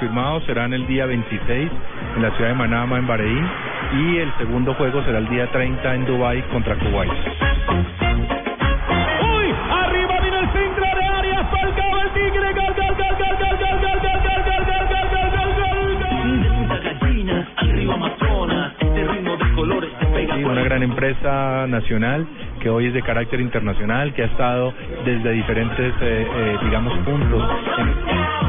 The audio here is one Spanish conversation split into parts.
Confirmados serán el día 26 en la ciudad de Manama, en Bahrein, y el segundo juego será el día 30 en Dubái contra Kuwait. ¡Uy! ¡Arriba viene el centro de área! ¡Falcao el tigre! ¡Gol, gol, gol, gol, gol, gol, gol, gol, gol, gol, gol, gol, gol, gol, gol! gallina, arriba Amazonas, este ritmo de colores te pega Sí, una gran empresa nacional que hoy es de carácter internacional, que ha estado desde diferentes, eh, eh, digamos, puntos. en-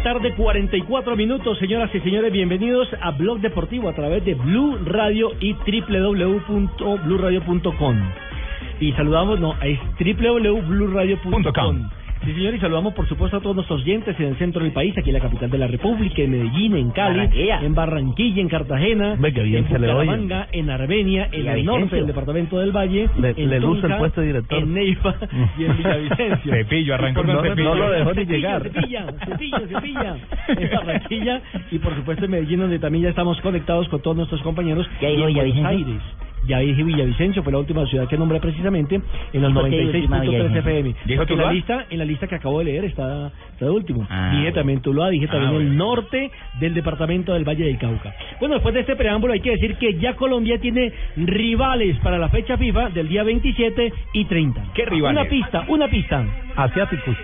la tarde, 44 minutos, señoras y señores, bienvenidos a Blog Deportivo a través de Blue Radio y www.bluradio.com. Y saludamos, no, es www.bluradio.com. Sí, señor, y saludamos por supuesto a todos nuestros oyentes en el centro del país, aquí en la capital de la República, en Medellín, en Cali, Barranquilla. en Barranquilla, en Cartagena, bien en. Bucaramanga, en Armenia, en el norte del departamento del Valle, Le- en le luce Tunja, el puesto de director. en Neiva y en Villavicencio. Pepillo, arrancó supuesto- Pepillo. No lo dejó ni Cepilla, llegar. Cepilla, cepilla, cepilla. En Barranquilla y por supuesto en Medellín, donde también ya estamos conectados con todos nuestros compañeros. ¿Ya y en Buenos? Aires. Ya dije Villavicencio, fue la última ciudad que nombré precisamente en los ¿Y por qué última 96.3 Villavicencio? FM. ¿Dijo en la lista, en la lista que acabo de leer está, está de último. Ah, dije bueno. también Tuluá, dije Ah, también el norte del departamento del Valle del Cauca. Bueno, después de este preámbulo hay que decir que ya Colombia tiene rivales para la fecha FIFA del día 27 y 30. ¿Qué rivales? Una pista, una pista. Asiáticos.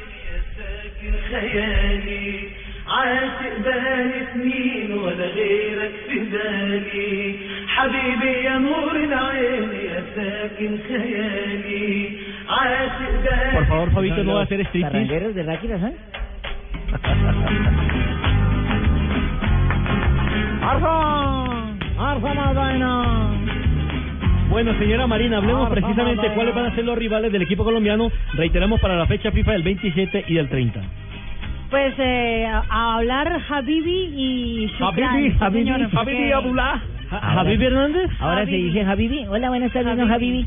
خيالي عاشق بالي سنين ولا غيرك في بالي حبيبي يا نور العين يا ساكن خيالي عاشق بالي Por favor, Fabito, no va a hacer striptease. Carrangueros de Ráquira, ¿sabes? Bueno, señora Marina, hablemos precisamente cuáles van a ser los rivales del equipo colombiano. Reiteramos para la fecha FIFA del 27 y del 30. Pues eh, a, a hablar Habibi y Shukran, Habibi, sí, Habibi, señor, Habibi Ahora- Javier Hernández. Ahora se dice Habibi. Hola, buenas tardes, Habibi. Habibi.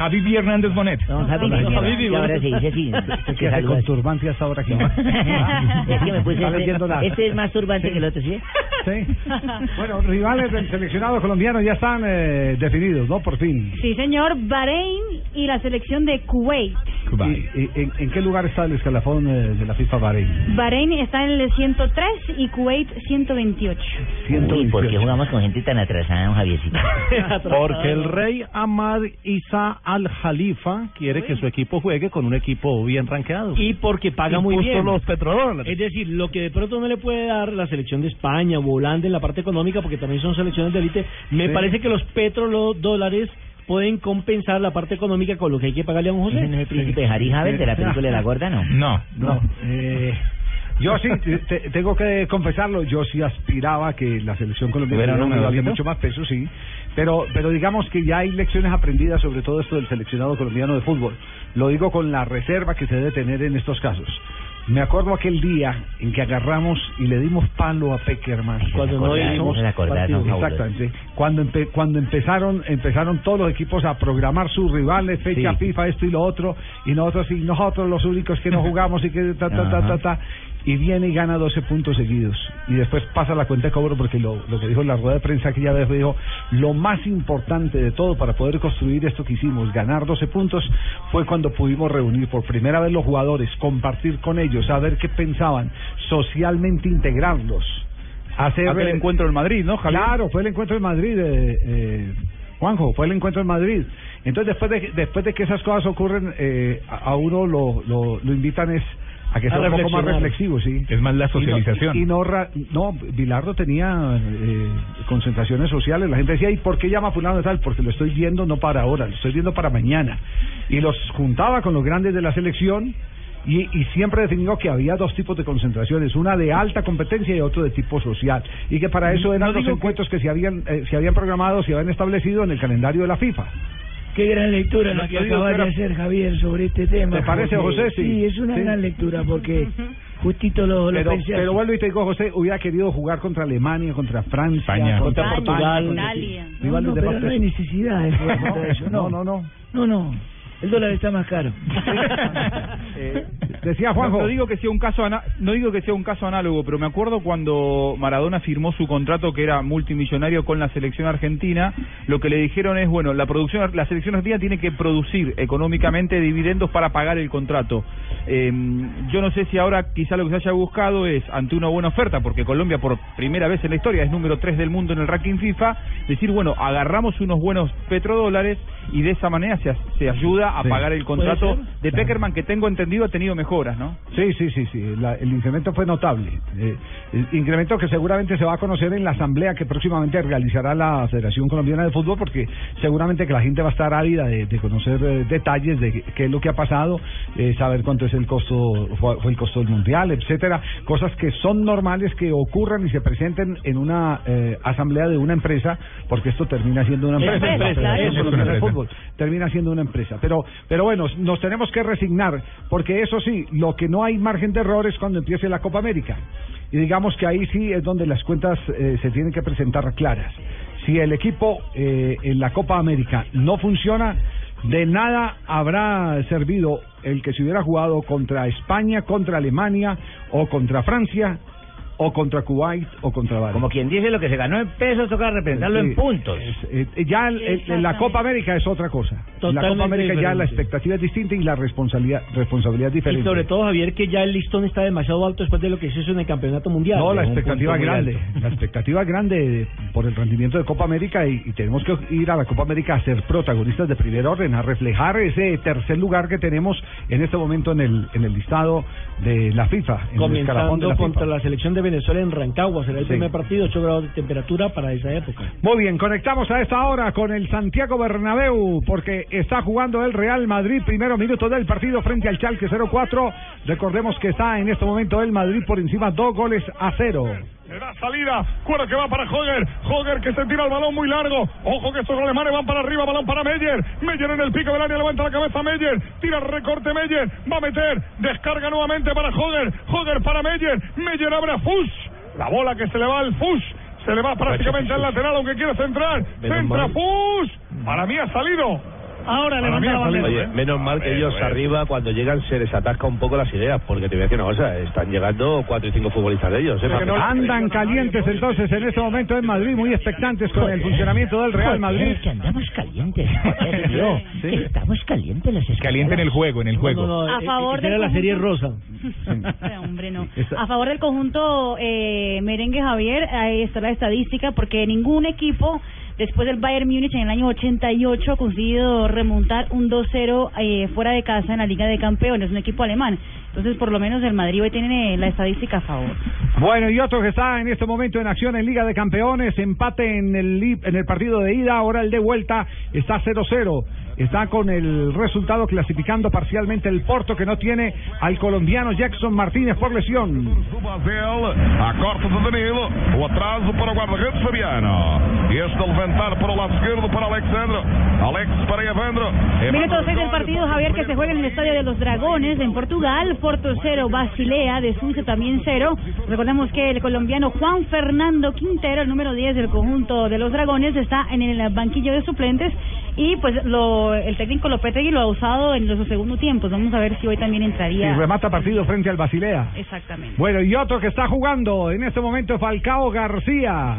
Javi Hernández Bonet. Habibi, Y bueno. ahora se dice así. que hace con turbante hasta ahora aquí. Es que me puse este, este es más turbante que el otro, ¿sí? Sí. Bueno, rivales del seleccionado colombiano ya están eh, definidos, ¿no? Por fin. Sí, señor, Bahrein y la selección de Kuwait. ¿Y, y- en, en qué lugar está el escalafón eh, de la FIFA Bahrein? Bahrein está en el 103 y Kuwait 128. Uy, ¿por qué jugamos con gente tan atrasada, don Javiercito? Porque el rey Ahmad Isa al Jalifa quiere que su equipo juegue con un equipo bien rankeado. Y porque paga Y muy bien. los petrodólares. Es decir, lo que de pronto no le puede dar la selección de España o Holanda en la parte económica, porque también son selecciones de élite, me Sí. parece que los petrodólares pueden compensar la parte económica con lo que hay que pagarle a un ¿Ese no es José. el príncipe Harry Havel de la película de la gorda, no? No. No. Eh, yo sí, te- te- tengo que confesarlo, yo sí aspiraba a que la selección colombiana ¿Tuviera tuviera un un rival de medallito? mucho más peso, sí. Pero, pero digamos que ya hay lecciones aprendidas sobre todo esto del seleccionado colombiano de fútbol. Lo digo con la reserva que se debe tener en estos casos. Me acuerdo aquel día en que agarramos y le dimos palo a Peckerman. Cuando no dimos. Exactamente. Cuando empe- cuando empezaron empezaron todos los equipos a programar sus rivales, fecha Sí. FIFA, esto y lo otro, y nosotros y nosotros los únicos que no jugamos y que ta ta ta ta ta y viene y gana 12 puntos seguidos y después pasa la cuenta de cobro porque lo, lo que dijo en la rueda de prensa aquella vez dijo lo más importante de todo para poder construir esto que hicimos ganar 12 puntos fue cuando pudimos reunir por primera vez los jugadores compartir con ellos saber qué pensaban socialmente integrarlos hacer Aquel eh, encuentro en Madrid, ¿no, Javier? Claro, fue el encuentro en Madrid, eh, eh, Juanjo, fue el encuentro en Madrid. Entonces, después de, después de que esas cosas ocurren, eh, a, a uno lo, lo, lo invitan es a que A sea un poco más reflexivo, sí. Es más la Y no- socialización. Y no, no, Bilardo tenía eh, concentraciones sociales. La gente decía, ¿y por qué llama a fulano de tal? Porque lo estoy viendo no para ahora, lo estoy viendo para mañana. Y los juntaba con los grandes de la selección y, y siempre definió que había dos tipos de concentraciones, una de alta competencia y otro de tipo social. Y que para eso eran No los que- encuentros que, se habían eh, se habían programado, se habían establecido en el calendario de la FIFA. Qué gran lectura la que digo acaba que de hacer Javier sobre este tema. ¿Te parece, José? Sí. Sí, es una Sí. gran lectura porque justito lo, lo Pero, pensé pero vuelvo y te digo, José, hubiera querido jugar contra Alemania, contra Francia, España. contra Portugal, Italia. No, no, de pero no hay necesidad de jugar contra eso. no, no, no. No, no. El dólar está más caro. Eh, decía Juanjo. No, no digo que sea un caso ana- no digo que sea un caso análogo, pero me acuerdo cuando Maradona firmó su contrato que era multimillonario con la selección argentina, lo que le dijeron es, bueno, la producción la selección argentina tiene que producir económicamente dividendos para pagar el contrato. Eh, yo no sé si ahora quizá lo que se haya buscado es ante una buena oferta, porque Colombia por primera vez en la historia es número 3 del mundo en el ranking FIFA, decir, bueno, agarramos unos buenos petrodólares y de esa manera se, se ayuda a Sí. pagar el contrato de Peckerman que tengo entendido ha tenido mejoras, ¿no? Sí, sí, sí, sí. La- el incremento fue notable. Eh, el incremento que seguramente se va a conocer en la asamblea que próximamente realizará la Federación Colombiana de Fútbol, porque seguramente que la gente va a estar ávida de, de conocer eh, detalles de qué- es lo que ha pasado, eh, saber cuánto es el costo, fue, fue el costo del mundial, etcétera, cosas que son normales que ocurran y se presenten en una eh, asamblea de una empresa, porque esto termina siendo una Es empresa. termina siendo una empresa. Pero, pero bueno, nos tenemos que resignar, porque eso sí, lo que no hay margen de error es cuando empiece la Copa América. Y digamos que ahí sí es donde las cuentas eh, se tienen que presentar claras. Si el equipo eh, en la Copa América no funciona, de nada habrá servido el que se hubiera jugado contra España, contra Alemania o contra Francia o contra Kuwait o contra Bahrein. Como quien dice lo que se ganó en pesos, toca representarlo Sí, en puntos. es- eh, ya el- el- la Copa América es otra cosa. la Totalmente Copa América ya la expectativa es distinta y la responsabilidad responsabilidad es diferente. Y sobre todo, Javier, que ya el listón está demasiado alto después de lo que se hizo en el campeonato mundial. No, la expectativa grande. La expectativa grande de- por el rendimiento de Copa América y, y tenemos que ir a la Copa América a ser protagonistas de primer orden, a reflejar ese tercer lugar que tenemos en este momento en el en el listado de la FIFA, en el escalafón de Comenzando la contra FIFA. la selección de Venezuela en Rancagua. Será el Sí. primer partido, 8 grados de temperatura para esa época. Muy bien, conectamos a esta hora con el Santiago Bernabéu porque está jugando el Real Madrid, primero minuto del partido frente al Chalque 0-4. Recordemos que está en este momento el Madrid por encima dos goles a cero. Le da salida, cuero que va para Hoger, Hoger que se tira el balón muy largo, ojo que estos alemanes van para arriba, balón para Meyer, Meyer en el pico del área, levanta la cabeza Meyer, tira el recorte Meyer, va a meter, descarga nuevamente para Hoger, Hoger para Meyer, Meyer abre a Fuchs, la bola que se le va al Fuchs, se le va prácticamente al lateral aunque quiere centrar, centra Fuchs, para mí ha salido. Ahora salido. Oye, menos mal que ellos arriba, cuando llegan, se les atasca un poco las ideas, porque te voy a decir una cosa, están llegando cuatro y cinco futbolistas de ellos. ¿eh? Andan calientes entonces en este momento en Madrid, muy expectantes con el funcionamiento del Real Madrid. que andamos calientes. Estamos calientes los Caliente en el juego, en el juego. A favor Era del la serie rosa. Eh, hombre, no. Esa- A favor del conjunto eh, merengue Javier, ahí está la estadística, porque ningún equipo después del Bayern Múnich en el año 88 ha conseguido remontar un 2-0 eh, fuera de casa en la Liga de Campeones, un equipo alemán. Entonces, por lo menos el Madrid hoy tiene la estadística a favor. Bueno, y otro que está en este momento en acción en Liga de Campeones, empate en el en el partido de ida, ahora el de vuelta está 0-0 está con el resultado clasificando parcialmente el Porto que no tiene al colombiano Jackson Martínez por lesión. a corta de Danilo, o atraso para o guarda-redes Fabiano. Este levantar para o lado esquerdo para Alexandro. Alex para Evandro. Minuto 6 del partido, Javier, que se juega en el Estadio de los Dragones en Portugal. Porto 0, Basilea de Suiza también 0. Recordemos que el colombiano Juan Fernando Quintero, el número 10 del conjunto de los Dragones, está en el banquillo de suplentes y pues lo, el técnico Lopetegui lo ha usado en los segundos tiempos. Vamos a ver si hoy también Y entraría. remata partido frente al Basilea. Exactamente. Bueno, y otro que está jugando en este momento es Falcao García.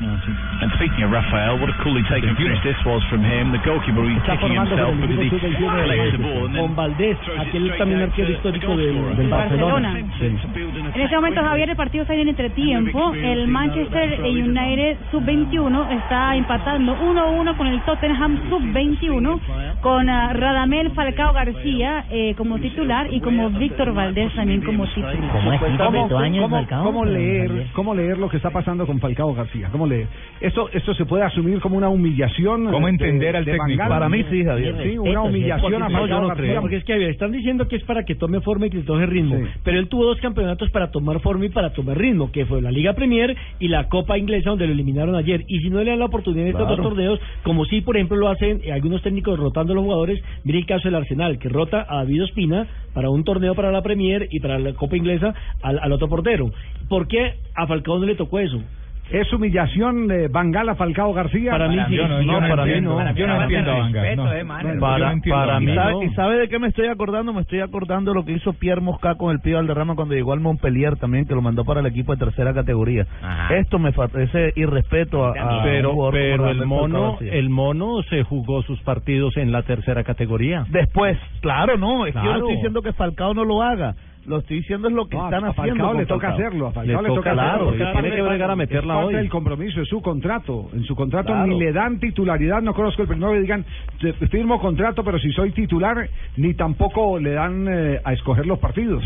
And speaking of Rafael, what a coolly taken finish this was from him. The goalkeeper he's Está kicking formando himself con el because equipo he sub-21 collects the de- ball and then con Valdés, aquel también arquero histórico del, del Barcelona. Barcelona. En este momento, Javier, el partido está en entretiempo. El Manchester United sub-21 está empatando 1-1 con el Tottenham sub-21, con ah, Radamel Falcao García eh, como titular y como Víctor Valdés también como titular. ¿Cómo, cómo- cómo leer, ¿Cómo leer lo que está pasando con Falcao García? ¿Cómo leer? ¿Esto, esto se puede asumir como una humillación? ¿Cómo eh, entender de- al de técnico? Para mí sí, Javier. Sí, una humillación a Porque- no, Falcao no García. creo, porque es que están diciendo que es para que tome forma y que tome ritmo, pero él tuvo dos campeonatos para tomar forma y para tomar ritmo, que fue la Liga Premier y la Copa Inglesa donde lo eliminaron ayer. Y si no le dan la oportunidad en estos Claro. dos torneos, como si por ejemplo lo hacen eh, algunos técnicos rotando a los jugadores, mire el caso del Arsenal, que rota a David Ospina para un torneo para la Premier y para la Copa Inglesa al, al otro portero. ¿Por qué a Falcao no le tocó eso? ¿Es humillación de Bangala Falcao García? Para mí sí. Yo no, yo no para mí entiendo. no. Yo no entiendo Gaal, no. Para, entiendo mí. ¿Y sabe de qué me estoy acordando? Me estoy acordando lo que hizo Pierre Mosca con el Pío Valderrama cuando llegó al Montpellier también, que lo mandó para el equipo de tercera categoría. Esto me parece irrespeto a, pero jugador pero el mono el mono se jugó sus partidos en la tercera categoría Después, claro, no, es que yo no estoy diciendo que Falcao no lo haga. Lo estoy diciendo es lo que No, están a haciendo. Falcao le toca Falcao. hacerlo, a Falcao Le le, toca, claro, hacerlo. Es tiene que bregar a meterla hoy. del compromiso, es su contrato. En su contrato Claro. ni le dan titularidad, no conozco el primero que digan, "Te- firmo contrato, pero si soy titular, ni tampoco le dan eh, a escoger los partidos.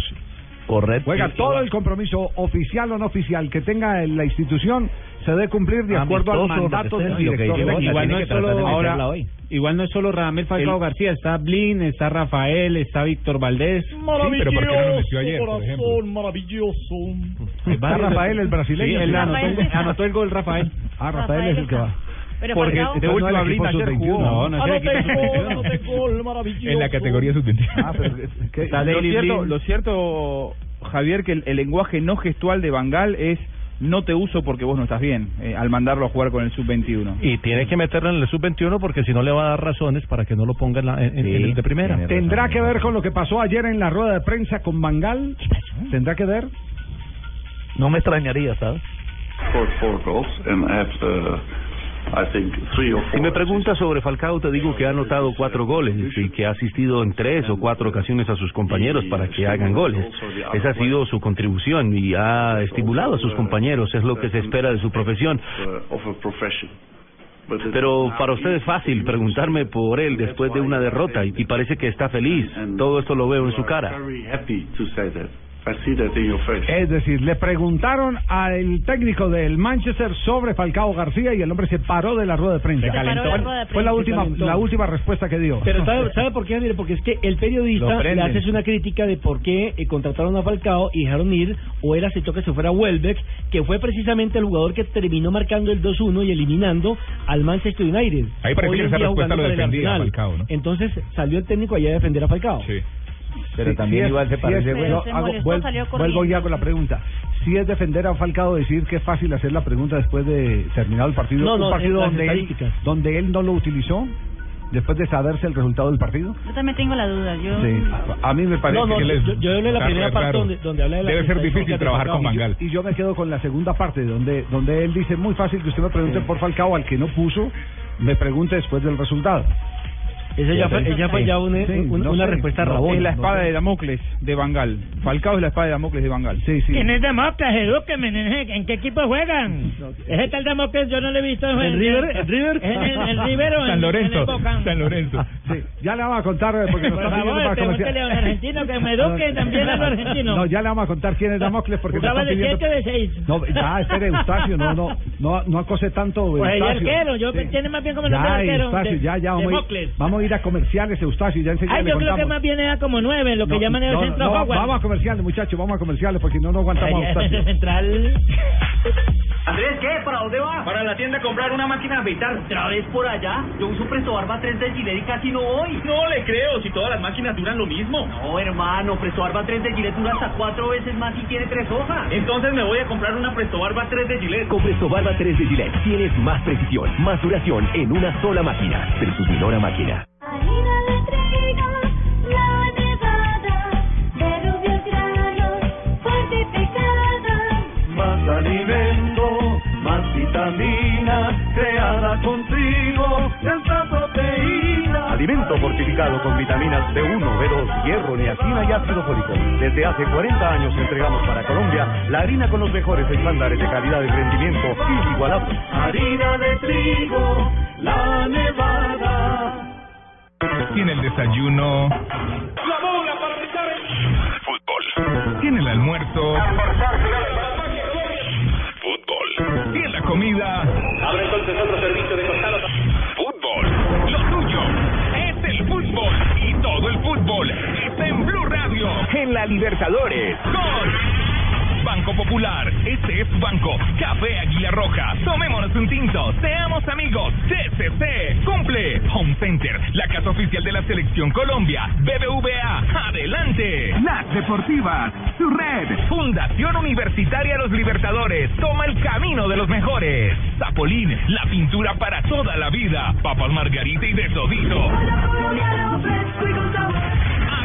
Correcto. Juega todo el compromiso oficial o no oficial que tenga en la institución, se debe cumplir de acuerdo al mandato del director. Igual no, es solo, ahora, hoy. igual no es solo Radamel Falcao El- García, está Blin, está Rafael, está Víctor Valdés. pero ¿por qué no lo metió ayer, por ejemplo? maravilloso. Está Rafael, el brasileño. Sí, anotó, Rafael. el- anotó el gol Rafael. Ah, Rafael es el que va. Pero Porque Falcao, de no última el Blin ayer sub-21. jugó. No, no el equipo sub-21. anoté gol, maravilloso. En la categoría sub-21. Ah, pero que- Lo cierto, lo cierto, Javier, que el, el lenguaje no gestual de Bangal es no te uso porque vos no estás bien, eh, al mandarlo a jugar con el sub-21. y tiene que meterlo en el sub-21 porque si no le va a dar razones para que no lo ponga en, la- en- en Sí, el de primera ¿Tendrá que ver con lo que pasó ayer en la rueda de prensa con Bangal? ¿Tendrá que ver? No me extrañaría, ¿sabes? scored four goals and uh, Si me preguntas sobre Falcao, te digo que ha anotado cuatro goles y que ha asistido en tres o cuatro ocasiones a sus compañeros para que hagan goles. Esa ha sido su contribución y ha estimulado a sus compañeros, es lo que se espera de su profesión. uh, Pero para usted es fácil preguntarme por él después de una derrota y parece que está feliz. Todo esto lo veo en su cara. Es decir, le preguntaron al técnico del Manchester sobre Falcao García y el hombre se paró de la rueda de prensa. Se calentó. paró de la rueda de Fue la última, la última respuesta que dio. Pero ¿sabe, ¿sabe por qué, Mire, Porque es que el periodista le hace una crítica de por qué eh, contrataron a Falcao y dejaron ir, o él aceptó que se fuera Welbeck, que fue precisamente el jugador que terminó marcando el 2-1 y eliminando al Manchester United. Ahí parece que esa respuesta lo defendía. Falcao, ¿no? Entonces salió el técnico allá a defender a Falcao. Sí. Pero Sí, también sí es- igual se sí parece. es- Pero yo se hago- molestó, vuel- salió vuelvo y corriendo. hago la pregunta. Si es defender a Falcao decir que es fácil hacer la pregunta después de terminado el partido, No, no, un partido donde él, donde él no lo utilizó después de saberse el resultado del partido. yo también tengo la duda. Yo, Sí. A mí me parece No, no, que yo, les- yo hablé de la primera parte raro. donde, donde habla de la Debe ser difícil trabajar con Y yo- Bangal. Y yo me quedo con la segunda parte, donde donde él dice, muy fácil que usted me pregunte por Falcao, al que no puso, me pregunte después del resultado. Esa ya fue, ella fue ya una, Sí, un- no una sé, respuesta no, rabona. Es la no espada sé. de Damocles de Bangal. Falcao es la espada de Damocles de Bangal. Sí, sí. ¿Quién es Damocles? Edúqueme, nene. ¿En qué equipo juegan? Ese tal Damocles yo no lo he visto. ¿En River? ¿En River? ¿En el, el River o en, San Lorenzo. en el? San Lorenzo. Sí, ya le vamos a contar, eh, porque nos Por favor, para pregúntele a un argentino que me eduque también a los argentinos. No, ya le vamos a contar quién es Damocles, porque Jugaba de pidiendo... 7 de 6. No, ya, espere, Eustacio, no, no, no, no acose tanto, Pues el arquero, yo Sí. tiene más bien como nombre Ya, arquero. Ya, ya, vamos a, ir, a a comerciales, Eustacio, ya enseguida Ay, yo creo que más bien era como nueve, lo que No, llaman el no, centro no. Vamos a comerciales, muchachos, vamos a comerciales, porque no nos aguantamos a Ay, Eustacio. central. Andrés, ¿qué? ¿Para dónde va? Para la tienda a comprar una máquina de afeitar. ¿Otra vez por allá? Yo uso Presto Barba 3 de Gillette y casi no voy. No le creo, si todas las máquinas duran lo mismo. No, hermano, Presto Barba 3 de Gillette dura hasta cuatro veces más y tiene tres hojas. Entonces me voy a comprar una Presto Barba 3 de Gillette. Con Presto Barba 3 de Gillette tienes más precisión, más duración en una sola máquina. Versus menor máquina. Harina de trigo, la nevada, de rubios granos, fortificada. Más alimento, más vitamina, creada contigo, tanta proteína. Alimento fortificado con vitaminas B1, B2, hierro, niacina y ácido fólico. Desde hace 40 años entregamos para Colombia la harina con los mejores estándares de calidad y rendimiento inigualables. Harina de trigo, la nevada. Tiene el desayuno. La bola para pisar el... Fútbol. Tiene el almuerzo. Fútbol. Tiene la comida. Abre entonces otro servicio de costado. Fútbol. Lo tuyo es el fútbol. Y todo el fútbol está en Blue Radio. En la Libertadores. Con Banco Popular. Este es Banco. Café Águila Roja. Tomémonos un tinto. Seamos amigos. CCC. Cumple. Home Center. La casa oficial de la Selección Colombia. BBVA. Adelante. Las Deportivas. Su red. Fundación Universitaria Los Libertadores. Toma el camino de los mejores. Zapolín. La pintura para toda la vida. Papas Margarita y de todito.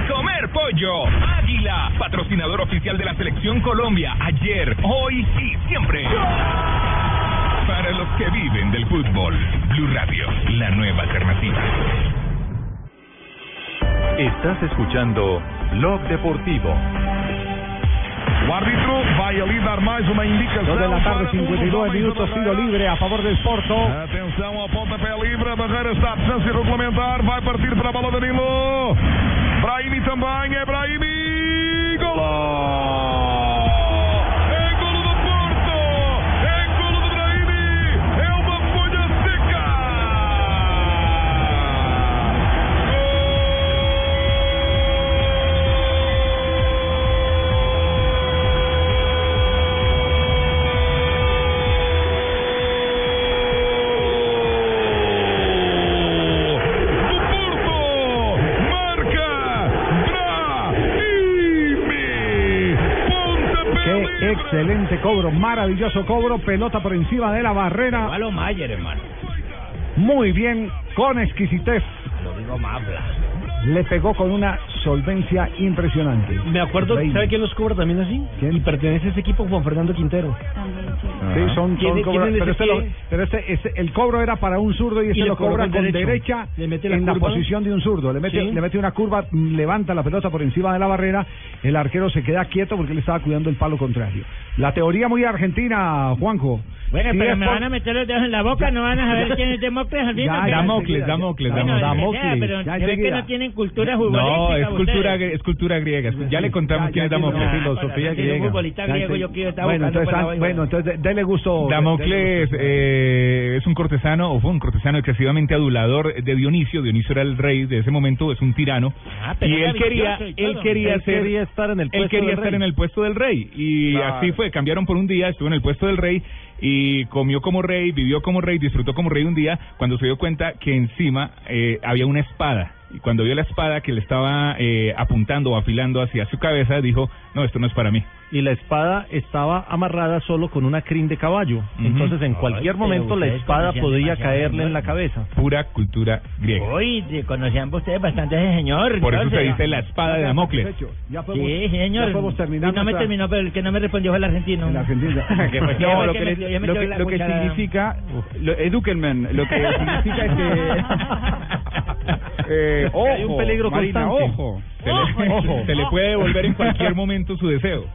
Comer pollo. Águila, patrocinador oficial de la selección Colombia. Ayer, hoy y siempre. Para los que viven del fútbol. Blue Radio, la nueva alternativa. Estás escuchando Blog Deportivo. O árbitro vai ali dar mais uma indicação. Dos de la tarde, para 59 os homens minutos, do tiro libre a favor del Porto. Atenção ao pontapé livre, a barreira está a distância regulamentar, vai partir para a bola Danilo. Brahimi também, é Brahimi. Golo! Cobro, maravilloso cobro, pelota por encima de la barrera. lo Mayer, hermano. Muy bien, con exquisitez. Lo digo Mabla. Le pegó con una solvencia impresionante. Me acuerdo, Reina. ¿sabe quién los cobra también así? Y pertenece a ese equipo Juan Fernando Quintero. Sí, son, son ¿Quién- cobra- quién es pero, este lo- pero este, este- el cobro era para un zurdo y Y este le lo cobra con derecho. derecha Le mete la en la posición de un zurdo. Le mete, Sí. le mete una curva, levanta la pelota por encima de la barrera, el arquero se queda quieto porque él estaba cuidando el palo contrario. La teoría muy argentina, Juanjo. Bueno, Sí, pero me por- van a meter los dedos en la boca, no van a saber quién es Demócles al Damocles, Damocles, Bueno, Damocles. ya, pero que no tienen cultura futbolística No, es cultura, es cultura griega. Ya le contamos Ya, quién es Damocles. filosofía griega. un futbolista Ya, griego sí. yo quiero estar bueno, entonces, bueno, entonces dele gusto. Damocles eh, es un cortesano, o fue un cortesano excesivamente adulador de Dionisio. Dionisio era el rey de ese momento, es un tirano. Ah, y él quería, él quería, Él ser- quería estar en el él puesto quería del estar rey. en el puesto del rey. Y así fue, cambiaron por un día, estuvo en el puesto del rey y comió como rey, vivió como rey, disfrutó como rey un día cuando se dio cuenta que encima eh, había una espada. Y cuando vio la espada que le estaba eh, apuntando o afilando hacia su cabeza, dijo, no, esto no es para mí. Y la espada estaba amarrada solo con una crin de caballo. Entonces, en cualquier momento, la espada podía caerle en la cabeza. Pura cultura griega. Uy, conocían ustedes bastante a ese señor. Por eso se entonces. dice la espada de Damocles. Ya podemos, Sí, señor. ya podemos terminar Y no me nuestra- terminó, pero el que no me respondió fue el argentino. El argentino. No, lo que lo que, lo que significa, lo, edúquenme, lo que significa es que... eh, ojo, Hay un peligro Marina, constante. ojo. Se le, Ojo. se le puede devolver en cualquier momento su deseo.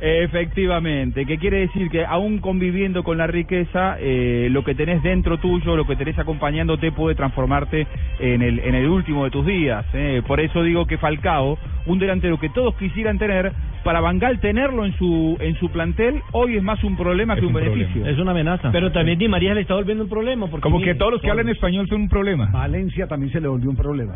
Efectivamente, que quiere decir que aún conviviendo con la riqueza, eh, lo que tenés dentro tuyo, lo que tenés acompañándote puede transformarte en el, en el último de tus días. eh. Por eso digo que Falcao, un delantero que todos quisieran tener, para Bangal tenerlo en su en su plantel hoy es más un problema que un, beneficio. Es una amenaza. Pero también Di María le está volviendo un problema. Porque Como que todos los que hablan español son un problema. Valencia también se le volvió un problema.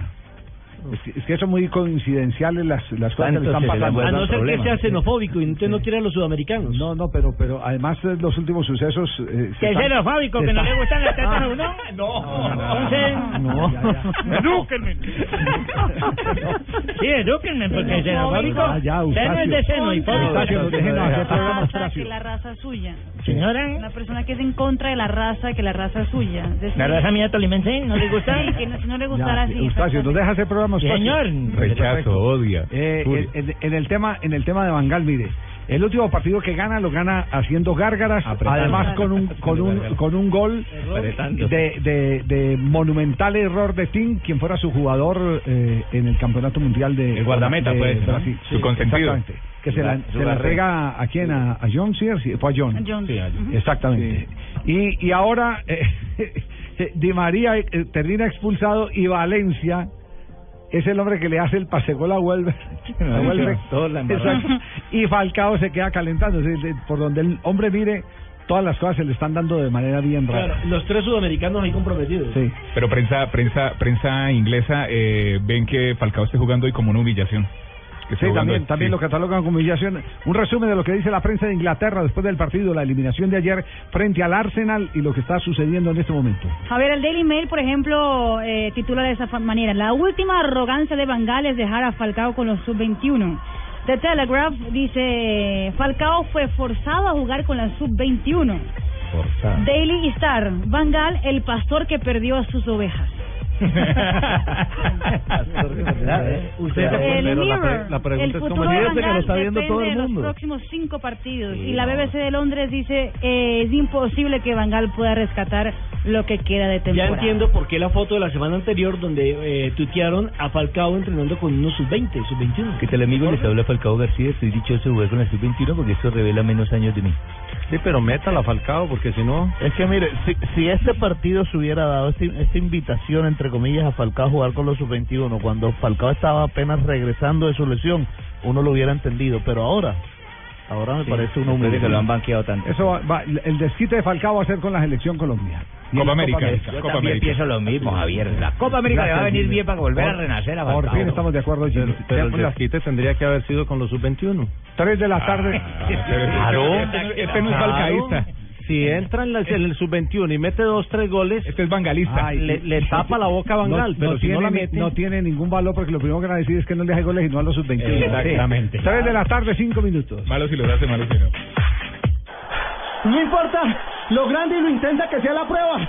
Es que, es que son muy coincidenciales las, las cosas que le están pasando. A no ser que sea xenofóbico y usted no quiere a los sudamericanos. No, no, pero pero además los últimos sucesos... eh, Que es xenofóbico, que no le gustan las tetas Ah. a uno. No, Entonces, no. edúquenme. Sí, edúquenme, porque xenofóbico. Ya, Seno es de seno y fóbico. Eustacio, déjenos hacer programas Raza, que la raza es suya. Señora. Una persona que es en contra de la raza, que la raza es suya. Es decir, ¿La raza mía tolimense no le gusta? Sí, que no, si no le gustara así. Eustacio, ¿nos deja hacer programas? Sí, señor. Rechazo, odia. Eh, en, el tema en el tema de Bangal, mire, el último partido que gana lo gana haciendo gárgaras, Apretando. además con un con un con un gol de, de, de monumental error de Tim, quien fuera su jugador eh, en el campeonato mundial de El guardameta, de pues, ¿no? Brasil. Su consentido. Exactamente. Que se la, se la entrega a quién, a, a John Sears, fue a John. John. Sí, a John. Exactamente. Y, y ahora eh, Di María eh, termina expulsado y Valencia es el hombre que le hace el pase gol a Welber. Y Falcao se queda calentando. Por donde el hombre mire, todas las cosas se le están dando de manera bien Claro, rara. los tres sudamericanos ahí comprometidos. Sí. Pero prensa prensa prensa inglesa eh, ven que Falcao esté jugando hoy como una humillación. Que Sí, también, también sí. lo catalogan como humillación. Un resumen de lo que dice la prensa de Inglaterra después del partido, la eliminación de ayer frente al Arsenal y lo que está sucediendo en este momento. A ver, el Daily Mail, por ejemplo, eh, titula de esa manera: La última arrogancia de Bangal es dejar a Falcao con los sub-21. The Telegraph dice: Falcao fue forzado a jugar con la sub-21. Daily Star: Bangal, el pastor que perdió a sus ovejas. Usted El Mirror, la pregunta el es futuro de viendo todo depende el de los próximos cinco partidos. Y la. BBC de Londres dice: eh, Es imposible que Bangal pueda rescatar lo que queda de Ya temporada. entiendo por qué la foto de la semana anterior donde eh, tuitearon a Falcao entrenando con unos sub-20, sub-21. ¿Qué tal amigo? Les habla Falcao García. Estoy dichoso de jugar con la sub-21 porque eso revela menos años de mí. Sí, pero métala Falcao, porque si no... Es que mire, si, si este partido se hubiera dado, este- esta invitación, entre comillas, a Falcao a jugar con los sub-21, cuando Falcao estaba apenas regresando de su lesión, uno lo hubiera entendido, pero ahora, ahora me parece una Después de que lo han banqueado tanto. Eso va, va- el desquite de Falcao va a ser con la selección Colombia. En Copa la América. Yo Copa también América. pienso lo mismo, Javier. La Copa América le va a venir bien para volver a Por- renacer a Por Falcao. fin estamos de acuerdo, Jimmy. Pero el desquite tendría que haber sido con los sub-21. 3 de la tarde. Claro. Este, no es Claro. falcaísta. Si entra en, la- en el sub-21 y mete dos, tres goles, Este es bangalista. Ay, le, le tapa la boca a Bangal, no, pero no si tiene, no la mete... no tiene ningún valor porque lo primero que van a decir es que no le hace goles y no a los sub-21. Exactamente. 3 de la tarde, 5 minutos. Malo si lo hace, malo si no. No importa lo grande y lo intensa que sea la prueba.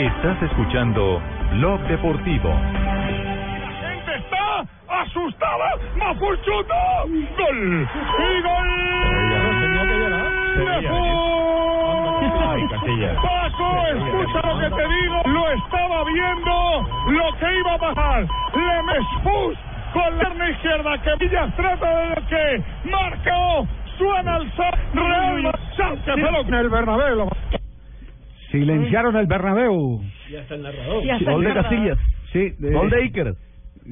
Estás escuchando Blog Deportivo. gente está asustada. Mafuchuto. Gol. Y gol. Casillas. Paco, escucha lo que te digo. Lo estaba viendo. Lo que iba a pasar. Le Mesfus con la pierna izquierda. Que Villas trata de que marcó. Suena el sol. Real Madrid. Que se lo- En el Bernabéu. Silenciaron el Bernabéu. Ya está el narrador. Gol de narrador. Casillas. Sí, eh, Gol de Iker.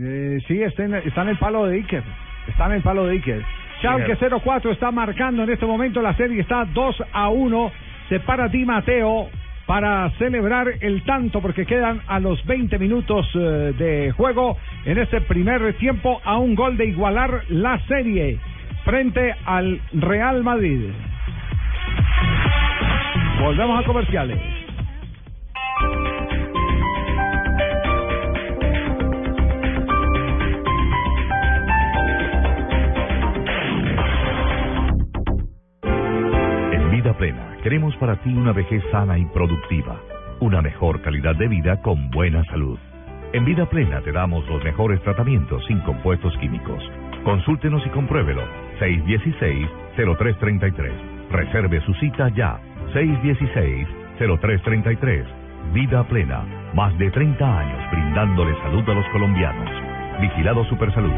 eh, sí, está en, está en el palo de Iker. Está en el palo de Iker. Schalke 04 está marcando en este momento la serie. Está 2 a 1. Se para Di Mateo para celebrar el tanto porque quedan a los 20 minutos eh, de juego en este primer tiempo a un gol de igualar la serie frente al Real Madrid. Volvemos a comerciales. En Vida Plena queremos para ti una vejez sana y productiva, una mejor calidad de vida con buena salud. En Vida Plena te damos los mejores tratamientos sin compuestos químicos. Consúltenos y compruébelo. 616-0333. Reserve su cita ya. 616-0333. Vida plena. Más de 30 años brindándole salud a los colombianos. Vigilado Supersalud.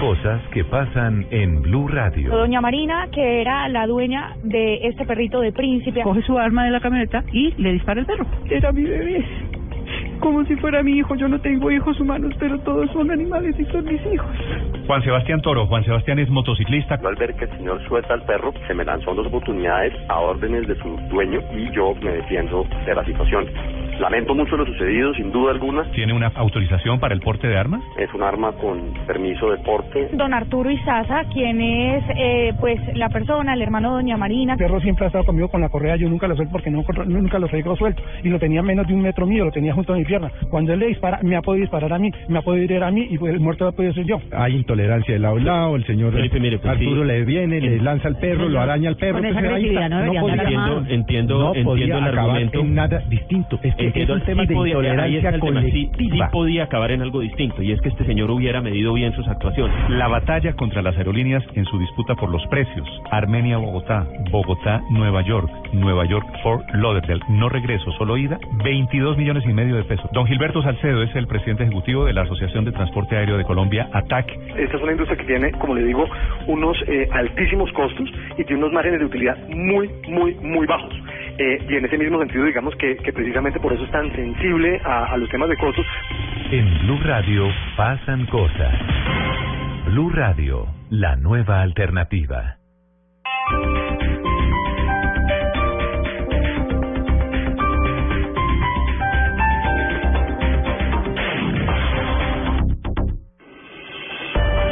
Cosas que pasan en Blue Radio. Doña Marina, que era la dueña de este perrito de príncipe, coge su arma de la camioneta y le dispara el perro. Era mi bebé. Como si fuera mi hijo. Yo no tengo hijos humanos, pero todos son animales y son mis hijos. Juan Sebastián Toro. Juan Sebastián es motociclista. Al ver que el señor suelta al perro, se me lanzó dos oportunidades a órdenes de su dueño y yo me defiendo de la situación. Lamento mucho lo sucedido, sin duda alguna. ¿Tiene una autorización para el porte de armas? Es un arma con permiso de porte. Don Arturo Izaza, quien es eh, pues la persona, el hermano de Doña Marina. El perro siempre ha estado conmigo con la correa, yo nunca lo suelto porque no, nunca lo traigo suelto. Y lo tenía menos de un metro mío, lo tenía junto a mi pierna. Cuando él le dispara, me ha podido disparar a mí, me ha podido herir a mí y el muerto ha podido ser yo. Hay intolerancia de lado a lado, el señor Felipe, mire, pues, Arturo sí. le viene, le lanza al perro, lo araña al perro. Con esa agresividad no andar podía-. Entiendo, entiendo, no entiendo el argumento. en nada distinto. Es que Entiendo, es un tema sí de podía- intolerancia tema, sí, sí colectiva. podía acabar en algo distinto, y es que este señor hubiera medido bien sus actuaciones. La batalla contra las aerolíneas en su disputa por los precios. Armenia-Bogotá, Bogotá-Nueva York, Nueva York-Fort Lauderdale. No regreso, solo ida. 22 millones y medio de pesos. Don Gilberto Salcedo es el presidente ejecutivo de la Asociación de Transporte Aéreo de Colombia, ATAC. Esta es una industria que tiene, como le digo, unos eh, altísimos costos y tiene unos márgenes de utilidad muy, muy, muy bajos. Eh, y en ese mismo sentido, digamos que, que precisamente por eso es tan sensible a, a los temas de costos. En Blue Radio pasan cosas. Blue Radio, la nueva alternativa.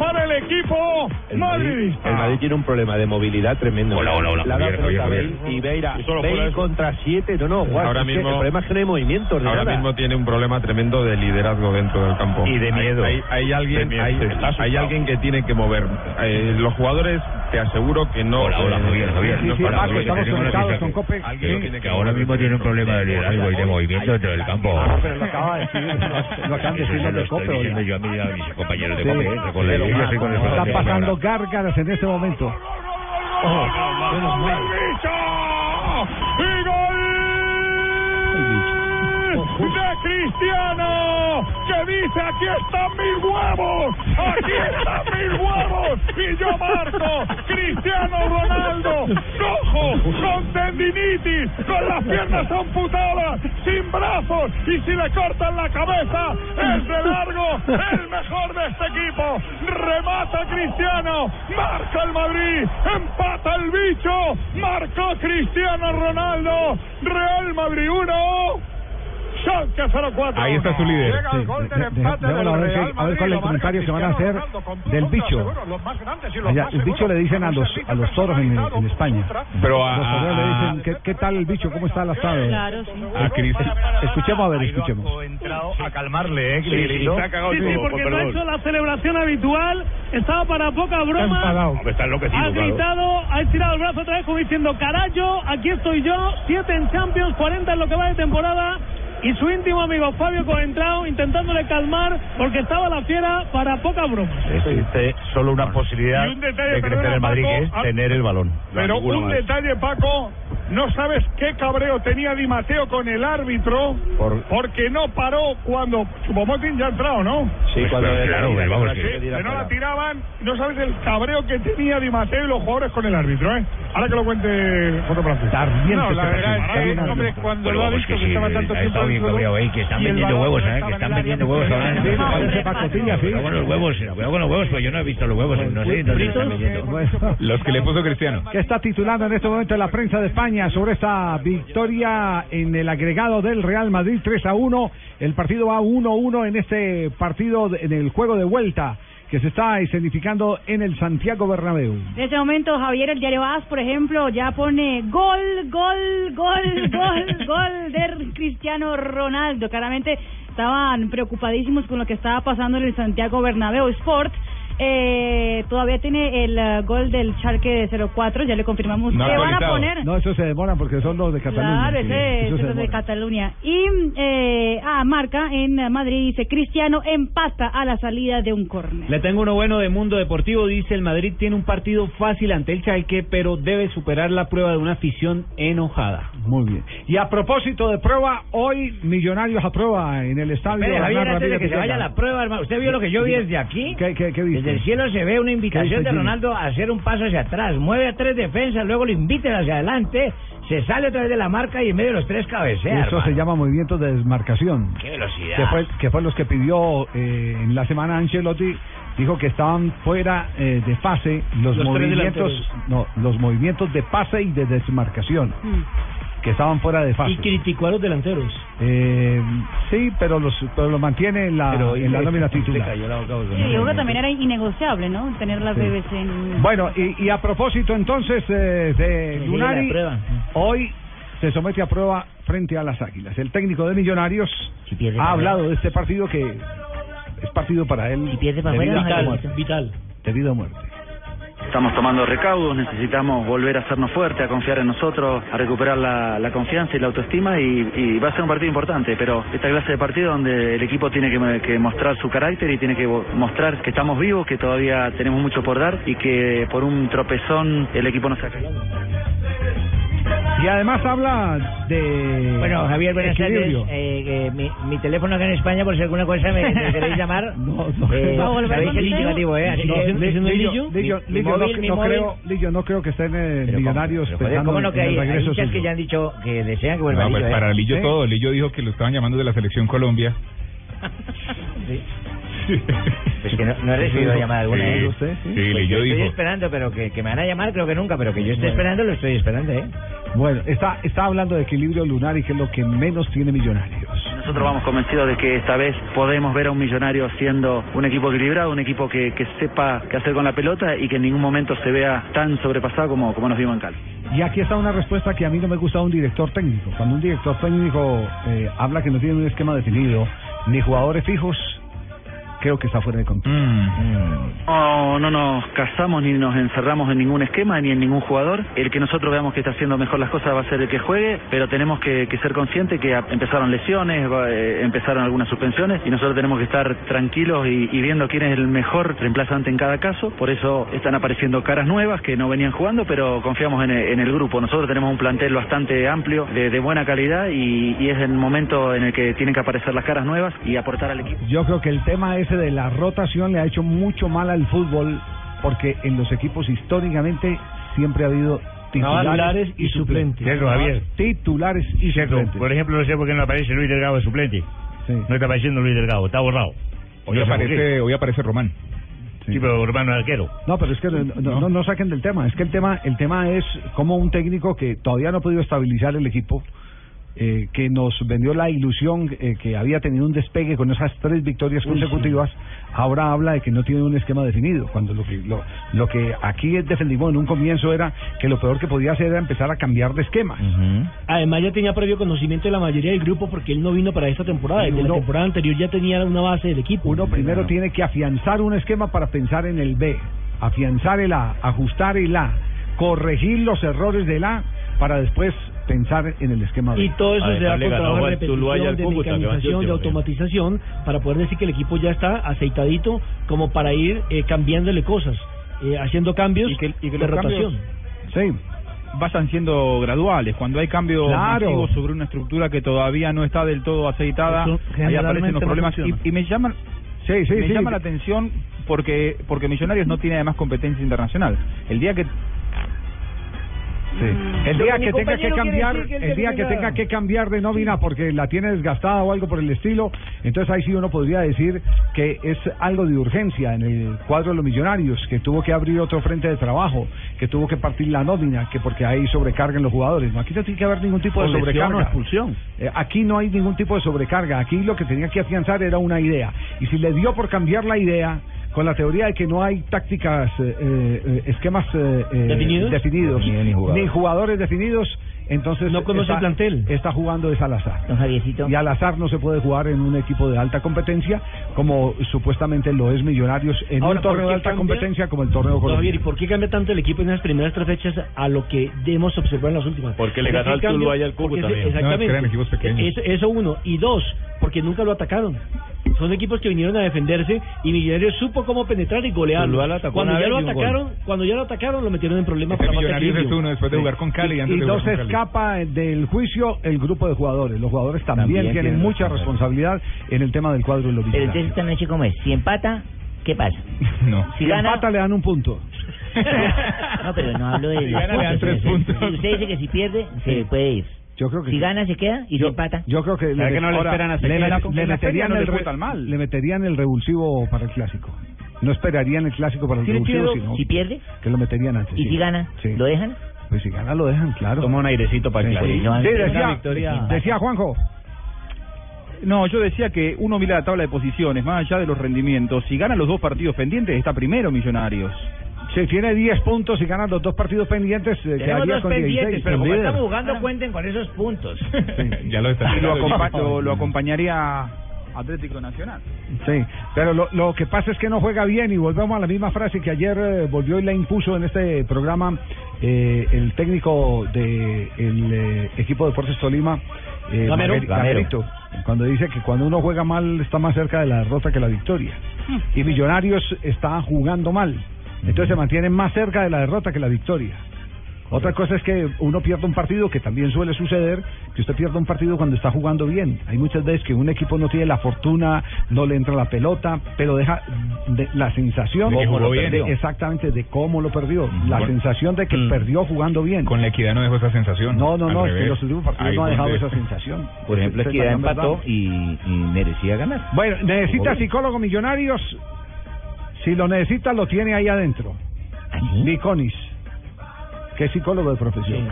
Para el equipo Madrid. El Madrid tiene un problema de movilidad tremendo. Hola, hola, hola, dado Javier, Javier, Bale Y Beira, Bale contra siete, no, no, Juan, Ahora mismo- el problema es que no hay movimientos, Ahora nada. mismo tiene un problema tremendo de liderazgo dentro del campo. Y de miedo. Hay, hay- hay alguien, De miedo. hay, hay alguien que tiene que mover. Eh, los jugadores, te aseguro que no. Hola, hola, eh, Javier, Javier. no Sí, sí, para- Paco, que estamos conectados con Cope. alguien Sí. tiene que ahora mismo tiene un problema de liderazgo y de movimiento dentro del campo. Ah, pero lo acaba de decir, lo, acaban de decir los de Cope. yo a mis, a mis compañeros de Cope, el- Están pasando gárgaras en este momento. ¡Y gol! ¡De Cristiano! Que dice, aquí están mis huevos, aquí están mis huevos, y yo marco, Cristiano Ronaldo, cojo, con tendinitis, con las piernas amputadas, sin brazos, y si le cortan la cabeza, es de largo, el mejor de este equipo, remata Cristiano, marca el Madrid, empata el bicho, marcó Cristiano Ronaldo, Real Madrid 1, Schalke 04. Ahí está su líder. Llega el gol del empate Déjalo del a ver, Real qué- a ver Madrid, cuál es el comentario que van a hacer del bicho. seguros, los más grandes y los Allá, más el bicho le dicen a los a los toros en, en España. Pero a- los le dicen, ¿qué, ¿qué tal el bicho? ¿Cómo está? Claro, sí. A Cris- Escuchemos a ver, escuchemos. entrado a calmarle, ¿eh? Sí, sí, porque no ha hecho la celebración habitual, estaba para poca broma. Está enloquecido, Ha gritado, ha estirado el brazo otra vez como diciendo, carajo, aquí estoy yo, siete en Champions, 40 en lo que va de temporada. Y su íntimo amigo Fabio Coentrao intentándole calmar porque estaba la fiera para poca broma. Existe solo una posibilidad Y un detalle, de crecer perdona, el Madrid, Paco, que es ah, tener el balón. Pero un más. detalle, Paco, no sabes qué cabreo tenía Di Mateo con el árbitro, Por- porque no paró cuando Chupomotín ya ha entrado, ¿no? Sí, cuando Pero era- claro, vamos, Sí, que- que no la tiraban, no sabes el cabreo que tenía Di Mateo y los jugadores con el árbitro, ¿eh? Ahora que lo cuente Foto Francés. No, la verdad es que, hombre, cuando lo ha visto que estaba tanto tiempo dentro, que están vendiendo huevos, ¿eh? Que están vendiendo huevos ahora. Sí, me parece pacotilla, sí. Cuidado con los huevos, cuidado con los huevos, pues yo no he visto los huevos, no sé. Bueno, Los que le puso Cristiano. ¿Qué está titulando en este momento la prensa de España sobre esta victoria en el agregado del Real Madrid 3 a 1? El partido va 1-1 en este partido, en el juego de vuelta que se está escenificando en el Santiago Bernabéu. En este momento, Javier, el diario AS, por ejemplo, ya pone gol, gol, gol, gol, gol de Cristiano Ronaldo. Claramente estaban preocupadísimos con lo que estaba pasando en el Santiago Bernabéu Sport. Eh, todavía tiene el eh, gol del Charque de 0-4, ya le confirmamos No que van a poner. No, eso se demora porque son los de Cataluña. Claro, sí, ese eso es de. Cataluña. Y, eh, ah, marca en Madrid, dice, Cristiano empata a la salida de un córner. Le tengo uno bueno de Mundo Deportivo. Dice el Madrid tiene un partido fácil ante el Schalke, pero debe superar la prueba de una afición enojada. Muy bien. Y a propósito de prueba, hoy Millonarios aprueba en el estadio. Espere, Javier, antes de que se vaya la prueba, hermano. ¿Usted vio lo que yo vi desde aquí? ¿Qué, qué, qué viste? Desde el cielo se ve una ¿Qué invitación de? Ronaldo a hacer un paso hacia atrás. Mueve a tres defensas, luego lo inviten hacia adelante, se sale otra vez de la marca y en medio de los tres cabecea. Eso se llama movimiento de desmarcación. ¡Qué velocidad! Que fue, que fue los que pidió eh, en la semana Ancelotti. Dijo que estaban fuera eh, de fase los, movimientos, no, los movimientos de pase y de desmarcación, que estaban fuera de fase. Y criticó a los delanteros. Eh, sí, pero los, pero lo mantiene en la, Pero en la le- nómina le titular. cayó la boca a Sí, que también era innegociable, ¿no? Tener las Sí. bebés en... Bueno, y, y a propósito entonces eh, de Lunari, hoy se somete a prueba frente a las Águilas. El técnico de Millonarios pierde ha para hablado de este partido que es partido para él para debido, afuera, a no muerte. Vital. debido a muerte. Estamos tomando recaudos, necesitamos volver a hacernos fuertes, a confiar en nosotros, a recuperar la, confianza y la autoestima y, y va a ser un partido importante, pero esta clase de partido donde el equipo tiene que, mostrar su carácter y tiene que mostrar que estamos vivos, que todavía tenemos mucho por dar y que por un tropezón el equipo no se ha caído. Y además habla de Bueno, Javier, buenas tardes. Eh, eh, mi, mi teléfono acá en España, por si alguna cosa me, me queréis llamar. No, no. Eh, No, sabéis el indicativo, ¿eh? Así No, que- ¿no es Lillo, Lillo? No, creo, Lillo, no creo que estén eh, millonarios ¿cómo, pero, ¿Cómo no que el hay, hay que ya han dicho que desean que vuelva No, pues Lillo, ¿eh? para Lillo todo. Lillo dijo que lo estaban llamando de la selección Colombia. Pues que no, no he recibido llamada alguna, Sí, ¿eh? sí, Pues Lillo yo estoy esperando, pero que, que me van a llamar creo que nunca, pero que yo esté esperando lo estoy esperando, ¿eh? Bueno, está, está hablando de equilibrio lunar y que es lo que menos tiene Millonarios. Nosotros vamos convencidos de que esta vez podemos ver a un millonario siendo un equipo equilibrado, un equipo que, que sepa qué hacer con la pelota y que en ningún momento se vea tan sobrepasado como, como nos vimos en Cali. Y aquí está una respuesta que a mí no me gusta de un director técnico. Cuando un director técnico eh, habla que no tiene un esquema definido, ni jugadores fijos, creo que está fuera de control. No, no nos casamos ni nos encerramos en ningún esquema ni en ningún jugador. El que nosotros veamos que está haciendo mejor las cosas va a ser el que juegue, pero tenemos que, que ser conscientes que empezaron lesiones, va- eh, empezaron algunas suspensiones y nosotros tenemos que estar tranquilos y, y viendo quién es el mejor reemplazante en cada caso. Por eso están apareciendo caras nuevas que no venían jugando, pero confiamos en el, en el grupo. Nosotros tenemos un plantel bastante amplio, de, de buena calidad y, y es el momento en el que tienen que aparecer las caras nuevas y aportar al equipo. Yo creo que el tema ese de la rotación le ha hecho mucho mal al fútbol porque en los equipos históricamente siempre ha habido titulares, Titulares y suplentes. Cierto, Javier. Titulares y Cierto. suplentes. Por ejemplo, no sé por qué no aparece Luis Delgado de suplente. No está apareciendo Luis Delgado, está borrado. Hoy No aparece, hoy aparece Román. Sí, pero hermano arquero. No, pero es que no, no, no saquen del tema. Es que el tema, el tema es como un técnico que todavía no ha podido estabilizar el equipo, eh, que nos vendió la ilusión eh, que había tenido un despegue con esas tres victorias consecutivas, ahora habla de que no tiene un esquema definido. Cuando lo que lo, lo que aquí defendimos en un comienzo era que lo peor que podía hacer era empezar a cambiar de esquema. Además ya tenía previo conocimiento de la mayoría del grupo porque él no vino para esta temporada. Y Desde uno- la temporada anterior ya tenía una base del equipo. Uno primero tiene que afianzar un esquema para pensar en el B, afianzar el A, ajustar el A, corregir los errores del A para después pensar en el esquema B. Y todo eso se da con trabajo de repetición, de mecanización, de automatización, para poder decir que el equipo ya está aceitadito como para ir eh, cambiándole cosas, eh, haciendo cambios y que de rotación. Sí. Vayan siendo graduales. Cuando hay cambios Claro. masivos sobre una estructura que todavía no está del todo aceitada, ahí aparecen los problemas. y, y me llaman Sí, sí, me sí. llama la atención porque porque Millonarios no tiene además competencia internacional. El día que El Lo día que tenga que cambiar, que el día que tenga que cambiar de nómina porque la tiene desgastada o algo por el estilo, entonces ahí sí uno podría decir que es algo de urgencia en el cuadro de los millonarios, que tuvo que abrir otro frente de trabajo, que tuvo que partir la nómina, que porque hay sobrecarga en los jugadores. No, aquí no tiene que haber ningún tipo de sobrecarga. o expulsión. Eh, aquí no hay ningún tipo de sobrecarga. Aquí lo que tenía que afianzar era una idea. Y si le dio por cambiar la idea, con la teoría de que no hay tácticas, eh, eh, esquemas eh, eh, ¿Definidos? definidos, Ni- ni jugadores. ni jugadores definidos, Entonces No conoce está, el plantel. Está jugando de Salazar. Y al azar no se puede jugar en un equipo de alta competencia como supuestamente lo es Millonarios en Ahora, un ¿por torneo de alta cambia? competencia como el torneo No, Javier, colombiano. ¿y por qué cambia tanto el equipo en las primeras tres fechas a lo que hemos observado en las últimas? Porque le ¿Por ganó al? Tuluá y al Cúcuta No, Exactamente. es que eran equipos pequeños. Eso, eso uno. Y dos, porque nunca lo atacaron. Son equipos que vinieron a defenderse y Millonarios supo cómo penetrar y golear. Cuando ya lo atacaron, cuando ya lo atacaron, lo metieron en problemas para Millonarios es uno después de jugar con Cali y antes y de no jugar con Cali. Escapa del juicio el grupo de jugadores. Los jugadores también, También tienen tienen mucha responsabilidad en el tema del cuadro de los Pero entonces esta noche, ¿cómo es? Si empata, ¿qué pasa? No. Si Si gana- empata le dan un punto. No, pero no hablo de Si gana, le dan tres puntos. Si Usted dice que si pierde, se puede ir. Yo creo que Si sí. gana, se queda y si empata. Yo creo que ¿Será que no le ahora, esperan hasta le, le meterían el re- mal? le meterían el revulsivo para el clásico. No esperarían el clásico para el ¿Sí le revulsivo, sino Si pierde. que lo meterían antes. ¿Y sí. si gana? Sí. ¿Lo dejan? Pues si gana lo dejan, claro. Toma un airecito para el Sí, sí, decía, victoria. decía Juanjo. No, yo decía que uno mira la tabla de posiciones, más allá de los rendimientos. Si gana los dos partidos pendientes, está primero Millonarios. Si tiene 10 puntos y gana los dos partidos pendientes, eh, Tenemos quedaría dos con pendientes, 16. pero como estamos jugando, cuenten con esos puntos. Ya lo está. Y lo, acompa- lo- lo acompañaría Atlético Nacional. Sí, pero lo, lo que pasa es que no juega bien y volvemos a la misma frase que ayer eh, volvió y la impuso en este programa eh, el técnico del equipo de Deportes Tolima, eh, Gamero. Gamerito, cuando dice que cuando uno juega mal está más cerca de la derrota que la victoria. Y Millonarios está jugando mal, entonces se mantienen más cerca de la derrota que la victoria. Otra cosa es que uno pierde un partido, que también suele suceder, que usted pierde un partido cuando está jugando bien. Hay muchas veces que un equipo no tiene la fortuna, no le entra la pelota, pero deja de- la sensación De jugó bien. de- exactamente de cómo lo perdió. La Con- sensación de que Mm. perdió jugando bien. Con la equidad no dejó esa sensación. No, no, no, es que los últimos partidos Ahí no ha dejado esa sensación. Por ejemplo, Equidad la empató y, y merecía ganar. Bueno, necesita psicólogo millonarios. Si lo necesita, lo tiene ahí adentro. Viconis, que es psicólogo de profesión.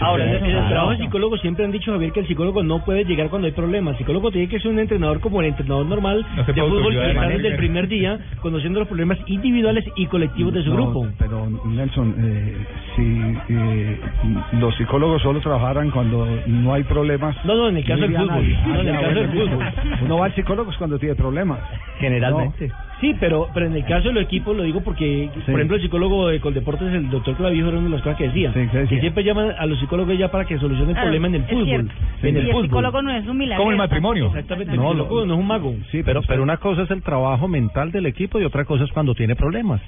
Ahora, en el, en el trabajo de psicólogo siempre han dicho, Javier, que el psicólogo no puede llegar cuando hay problemas. El psicólogo tiene que ser un entrenador como el entrenador normal No de fútbol que está desde el primer día conociendo los problemas individuales y colectivos de su No, grupo. Pero Nelson, eh, si eh, los psicólogos solo trabajaran cuando no hay problemas. No, no, en el caso del fútbol. nadie. No, en el Ah, caso del fútbol. Uno va al psicólogo es cuando tiene problemas. Generalmente. Sí, pero pero en el caso de los equipos lo digo porque, por ejemplo, el psicólogo de Coldeportes, el doctor Clavijo, era una de las cosas que decía. Que siempre llaman a los psicólogos ya para que solucionen Ah, problemas en el fútbol. cierto. En y el el fútbol. psicólogo no es un milagro. Exactamente. No, el lo- psicólogo no es un mago. Sí, pero, pero una cosa es el trabajo mental del equipo y otra cosa es cuando tiene problemas.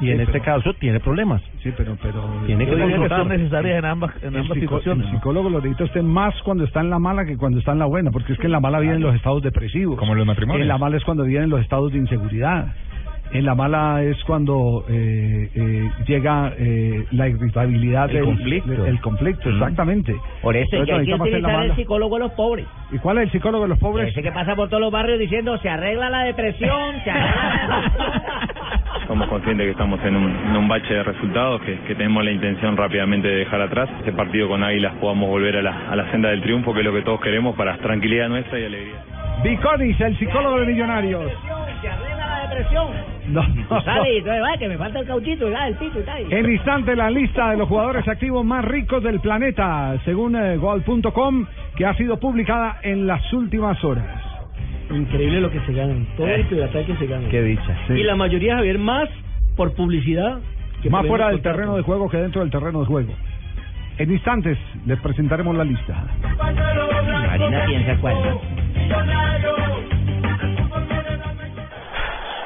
Y Sí, en este pero- caso tiene problemas. Sí, pero pero Tiene que que son necesarias en ambas, en El, ambas situaciones. el ¿no? psicólogo lo necesita usted más cuando está en la mala que cuando está en la buena, porque es que en la mala vienen los estados depresivos. Como en los matrimonios. En la mala es cuando vienen los estados de inseguridad. En la mala es cuando eh, eh, llega eh, la irritabilidad El del conflicto. El conflicto, Mm. exactamente. Por eso es que hay que utilizar el psicólogo de los pobres. ¿Y cuál es el psicólogo de los pobres? Ese que pasa por todos los barrios diciendo se arregla la depresión, se arregla la Somos conscientes que estamos en un, en un bache de resultados, que, que tenemos la intención rápidamente de dejar atrás. Este partido con Águilas podamos volver a la, a la senda del triunfo, que es lo que todos queremos para tranquilidad nuestra y alegría. Viconis, el psicólogo de Millonarios. se arregla la depresión. No, y entonces, va, que me falta el cauchito, ya, el pito y tal. En instante la lista de los jugadores activos más ricos del planeta, según eh, Gol.com, que ha sido publicada en las últimas horas. Increíble lo que se ganan. Todo el ciberataque que se ganan. Qué dicha. Sí. Y la mayoría, Javier, más por publicidad. que Más por fuera del contrato. terreno de juego que dentro del terreno de juego. En instantes les presentaremos la lista. Marina piensa cuál.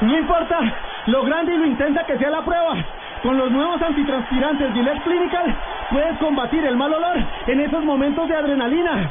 No importa lo grande y lo intensa que sea la prueba. Con los nuevos antitranspirantes Gillette Clinical puedes combatir el mal olor en esos momentos de adrenalina.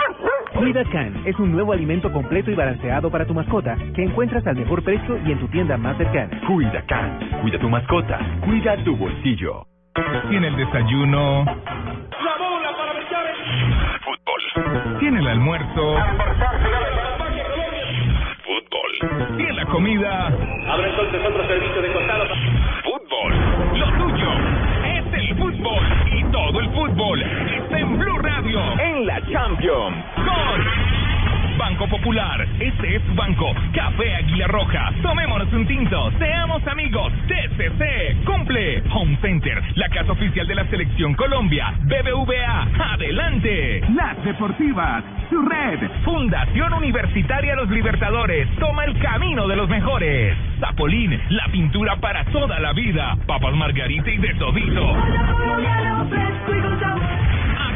Cuida Can es un nuevo alimento completo y balanceado para tu mascota que encuentras al mejor precio y en tu tienda más cercana. Cuida Can, cuida tu mascota, cuida tu bolsillo. Tiene el desayuno, La bola para brillar fútbol. Tiene el almuerzo, fútbol. Tiene la comida, Ahora entonces otro servicio de costado. Todo el fútbol está en Blue Radio. En la Champions. Con Banco Popular, este es Banco, Café Águila Roja, tomémonos un tinto, seamos amigos, TCC, cumple, Home Center, la casa oficial de la Selección Colombia, BBVA, adelante, Las Deportivas, su red, Fundación Universitaria Los Libertadores, toma el camino de los mejores, Zapolín, la pintura para toda la vida, Papas Margarita y de todito.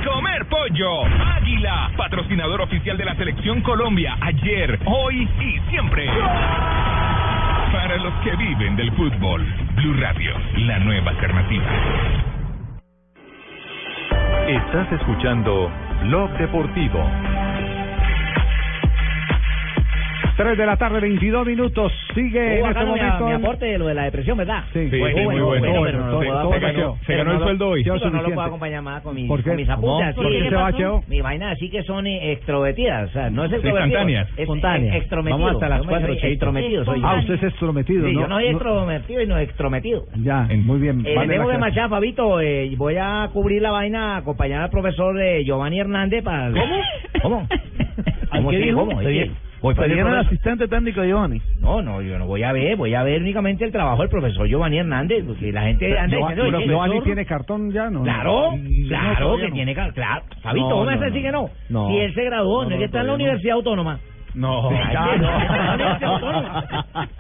Comer pollo. Águila, patrocinador oficial de la selección Colombia, ayer, hoy y siempre. Para los que viven del fútbol, Blue Radio, la nueva alternativa. Estás escuchando Blog Deportivo. 3 de la tarde, 22 minutos. Sigue en este momento. mi aporte de lo de la depresión, ¿verdad? Sí, Sí, muy bueno. se pero ganó el sueldo hoy. pero no lo puedo acompañar más con mis, ¿Por qué? con mis apuntes. ¿Por qué se va, Cheo? Mi vaina así que son extrovertidas, o sea, no es. Es Espontáneas. eh, extrometido. Vamos hasta las Yo me cuatro, soy Cheito. Extrometido soy yo. Ah, usted es extrometido, Sí, ¿no? yo no soy extrovertido y no extrometido. Ya, muy bien. Eh, tengo que marchar, Fabito. Eh, voy a cubrir la vaina, acompañar al profesor eh, Giovanni Hernández para... ¿Cómo? ¿Cómo? ¿Cómo? ¿Cómo? ¿Te Es voy para el asistente técnico de Giovanni? No, no, yo no voy a ver, voy a ver únicamente el trabajo del profesor Giovanni Hernández, porque la gente anda Giova- diciendo, pero "Oye, Giovanni zorro". tiene cartón ya, ¿no? Claro, No, claro todavía que no. tiene car- claro. Fabito, No, ¿cómo no, a decir no. que no? No. Si él se graduó, no, No, es que está en la no. Universidad Autónoma. No, Ya,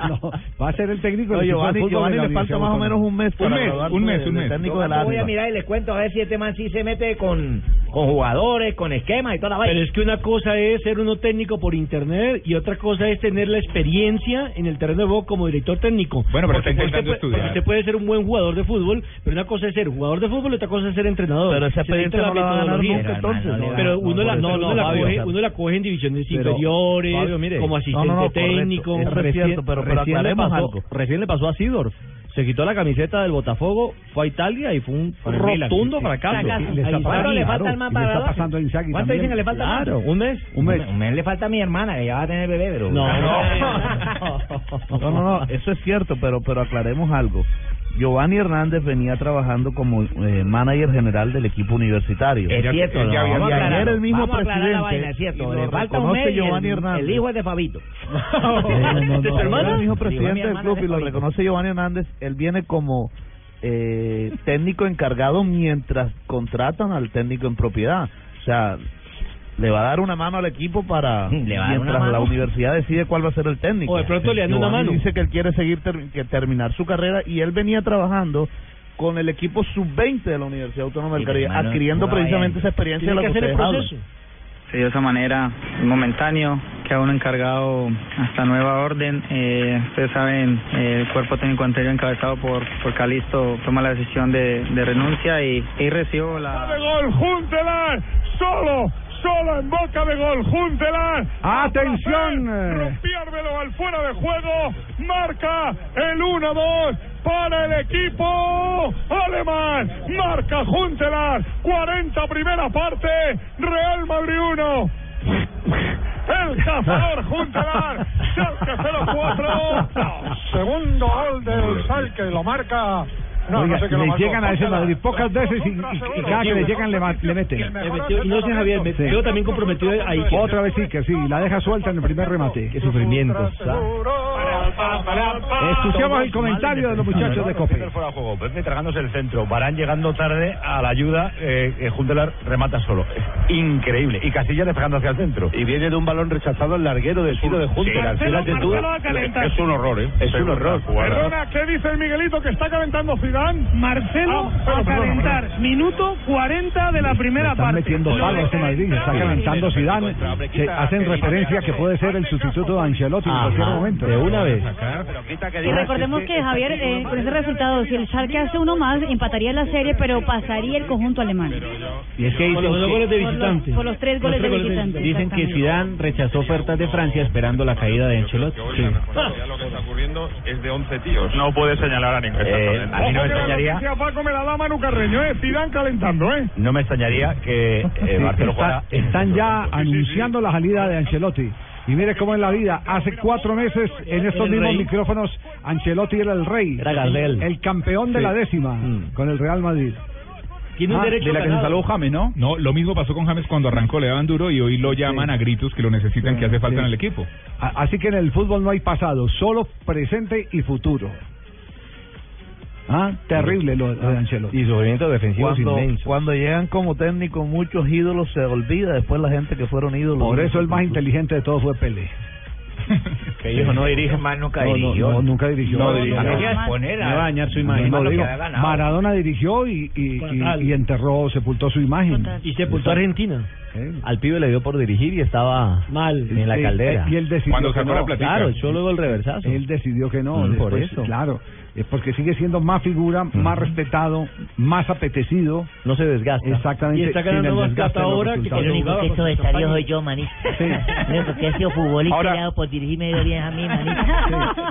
No, va a ser el técnico No, de Giovanni, fútbol Giovanni de la le falta más o menos un mes Un mes, un mes, de- un de mes. técnico Yo del voy a mirar y les cuento a ver si este man sí se mete con, con jugadores, con esquemas y toda la vaina. Pero es que una cosa es ser uno técnico por internet y otra cosa es tener la experiencia en el terreno de juego como director técnico. Bueno, pero Porque está usted intentando puede- estudiar. Usted puede ser un buen jugador de fútbol, pero una cosa es ser jugador de fútbol y otra cosa es ser entrenador. Pero esa experiencia no la va a ganar nunca, entonces, Pero, ¿no? No, uno, la, no, la coge, la en divisiones pero, inferiores, Fabio, mire, como asistente no, no, correcto. técnico. Cierto, pero, pero recién, le pasó, algo. recién le pasó a Sidor. Se quitó la camiseta del Botafogo, fue a Italia y fue un rotundo fracaso. le está Ahí, pasando, ¿cuánto le falta claro, al man y le para está graduarse? pasando a Inzaghi ¿Cuánto dicen que le falta? Claro, un mes. Un mes. Un mes le falta a mi hermana, que ya va a tener bebé, pero... No, No, no, no, eso es cierto, pero pero aclaremos algo. Giovanni Hernández venía trabajando como eh, manager general del equipo universitario. Es cierto, no, vamos a aclarar, el mismo vamos a presidente la vaina, es cierto, le falta un reconoce mes Giovanni el, Hernández. el hijo es de Fabito. No, no, el mismo presidente del club y lo reconoce Giovanni Hernández. Él viene como eh, técnico encargado mientras contratan al técnico en propiedad. O sea, le va a dar una mano al equipo para Le va a dar una mientras la mano. universidad decide cuál va a ser el técnico. O de pronto le dan una mano. dice que él quiere seguir ter- que terminar su carrera y él venía trabajando con el equipo sub-20 de la Universidad Autónoma del Caribe, adquiriendo precisamente esa experiencia de la que que hacer el ustedes hablan. de esa manera, momentáneo, queda uno encargado hasta nueva orden. Eh, ustedes saben, eh, el cuerpo técnico anterior encabezado por, por Calisto toma la decisión de, de renuncia y, y recibo la... gol, Juntelar, solo, solo en boca de gol, Juntelar. Atención. Rompiérmelo al fuera de juego, marca el 1-2 para el equipo alemán. Marca Juntelar, 40 primera parte, Real Madrid 1. El cazador Juntelar, Schalke 0-4. Segundo gol del Salque, lo marca. No, Oiga, no sé lo le llegan a ese. Madrid pocas veces y, y- y cada que le llegan le, le meten. Y no sé, Javier, me veo también comprometido ahí. que- Otra vez sí, que sí, la deja suelta en el primer remate. Qué sufrimiento. Escuchamos el comentario de los muchachos de Cope. fuera juego, Pepe tragándose el centro, Barán llegando tarde a la ayuda, eh, eh, Juntelar remata solo. Increíble. Y Casillas despegando hacia el centro. Y viene de un balón rechazado el larguero del tiro de Juntelar. Fíjate tú, calentar. es un horror, ¿eh? Es un horror. Perdona, ¿qué dice el Miguelito que está calentando Zidane? Marcelo Ah, a perdón, calentar. perdón. Minuto 40 de la primera Están parte. metiendo palos este Madrid, está calentando Zidane, se hacen referencia que puede ser el sustituto de Ancelotti en cualquier momento. de una vez. Y recordemos que Javier, eh, con ese resultado, si el Schalke hace uno más, empataría la serie, pero pasaría el conjunto alemán. Y es que Por dicen los dos goles de Por visitante. por los tres goles de tres goles de visitante. Dicen que. Zidane rechazó ofertas de Francia esperando la caída de Ancelotti. Ya lo que está ocurriendo es de 11 tíos. No puede señalar a ninguno. Eh, a mí no me Ojo que la extrañaría, noticia, Paco me la da Manu Carreño, ¿eh? Calentando, ¿eh? no me extrañaría que eh, Marcelo está- están ya anunciando la salida de Ancelotti. Y mire cómo es la vida. Hace cuatro meses, en estos mismos rey. micrófonos, Ancelotti era el rey. Era Gardel. El campeón de Sí. la décima con el Real Madrid. Tiene un Ah, derecho de la que se salvó James, ¿no? No, lo mismo pasó con James cuando arrancó, le daban duro y hoy lo llaman a gritos que lo necesitan, Sí, que hace falta sí. en el equipo. Así que en el fútbol no hay pasado, solo presente y futuro. Ah, terrible lo, lo de Ancelotti. Y sufrimiento defensivo Cuando, inmenso. cuando llegan como técnico muchos ídolos se olvida después la gente que fueron ídolos. Por eso el más inteligente de todos fue Pelé. Que dijo, no dirige más, nunca No, no, dirigió. no, nunca dirigió. No, No, dirigió. no, ¿A qué no. iba a exponer? A dañar su imagen. Más No, digo. Maradona dirigió y, y, y, y enterró, sepultó su imagen. Y sepultó a Argentina. Al pibe le dio por dirigir y estaba mal en la caldera. Y él decidió que no. Claro, echó luego el reversazo. Él decidió que no. Por eso. Claro, es porque sigue siendo más figura, más respetado, más apetecido. No se desgasta. Exactamente. Y está ganando más plata de ahora que El único que sobresalió Campaña. soy yo, manito. El único que he sido futbolista Ahora- y dado por dirigir me dio bien a mí, manito.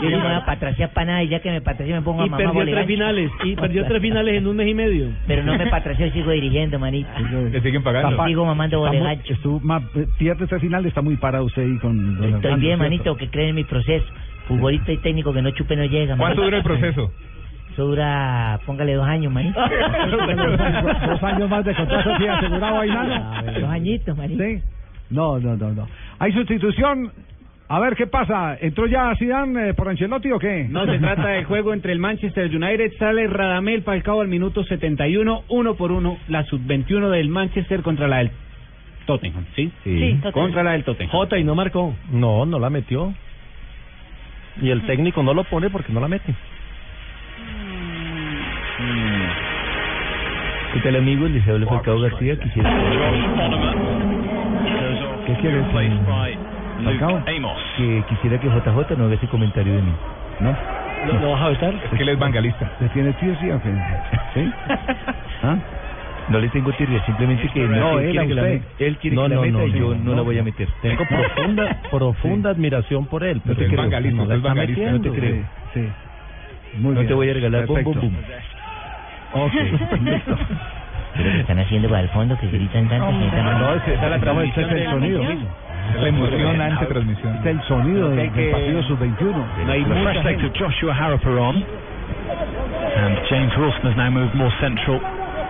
Yo no me voy a patraciar para nada y ya que me patracié me pongo a Y mamá perdió tres finales. Y perdió tres finales en un mes y medio. Pero no me patració y sigo dirigiendo, manito. Le siguen pagando. Está- Sigo mamando bolegancho. estuvo más- eh, pierde este final, está muy parado usted ahí con Estoy bien, manito, que creen en mi proceso. Futbolista y técnico que no chupe no llega. ¿Cuánto dura el proceso? Eso dura, póngale dos años, manito. Dos años más de contrato, sí, asegurado ahí nada. Dos añitos, manito. Sí. No, no, no, no. Hay sustitución. A ver qué pasa. ¿Entró ya Zidane eh, por Ancelotti o qué? No, se trata del juego entre el Manchester United. Sale Radamel Falcao al minuto 71, uno por uno. La sub-21 del Manchester contra la del Tottenham, ¿sí? Sí, Tottenham. Contra la del Tottenham. Jota y no marcó. No, no la metió. Y el técnico no lo pone porque no la mete. Y el amigo el Liceo Falcao García quisiera. ¿Qué quiere decir? Falcao? Que quisiera que JJ no haga ese comentario de mí. ¿No? ¿Lo, vas a vetar? Es que él es bangalista. ¿Le tiene o qué? ¿Sí? ¿Ah? No le tengo tirria, simplemente que No, él él quiere que la meta. Él quiere No, que la no, meta no, y yo no, no, la no. voy a meter. Tengo profunda, profunda admiración por él, pero es creo no la es está metiendo. No te creo. Sí. Muy No bien. te voy a regalar bum, bum, bum. Ok, listo. Pero que están haciendo para el fondo que gritan tanto. No, ese- esa es la transmisión del sonido. Es la emocionante transmisión. Es el sonido del, partido sub-21. The fresh legs of Joshua Harrop are on. And James Wilson has now moved more central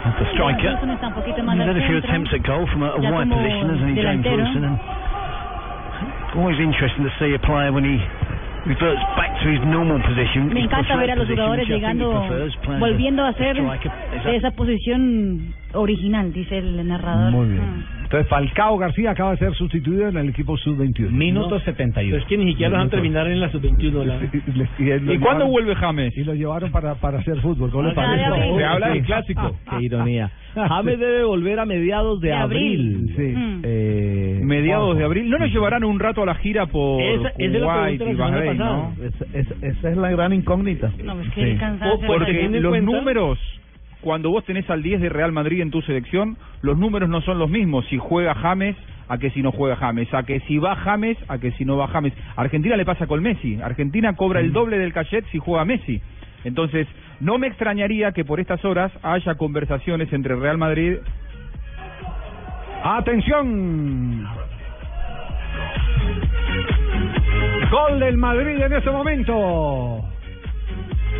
the striker. He's had a few attempts at goal from a, a wide position, hasn't he, James. Wilson? And always interesting to see a player when he reverts back to his normal position. Me encanta ver a los jugadores llegando, volviendo a hacer esa posición original, dice el narrador. Muy bien. Entonces Falcao García acaba de ser sustituido en el equipo sub-21. Minuto No. 71. Pero es que ni siquiera los han terminado en la sub-21. La... Y, y lo ¿Y cuándo vuelve James? Y lo llevaron para, para hacer fútbol. ¿Cómo le Ah, parece? de. Se habla del Sí. clásico. Qué ironía. James debe volver a mediados de, De abril. abril. Sí. Mm. Eh, Mediados de abril. ¿No nos llevarán un rato a la gira por Esa- esa es Kuwait pregunta de y Bahrein, no? Es- es- esa es la gran incógnita. No, es que Sí. Porque los cuenta- números, cuando vos tenés al 10 de Real Madrid en tu selección, los números no son los mismos. Si juega James, a que si no juega James. A que si va James, a que si no va James. Argentina le pasa con Messi. Argentina cobra el doble del cachet si juega Messi. Entonces, no me extrañaría que por estas horas haya conversaciones entre Real Madrid Atención. Gol del Madrid en ese momento.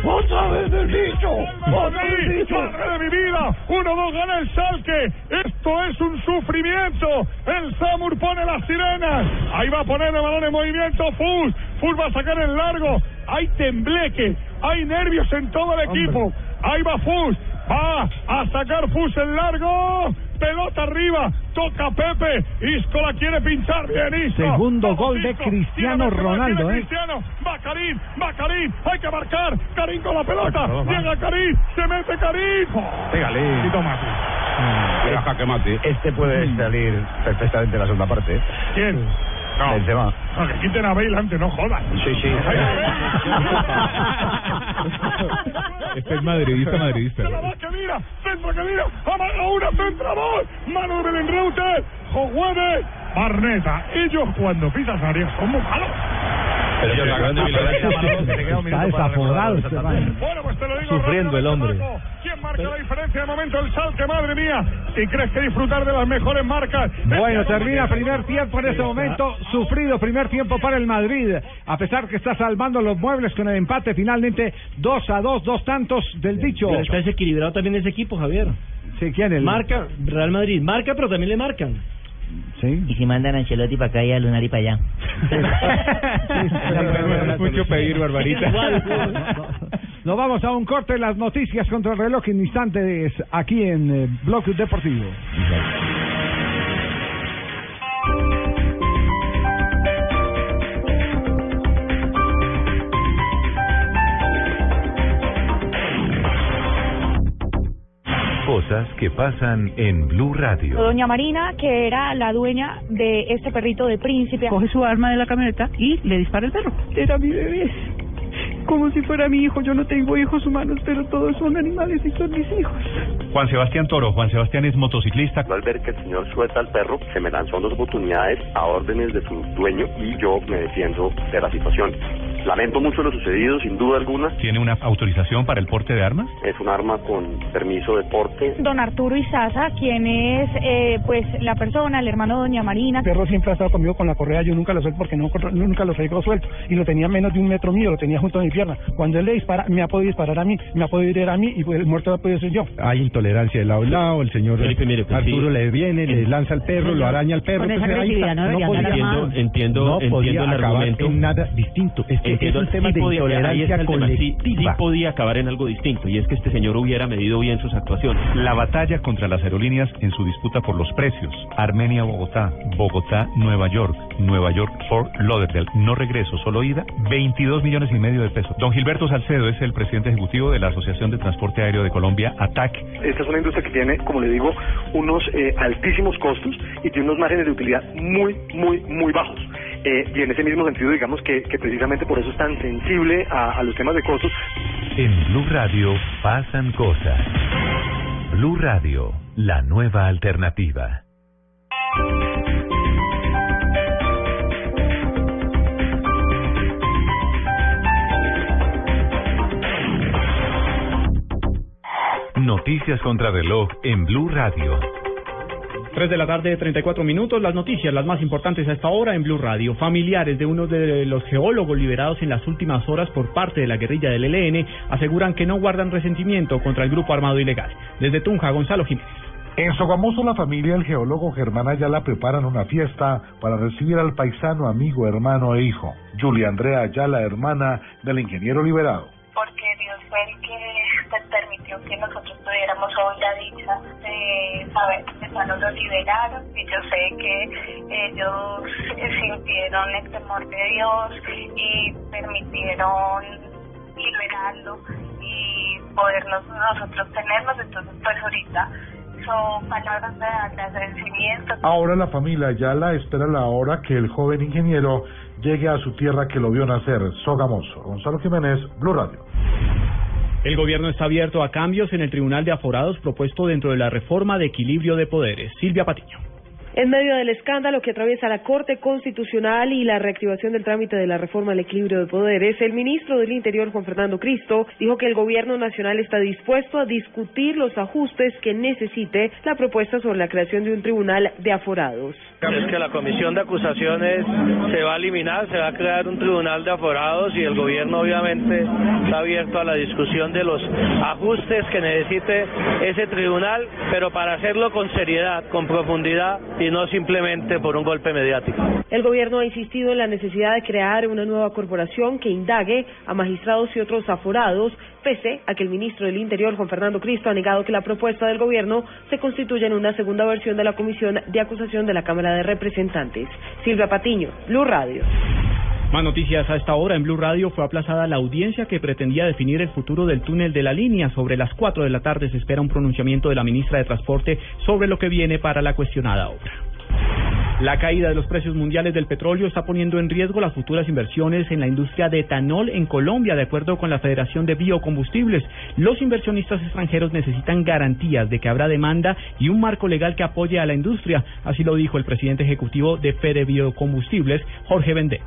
¡Otra vez el bicho! ¡Otra vez el bicho! ¡Madre de mi vida! ¡1-2 gana el Salque! ¡Esto es un sufrimiento! ¡El Samur pone las sirenas! Ahí va a poner el balón en movimiento Fus. Fus va a sacar el largo. Hay tembleque. Hay nervios en todo el equipo. Ahí va Fus. Va a sacar Fus el largo. Pelota arriba. Toca Pepe. Isco la quiere pinchar. Bien, Isco. Segundo gol de. Cristiano Ronaldo, ¿eh? Cristiano. Va Karim. Va Karim. Hay que marcar. Karim con la pelota. Ay, Llega Karim. Se mete Karim. Pégale. Tito Mati. Mate. Este puede salir perfectamente en la segunda parte. ¿Quién? No. Benzema. No, que quiten a Bale antes, no jodas. Sí, sí. Este es madridista, madridista. Se la va que mira, centro que mira, amaga una, centra dos, mano de Belén Reuter, Jojueve, Barneta. Ellos cuando pisan área son muy malos. Ellos la Está recordar este. Bueno, pues te lo digo Sufriendo el hombre. ¿Quién marca la diferencia de momento? El Salque, madre mía. y crees que disfrutar de las mejores marcas. Bueno, termina primer tiempo en este momento. Sufrido primer tiempo para el Madrid. A pesar que está salvando los muebles con el empate, finalmente 2 a 2, dos tantos del dicho. Pero está desequilibrado también ese equipo, Javier. Sí, ¿quién es? Marca, Real Madrid. Marca, pero también le marcan. Sí. Y si mandan a Ancelotti para acá y a Lunari para allá. es mucho pedir, Barbarita. Nos vamos a un corte de las noticias contra el reloj en instantes aquí en eh, Bloque Deportivo. Cosas que pasan en Blue Radio. Doña Marina, que era la dueña de este perrito de príncipe, coge su arma de la camioneta y le dispara el perro. Era mi bebé. Como si fuera mi hijo. Yo no tengo hijos humanos, pero todos son animales y son mis hijos. Juan Sebastián Toro. Juan Sebastián es motociclista. Al ver que el señor suelta al perro, se me lanzó dos oportunidades a órdenes de su dueño y yo me defiendo de la situación. Lamento mucho lo sucedido, sin duda alguna. ¿Tiene una autorización para el porte de armas? Es un arma con permiso de porte. Don Arturo Izaza, quien es eh, pues la persona, el hermano de Doña Marina. El perro siempre ha estado conmigo con la correa, yo nunca lo suelto porque no, nunca lo traigo suelto. Y lo tenía menos de un metro mío, lo tenía junto a mi pierna. Cuando él le dispara, me ha podido disparar a mí, me ha podido ir a mí y pues, el muerto ha podido ser yo. Hay intolerancia de lado a lado, el señor Felipe, mire, pues, Arturo sí. le viene, le lanza al perro, lo araña al perro. Con esa ahí agresividad está. no deberían podía- Entiendo, entiendo, no podía entiendo el acabar argumento. en nada distinto. Es que Entiendo, un tema sí de podía- ahí está intolerancia el tema, sí, podía acabar en algo distinto y es que este señor hubiera medido bien sus actuaciones. La batalla contra las aerolíneas en su disputa por los precios. Armenia-Bogotá, Bogotá-Nueva York, Nueva York-Fort Lauderdale. No regreso, solo ida, 22 millones y medio de pesos. Don Gilberto Salcedo es el presidente ejecutivo de la Asociación de Transporte Aéreo de Colombia, ATAC. Esta es una industria que tiene, como le digo, unos eh, altísimos costos y tiene unos márgenes de utilidad muy, muy, muy bajos. Eh, y en ese mismo sentido, digamos que, que precisamente por eso es tan sensible a, a los temas de costos. En Blue Radio pasan cosas. Blue Radio, la nueva alternativa. Noticias contra reloj en Blue Radio. 3 de la tarde, 34 minutos. Las noticias, las más importantes a esta hora en Blue Radio. Familiares de uno de los geólogos liberados en las últimas horas por parte de la guerrilla del ELN aseguran que no guardan resentimiento contra el grupo armado ilegal. Desde Tunja, Gonzalo Jiménez. En Sogamoso, la familia del geólogo Germán Ayala preparan una fiesta para recibir al paisano, amigo, hermano e hijo, Julia Andrea Ayala, hermana del ingeniero liberado. Porque Dios fue el que pues, permitió que nosotros tuviéramos hoy la dicha de saber que hermanos lo liberaron. Y yo sé que ellos sintieron el temor de Dios y permitieron liberarlo y podernos nosotros tenernos. Entonces pues ahorita son palabras de agradecimiento. Ahora la familia Ayala espera la hora que el joven ingeniero llegue a su tierra que lo vio nacer, Sogamoso. Gonzalo Jiménez, Blue Radio. El gobierno está abierto a cambios en el Tribunal de Aforados propuesto dentro de la reforma de equilibrio de poderes. Silvia Patiño. En medio del escándalo que atraviesa la Corte Constitucional y la reactivación del trámite de la reforma al equilibrio de poderes, el ministro del Interior, Juan Fernando Cristo, dijo que el Gobierno Nacional está dispuesto a discutir los ajustes que necesite la propuesta sobre la creación de un tribunal de aforados. Es que la comisión de acusaciones se va a eliminar, se va a crear un tribunal de aforados y el gobierno obviamente está abierto a la discusión de los ajustes que necesite ese tribunal, pero para hacerlo con seriedad, con profundidad y no simplemente por un golpe mediático. El gobierno ha insistido en la necesidad de crear una nueva corporación que indague a magistrados y otros aforados, pese a que el ministro del Interior, Juan Fernando Cristo, ha negado que la propuesta del gobierno se constituya en una segunda versión de la comisión de acusación de la Cámara de Representantes. Silvia Patiño, Blue Radio. Más noticias a esta hora en Blue Radio fue aplazada la audiencia que pretendía definir el futuro del túnel de la línea. Sobre las 4 de la tarde se espera un pronunciamiento de la ministra de Transporte sobre lo que viene para la cuestionada obra. La caída de los precios mundiales del petróleo está poniendo en riesgo las futuras inversiones en la industria de etanol en Colombia, de acuerdo con la Federación de Biocombustibles. Los inversionistas extranjeros necesitan garantías de que habrá demanda y un marco legal que apoye a la industria, así lo dijo el presidente ejecutivo de Fede Biocombustibles, Jorge Bendec.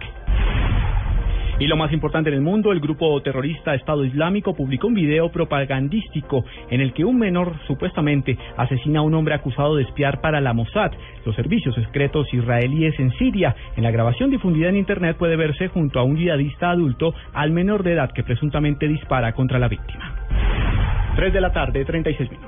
Y lo más importante en el mundo, el grupo terrorista Estado Islámico publicó un video propagandístico en el que un menor supuestamente asesina a un hombre acusado de espiar para la Mossad, los servicios secretos israelíes en Siria. En la grabación difundida en Internet puede verse junto a un yihadista adulto al menor de edad que presuntamente dispara contra la víctima. 3 de la tarde, 36 minutos.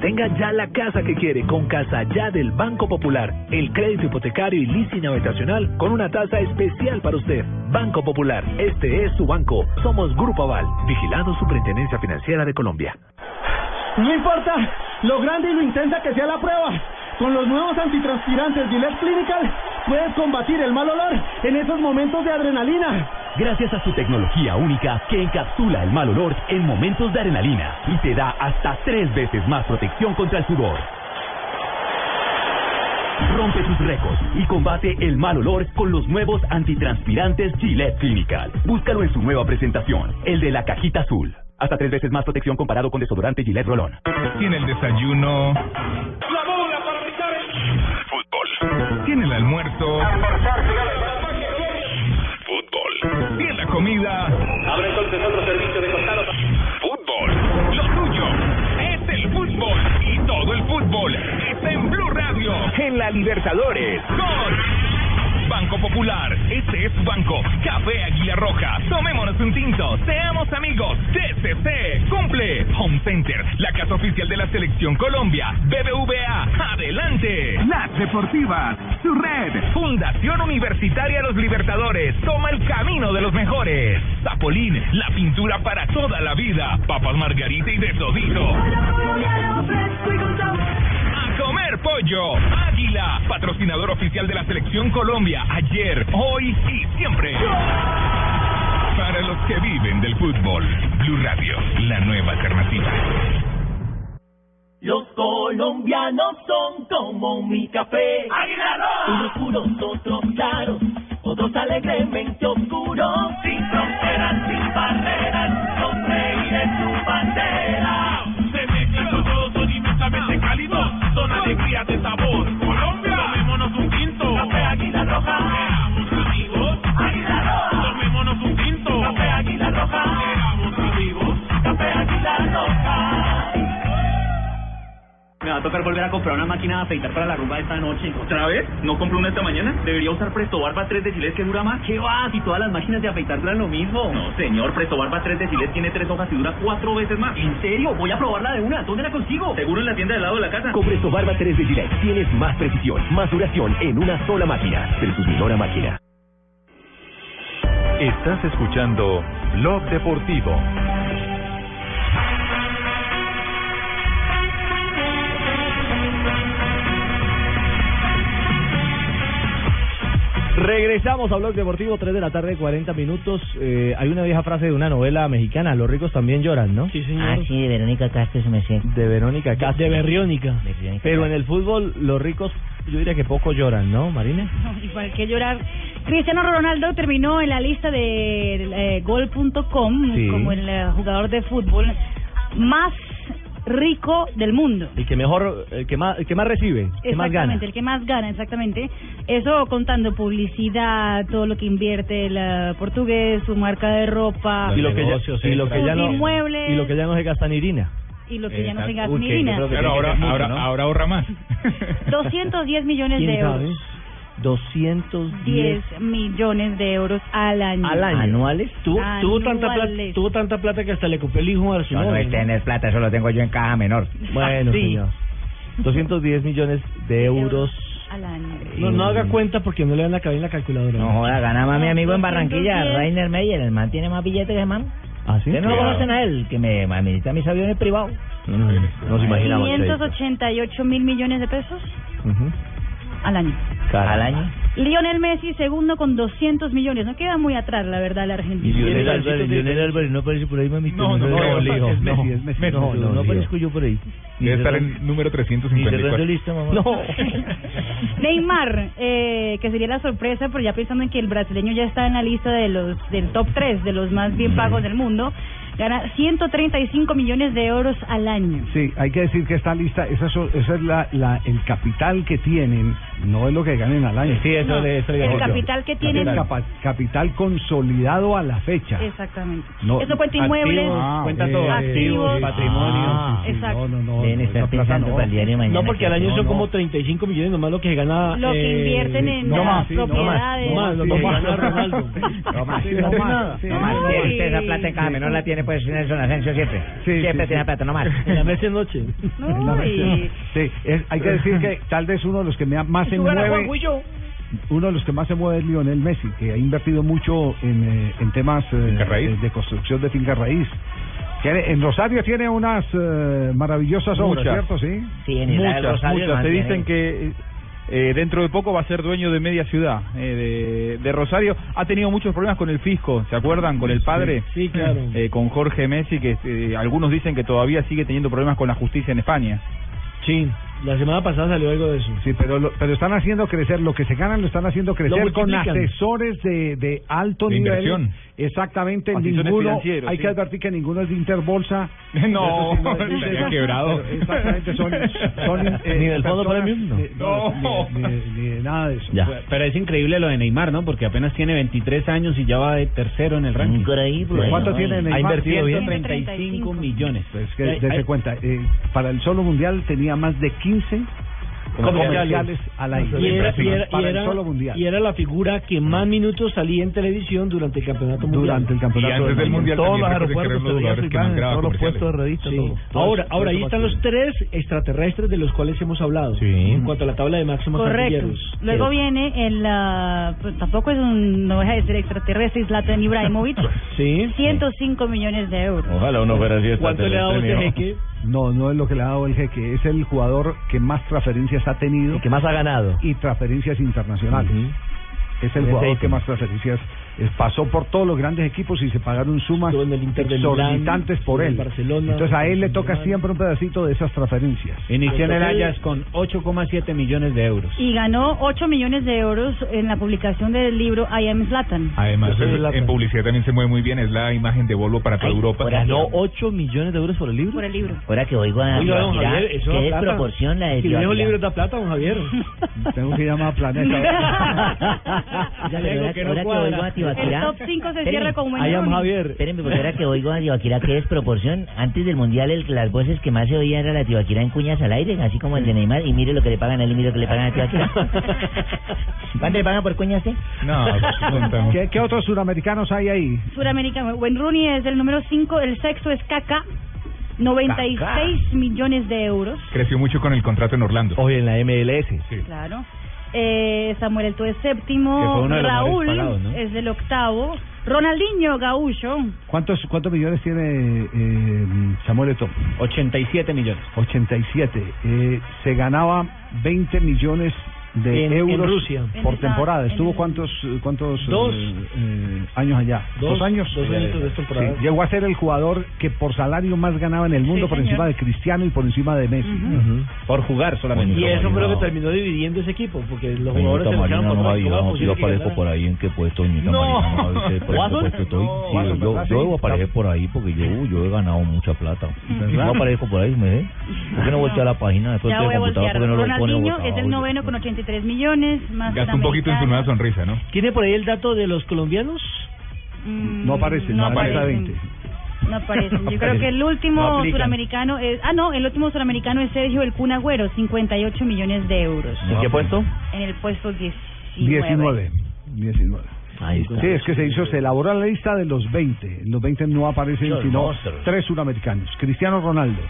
Tenga ya la casa que quiere con Casa Ya del Banco Popular. El crédito hipotecario y leasing habitacional con una tasa especial para usted. Banco Popular, este es su banco. Somos Grupo Aval, vigilado Superintendencia Financiera de Colombia. No importa lo grande y lo intensa que sea la prueba. Con los nuevos antitranspirantes Gillette Clinical puedes combatir el mal olor en esos momentos de adrenalina. Gracias a su tecnología única que encapsula el mal olor en momentos de adrenalina y te da hasta tres veces más protección contra el sudor. Rompe tus récords y combate el mal olor con los nuevos antitranspirantes Gillette Clinical. Búscalo en su nueva presentación, el de la cajita azul. Hasta tres veces más protección comparado con desodorante Gillette Rolón. Tiene el desayuno. La bola para picar Fútbol. Tiene el almuerzo. Fútbol. Comida. Abre entonces otro servicio de costado. Fútbol. Lo tuyo es el fútbol. Y todo el fútbol está en Blue Radio. En la Libertadores. Con Banco Popular. Este es su banco. Café Águila Roja. Tomémonos un tinto. Seamos amigos. TCC. Cumple. Home Center. La casa oficial de la Selección Colombia. BBVA. Adelante. Las Deportivas. Su red. Fundación Universitaria Los Libertadores. Toma el camino de los mejores. Zapolín. La pintura para toda la vida. Papas Margarita y de todito. Comer pollo. Águila, patrocinador oficial de la Selección Colombia. Ayer, hoy y siempre. Para los que viven del fútbol. Blue Radio, la nueva alternativa. Los colombianos son como mi café. Unos puros, otros claros, otros alegremente oscuros. Sin fronteras, sin barreras, son reyes su bandera. Se mezclan los todos, son inmensamente cálidos. Son alegrías de sabor. Colombia. Tomémonos un tinto. Café Águila Roja. Seamos amigos. Águila Roja. Tomémonos un tinto. Café Águila Roja. Seamos amigos. Café Águila Roja. Me va a tocar volver a comprar una máquina de afeitar para la rumba esta noche. ¿Otra vez? ¿No compré una esta mañana? ¿Debería usar Presto Barba 3 de Gillette que dura más? ¿Qué va? Si todas las máquinas de afeitar duran lo mismo. No, señor. Presto Barba 3 de Gillette tiene tres hojas y dura cuatro veces más. ¿En serio? Voy a probarla de una. ¿Dónde la consigo? Seguro en la tienda del lado de la casa. Con Presto Barba 3 de Gillette tienes más precisión, más duración en una sola máquina. Versus menor a máquina. Estás escuchando Blog Deportivo. Regresamos a Blog Deportivo, 3 de la tarde, 40 minutos. Eh, hay una vieja frase de una novela mexicana, los ricos también lloran, ¿no? Sí, Ah, sí, de Verónica Castro se me sé. De Verónica Castro. De Berriónica. Pero en el fútbol, los ricos, yo diría que poco lloran, ¿no, Marina? Igual que llorar. Cristiano Ronaldo terminó en la lista de eh, gol.com Sí. como el eh, jugador de fútbol más rico del mundo. El que mejor, el que más, el que más recibe, el que más gana. Exactamente, el que más gana, exactamente. Eso contando publicidad, todo lo que invierte el eh, portugués, su marca de ropa, Y lo que ya, negocios y lo que ya no, inmuebles y lo que ya no se gasta en Irina. y lo que ya no se gasta en Irina. que ahora, ahora, ¿no? ahora ahorra más. 210 millones ¿Quién de euros. Sabe? 210 10 millones de euros al año. al año. ¿Anuales? Tuvo, tuvo, tanta plata, Anuales. tuvo tanta plata que hasta le compré el hijo a su No, no es ¿no? tener plata, eso lo tengo yo en caja menor. Bueno, Sí. señor. 210 millones de euros. al año. No, no haga cuenta porque no le van a caber en la calculadora. No joda, gana más mi amigo en 210. Barranquilla, Rainer Meyer. El man tiene más billetes que man. ¿Ah, sí? ¿Ustedes no lo conocen a él? Que me administra mis aviones privados. No, no, nos imaginamos. 588 mil millones de pesos Ujú. Al año. al año. Lionel Messi, segundo con 200 millones. No queda muy atrás, la verdad, la Y Argentina. Lionel Álvarez, Lionel Álvarez no aparece por ahí, mamita. No, no, no, Leo, es Messi, no. es Messi. No, no, no aparezco yo por ahí. Debe estar en número Ni cerrando 354. lista, mamá. No. Neymar, eh, que sería la sorpresa, pero ya pensando en que el brasileño ya está en la lista de los del top 3 de los más bien pagos del mundo, gana 135 millones de euros al año. Sí, hay que decir que esta lista, esa, so- esa es la, la, el capital que tienen, no es lo que ganen al año. Sí, eso No, le- eso le el capital que tienen. El capa- capital consolidado a la fecha. Exactamente. No, Eso cuenta inmuebles, Ah, cuenta eh, todo, activos, patrimonio. Ah, sí, Exacto. No, no, no. Deben no, estar pensando no. para el diario de mañana. No, porque al año no, son no. como 35 millones nomás lo que gana. Lo que eh, invierten en no las más, sí, no más, propiedades. No más, no más. No más, no no más, No más, no tiene más. usted esa plata en cada menor la tiene pues Nelson Asensio siempre. Sí, siempre sí, tiene sí. plata, no más. En la mesa de noche. En la No, mesa. y- Sí, es- hay que decir que tal vez uno de los que me- más se mueve, uno de los que más se mueve es Lionel Messi, que ha invertido mucho en, eh, en temas eh, de, de construcción de finca raíz. Que en Rosario tiene unas eh, maravillosas obras, Muchas. ¿cierto? Sí. Sí, en el Muchas, Rosario, muchas. bien, dicen que eh, dentro de poco va a ser dueño de media ciudad eh, de, de Rosario. Ha tenido muchos problemas con el fisco, ¿se acuerdan? Con el padre. Sí, sí, claro. Eh, con Jorge Messi, que eh, algunos dicen que todavía sigue teniendo problemas con la justicia en España. Sí, la semana pasada salió algo de eso. Sí, pero lo- pero están haciendo crecer, lo que se ganan lo están haciendo crecer con asesores de, de alto De nivel. inversión. Exactamente, Asesores ninguno, hay sí. que advertir que ninguno es de Interbolsa. No, sí, exacto, quebrado. Exactamente, son, son eh, Ni del Fondo Premium, no. de- No. ni- ni- ni de nada de eso. Ya. Pero es increíble lo de Neymar, ¿no? Porque apenas tiene 23 años y ya va de tercero en el ranking. Increíble. ¿Cuánto ¿no? tiene Y- Neymar? Ha invertido ¿Ciento? 135 millones. Pues que hay- cuenta, eh, para el solo mundial tenía más de 15 comerciales al aire. Y era, y, era, y, para era, el solo mundial. y era la figura que más minutos salía en televisión durante el campeonato mundial. Durante el Y campeonato antes del mundial Todos los aeropuertos los imagen, todos los puestos de revistas, Sí. todo. todo Ahora, eso- ahora todo ahí están los tres extraterrestres de los cuales hemos hablado. Sí. En cuanto a la tabla de máximos Correcto. Luego viene el, ah, pues, tampoco es un, no deja de ser extraterrestre, Zlatan Ibrahimovic, Sí. 105 millones de euros. Ojalá uno fuera así ¿Cuánto le ha dado jeque? No, no es lo que le ha dado el jeque, es el jugador que más transferencias ha tenido El que más ha ganado. y transferencias internacionales. Es el jugador que más transferencias pasó por todos los grandes equipos y se pagaron sumas en el exorbitantes Milán, por en él. Barcelona, Entonces a él le toca Milán. siempre un pedacito de esas transferencias. Inició en el Ajax con 8,7 millones de euros. Y ganó 8 millones de euros en la publicación del libro I Am Zlatan. Además, Eso es en, publicidad también se mueve muy bien. Es la imagen de Volvo para toda Ay, Europa. ¿Ganó 8 millones de euros por el libro? Por el libro. Ahora que oigo a Oiga, don Javier, eso qué da plata. desproporción la de Si leo libros da plata, don Javier. Tengo que llamar a Planeta. Ya, le digo que no cuadra. A El Tibaquirá... top 5 se cierra con I Wayne am Rooney. Javier. Espérenme, porque ahora que oigo a Tibaquirá, qué desproporción. Antes del Mundial, el, las voces que más se oían era la Tibaquirá en cuñas al aire, así como el de Neymar. Y mire lo que le pagan a él y mire lo que le pagan a Tibaquirá. ¿Cuánto le pagan por cuñas, eh? No. ¿Qué, qué otros suramericanos hay ahí? Suramericano. Wayne Rooney es el número 5, el sexto es Kaká, 96 millones de euros. Creció mucho con el contrato en Orlando. Hoy en la MLS. Sí. Claro. Eh, Samuel Eto'o es séptimo. Raúl mejores pagados, ¿no? es el octavo. Ronaldinho Gaúcho. ¿Cuántos cuántos millones tiene eh, Samuel Eto'o? 87 millones. 87. Eh, se ganaba 20 millones de En- en euros Rusia. por En temporada. en ¿Estuvo cuántos cuántos Dos. eh, eh, años allá? Dos- años? dos añitos de temporada. Sí, Llegó a ser el jugador que por salario más ganaba en el mundo Sí, por señor. encima de Cristiano y por encima de Messi. Ujú. Por jugar solamente. Y eso fue lo que no. terminó dividiendo ese equipo, porque los jugadores se lucharon por no no, me diga, ¿cómo no, es yo aparezco por ahí en qué puesto, señor No. No, no. No, Watson, yo, aparecer por ahí porque yo, yo he ganado mucha plata. Yo aparezco por ahí, ¿me ve? ¿Por qué no voltea la página después Ya del voy a computador? voltear. ¿Por qué no lo pone es el noveno con 83 millones. Más Gastó un poquito en su nueva sonrisa, ¿no? ¿Tiene por ahí el dato de los colombianos? Mm, No aparece, no, aparece a aparecen. 20. No aparecen. Yo creo que el último No suramericano es... Ah, no, el último suramericano es Sergio El Kun Agüero, 58 millones de euros. ¿En qué puesto? En el puesto 19. 19. 19. Ahí está. Sí, es que se hizo, se elaboró la lista de los 20. En los 20 no aparecen sino tres suramericanos. Cristiano Ronaldo.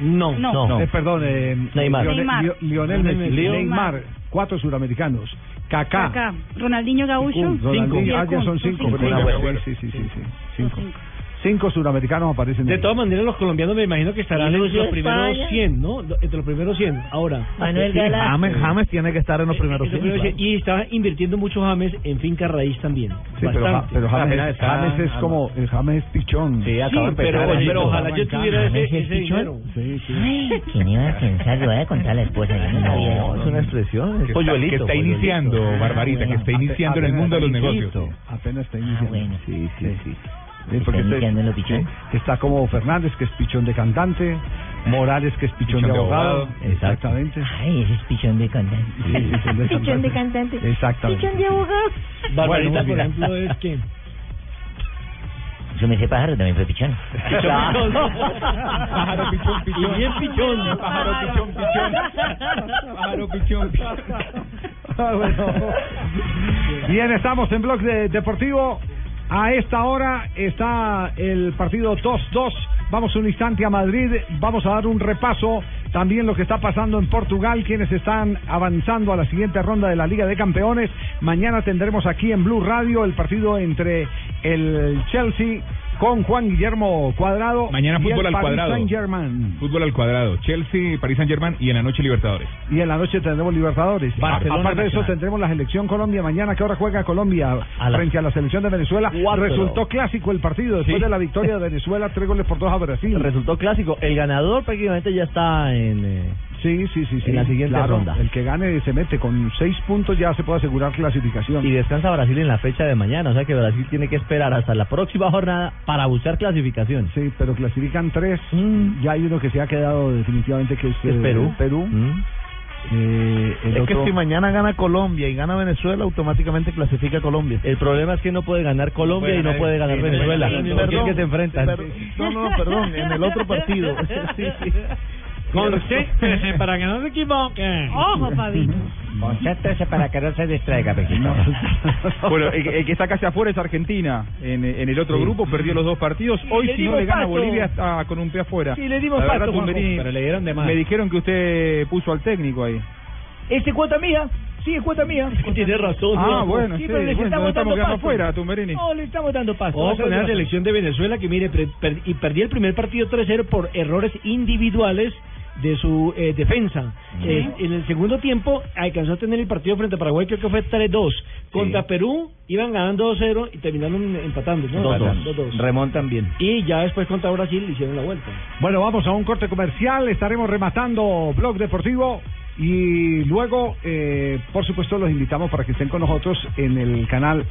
No. No. No. Eh, perdón, eh, Neymar. Lionel, Neymar. Lio- Lionel Messi. Neymar. Neymar. Cuatro suramericanos. Kaká. Ronaldinho Gaúcho. Ronaldinho. Ah, ya son cinco. cinco. perdón. Cinco. Sí, sí, sí, sí, Cinco. cinco. Cinco suramericanos aparecen. De ahí. todas maneras, los colombianos me imagino que estarán ¿Y entre Lucio los primeros España? 100, ¿no? Entre los primeros 100. Ahora. Manuel Sí, Gala. James- James tiene que estar en los primeros 100, primeros 100. Y está invirtiendo mucho James en finca raíz también. Sí, pero, pero James, James es como, el James es pichón. Sí, pero, pero ojalá yo tuviera ese, ese dinero. Sí, sí. Ay, ¿quién iba a pensar? Le voy a contar a la esposa. No eso. es una expresión. Que está, que está iniciando, Barbarita, que está iniciando en el mundo de los negocios. Apenas está iniciando. bueno. Sí, sí, sí. Sí, Está porque este- iniciando en lo pichón. sí, Está como Fernández, que es pichón de cantante. Morales, que es pichón, Pichón de de abogado. abogado. Exactamente. Ay, ese es pichón de cantante. Sí, pichón de Pichón de cantante. Exactamente. Pichón de abogado. Barbarita, Bueno, por ejemplo, es que... Yo me sé pájaro, también fue pichón. Pájaro pichón, pichón. Y bien pichón. Pájaro pichón, pichón. Pájaro pichón, pichón. Ah, bueno. Bien, estamos en Blog de- Deportivo. A esta hora está el partido 2-2. Vamos un instante a Madrid. Vamos a dar un repaso también lo que está pasando en Portugal, quienes están avanzando a la siguiente ronda de la Liga de Campeones. Mañana tendremos aquí en Blue Radio el partido entre el Chelsea con Juan Guillermo Cuadrado. Mañana fútbol al Paris cuadrado. Saint-Germain. Fútbol al cuadrado. Chelsea, Paris Saint Germain y en la noche Libertadores. Y en la noche tendremos Libertadores. Barcelona Aparte de eso, tendremos la selección Colombia. Mañana, ¿qué hora juega Colombia A las frente a la selección de Venezuela? cuatro. Resultó clásico el partido después Sí. de la victoria de Venezuela, tres goles por dos a Brasil. Resultó clásico. El ganador prácticamente ya está en, eh, Sí, sí, sí, sí. en la siguiente Claro, ronda. El que gane se mete con seis puntos, ya se puede asegurar clasificación. Y descansa Brasil en la fecha de mañana, o sea que Brasil tiene que esperar hasta la próxima jornada para buscar clasificación. Sí, pero clasifican tres. Ya hay uno que se ha quedado definitivamente que es, eh, Perú. Perú. Mm. Eh, el Es otro- que si mañana gana Colombia y gana Venezuela, automáticamente clasifica Colombia. El problema es que no puede ganar Colombia y no puede ganar sí, no puede Venezuela. es Perdón, que se enfrentan. per- no, no, perdón, en el otro partido. Sí, sí. Concéntrese para que no se equivoque. Ojo, Fabito. Concéntrese para que no se distraiga, Pejito. Bueno, el, el que está casi afuera es Argentina. En, en el otro Sí. grupo perdió los dos partidos. Y Hoy si no le gana paso. Bolivia está con un pie afuera. Sí, le dimos La verdad, paso, Juanjo, Tumberini, pero le dieron de más. Me dijeron que usted puso al técnico ahí. ¿Este cuota mía? Sí, es cuota mía. Tiene razón. Ah, Juanjo. bueno, sí, pero le bueno, estamos estamos dando paso. afuera, Tumberini. No, le estamos dando paso. Ojo con la selección de Venezuela que, mire, per- per- y perdí el primer partido 3-0 por errores individuales de su eh, defensa. Eh, en el segundo tiempo alcanzó a tener el partido frente a Paraguay, creo que fue 3-2. Contra Perú iban ganando 2-0 y terminaron empatando. ¿no? 2-2. 2-2. Remontan bien. Y ya después contra Brasil hicieron la vuelta. Bueno, vamos a un corte comercial. Estaremos rematando Blog Deportivo. Y luego, eh, por supuesto, los invitamos para que estén con nosotros en el canal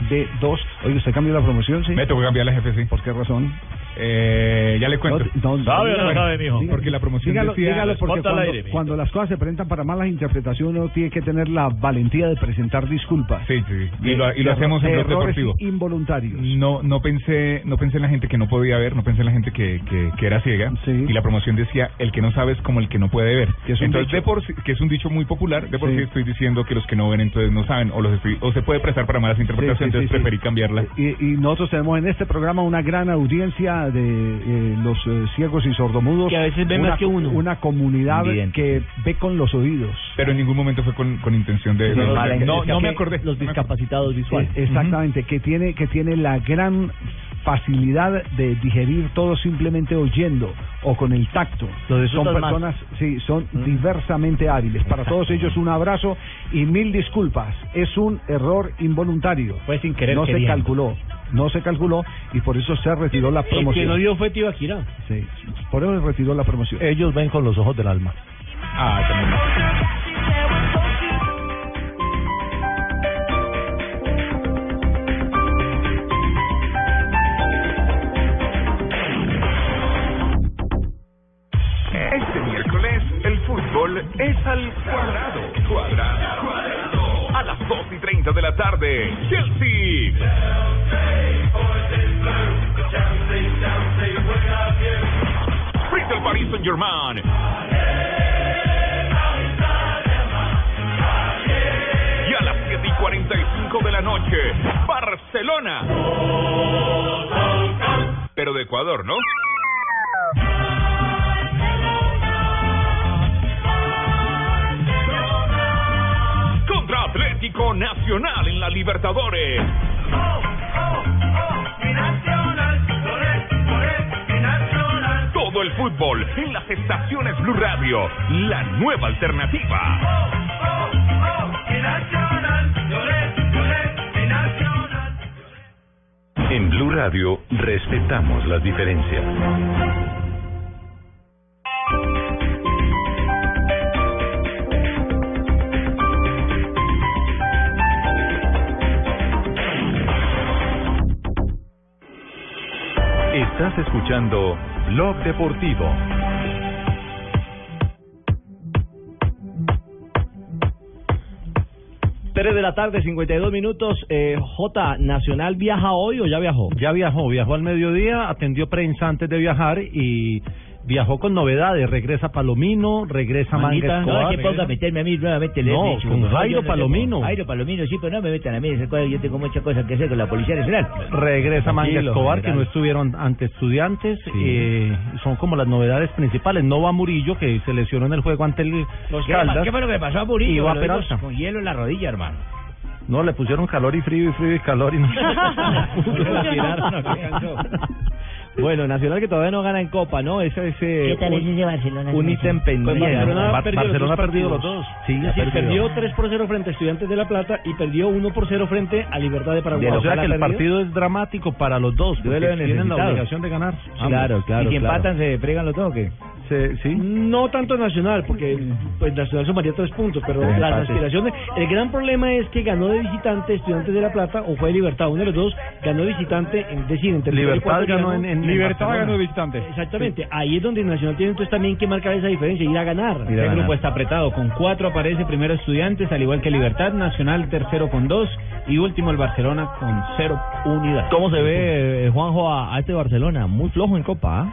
HD2. Oye, ¿usted cambió la promoción, sí? Me tengo que cambiar la jefe, sí. ¿Por qué razón? Eh, ya le cuento. No, no, ¿Sabe o no Bueno, sabe, mijo? dígalo, Porque la promoción dígalo, decía... dígalo porque cuando, aire, cuando las cosas se presentan para malas interpretaciones uno tiene que tener la valentía de presentar disculpas. Sí, sí. Y lo, y lo De- hacemos en de Blog errores Deportivo. involuntarios. No, no pensé, no pensé en la gente que no podía ver, no pensé en la gente que, que, que era ciega. Y la promoción decía el que no sabe es como el que no puede ver. es un entonces, dicho. de por sí- que es un dicho muy popular, de por Sí. sí estoy diciendo que los que no ven entonces no saben, o los estoy- o se puede prestar para malas interpretaciones, Sí, sí, entonces sí, sí. preferí cambiarla. Y, y nosotros tenemos en este programa una gran audiencia de eh, los eh, ciegos y sordomudos. Que a veces ven una, más que uno. Una comunidad Bien. que ve con los oídos. Pero en ningún momento fue con, con intención de... Sí, no, me acordé. Los discapacitados visuales. Eh, Exactamente, que tiene que tiene la gran facilidad de digerir todo simplemente oyendo o con el tacto. Lo Son más. personas, sí, son diversamente hábiles. Para todos ellos un abrazo y mil disculpas. Es un error involuntario. Fue sin querer No se calculó, no se calculó y por eso se retiró la El que promoción. no dio fue Tibaquira. Sí, por eso se retiró la promoción. Ellos ven con los ojos del alma. Ah, también. Es al cuadrado. Cuadrado. Cuadrado. A las 2 y 30 de la tarde, Chelsea. Frente al Paris Saint Germain. Y a las 7 y 45 de la noche, Barcelona. Pero de Ecuador, ¿no? Nacional en la Libertadores. Todo el fútbol en las estaciones Blue Radio, la nueva alternativa. En Blue Radio respetamos las diferencias. Estás escuchando Blog Deportivo. Tres de la tarde, 52 minutos. Eh, J, ¿Nacional viaja hoy o ya viajó? Ya viajó, viajó al mediodía, atendió prensa antes de viajar y viajó con novedades. Regresa Palomino, regresa Manguita, Manga no, Escobar. que ponga a meterme a mí nuevamente. le No, dicho, con Jairo no tengo- Palomino. Jairo Palomino, sí, pero no me metan a mí. esas cosas, Yo tengo muchas cosas que hacer con la Policía Nacional. Regresa Manga Escobar, que no estuvieron ante estudiantes. eh, son como las novedades principales. No va Murillo, que se lesionó en el juego ante el ¿Qué, Caldas. ¿Qué fue lo que pasó a Murillo? Y va Peralta. Con hielo en la rodilla, hermano. No, le pusieron calor y frío y frío y calor y no. Bueno, Nacional que todavía no gana en Copa, ¿no? Ese es eh, ¿Qué tal un, es ese Barcelona? un ítem pendiente. Pues Barcelona, Ba- ha perdido Barcelona los ha dos perdido los partidos. dos. Sí, Es ha decir, perdido. perdió 3 por 0 frente a Estudiantes de La Plata y perdió 1 por 0 frente a Libertad de Paraguay. o sea que el Ojalá partido es dramático para los dos, Duelo de tienen la obligación de ganar. Claro, claro. Y si claro. empatan, se fregan los dos, ¿qué? Sí. No tanto Nacional, porque pues Nacional sumaría 3 puntos, pero Tres las aspiraciones. El gran problema es que ganó de visitante Estudiantes de La Plata o fue Libertad, uno de los dos ganó de visitante, es decir, Libertad ganó en- en- Libertad ganó de visitante. Exactamente, ahí es donde Nacional tiene entonces también que marcar esa diferencia, ir a ganar. Este grupo está apretado. Con cuatro aparece primero Estudiantes, al igual que Libertad. Nacional tercero con dos. Y último el Barcelona con cero unidades. ¿Cómo se ve, eh, Juanjo, a, a este Barcelona? Muy flojo en Copa, ¿ah?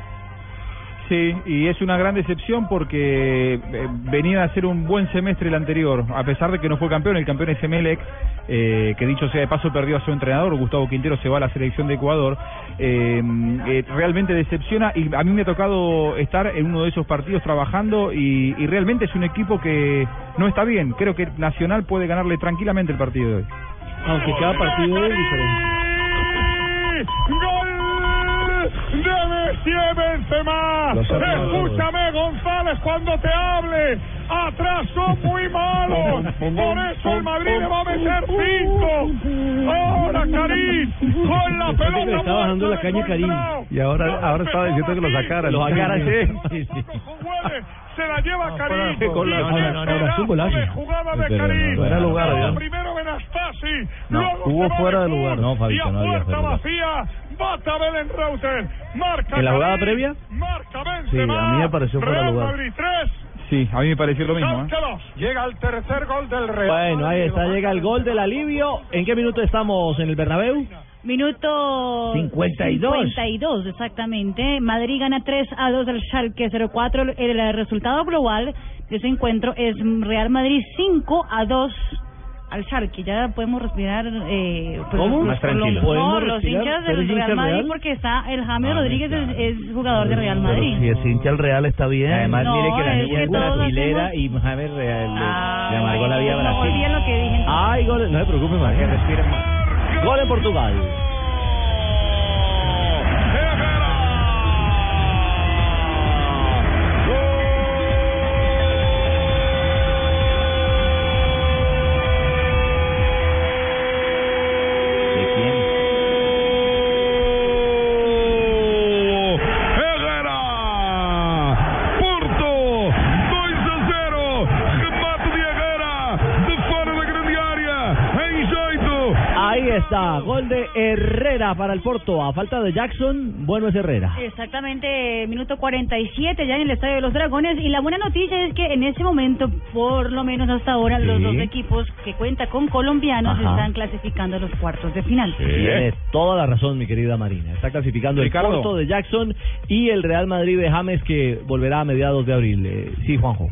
Sí, y es una gran decepción porque eh, venía a hacer un buen semestre el anterior, a pesar de que no fue campeón, el campeón es Emelec, eh, que dicho sea de paso perdió a su entrenador, Gustavo Quintero se va a la selección de Ecuador, eh, eh, realmente decepciona y a mí me ha tocado estar en uno de esos partidos trabajando y, y realmente es un equipo que no está bien, creo que Nacional puede ganarle tranquilamente el partido de hoy. Aunque cada partido es diferente. ¡Gol de Messi Benzema! Escúchame, González, cuando te hable. Atrás son muy malos. Por eso el Madrid le va a meter cinco. Ahora Karim con la pelota. le está bajando la caña Karim. Y ahora, ahora estaba diciendo que lo sacaran. Lo sacara, sí. Se la lleva Karim. No, no, no, jugada de Karim. no era lugar. Primero Benastasi. No, luego hubo se va fuera de lugar. No, Fabito, y a no había puerta vacía. Bata Belenreuter. Marca ¿En la jugada previa? Marca Sí, Benzema. a mí me pareció fuera de lugar. Madrid 3. Sí, a mí me pareció lo mismo. ¿eh? Llega el tercer gol del Real Bueno, ahí está, llega el gol del alivio. ¿En qué minuto estamos en el Bernabéu? Minuto 52. 52, exactamente. Madrid gana 3 a 2 al Schalke 04. El, el resultado global de ese encuentro es Real Madrid 5 a 2 al Schalke. Ya podemos respirar. Eh, pues, ¿Cómo? los- Más tranquilo. los- No, ¿Podemos los hinchas ¿Tú eres del hincha Real Madrid real? porque está el James Ah, Rodríguez es, es jugador de Real Pero Madrid. si es hincha el Real está bien. Además, No, mire que la es niña que es brasilera hacemos- y James Real le, Ah, le amargó la vida a no Brasil. olviden lo que dije. Ay, gol, no se preocupe más. Que respiren más. Gol en Portugal. Gol de Herrera para el Porto. A falta de Jackson, bueno es Herrera. Exactamente, minuto 47 ya en el Estadio de los Dragones. Y la buena noticia es que en ese momento, por lo menos hasta ahora, los Sí. dos equipos que cuenta con colombianos Ajá. están clasificando a los cuartos de final. Tiene toda la razón, mi querida Marina. Está clasificando Ricardo. el Porto de Jackson y el Real Madrid de James que volverá a mediados de abril. Eh, sí, Juanjo.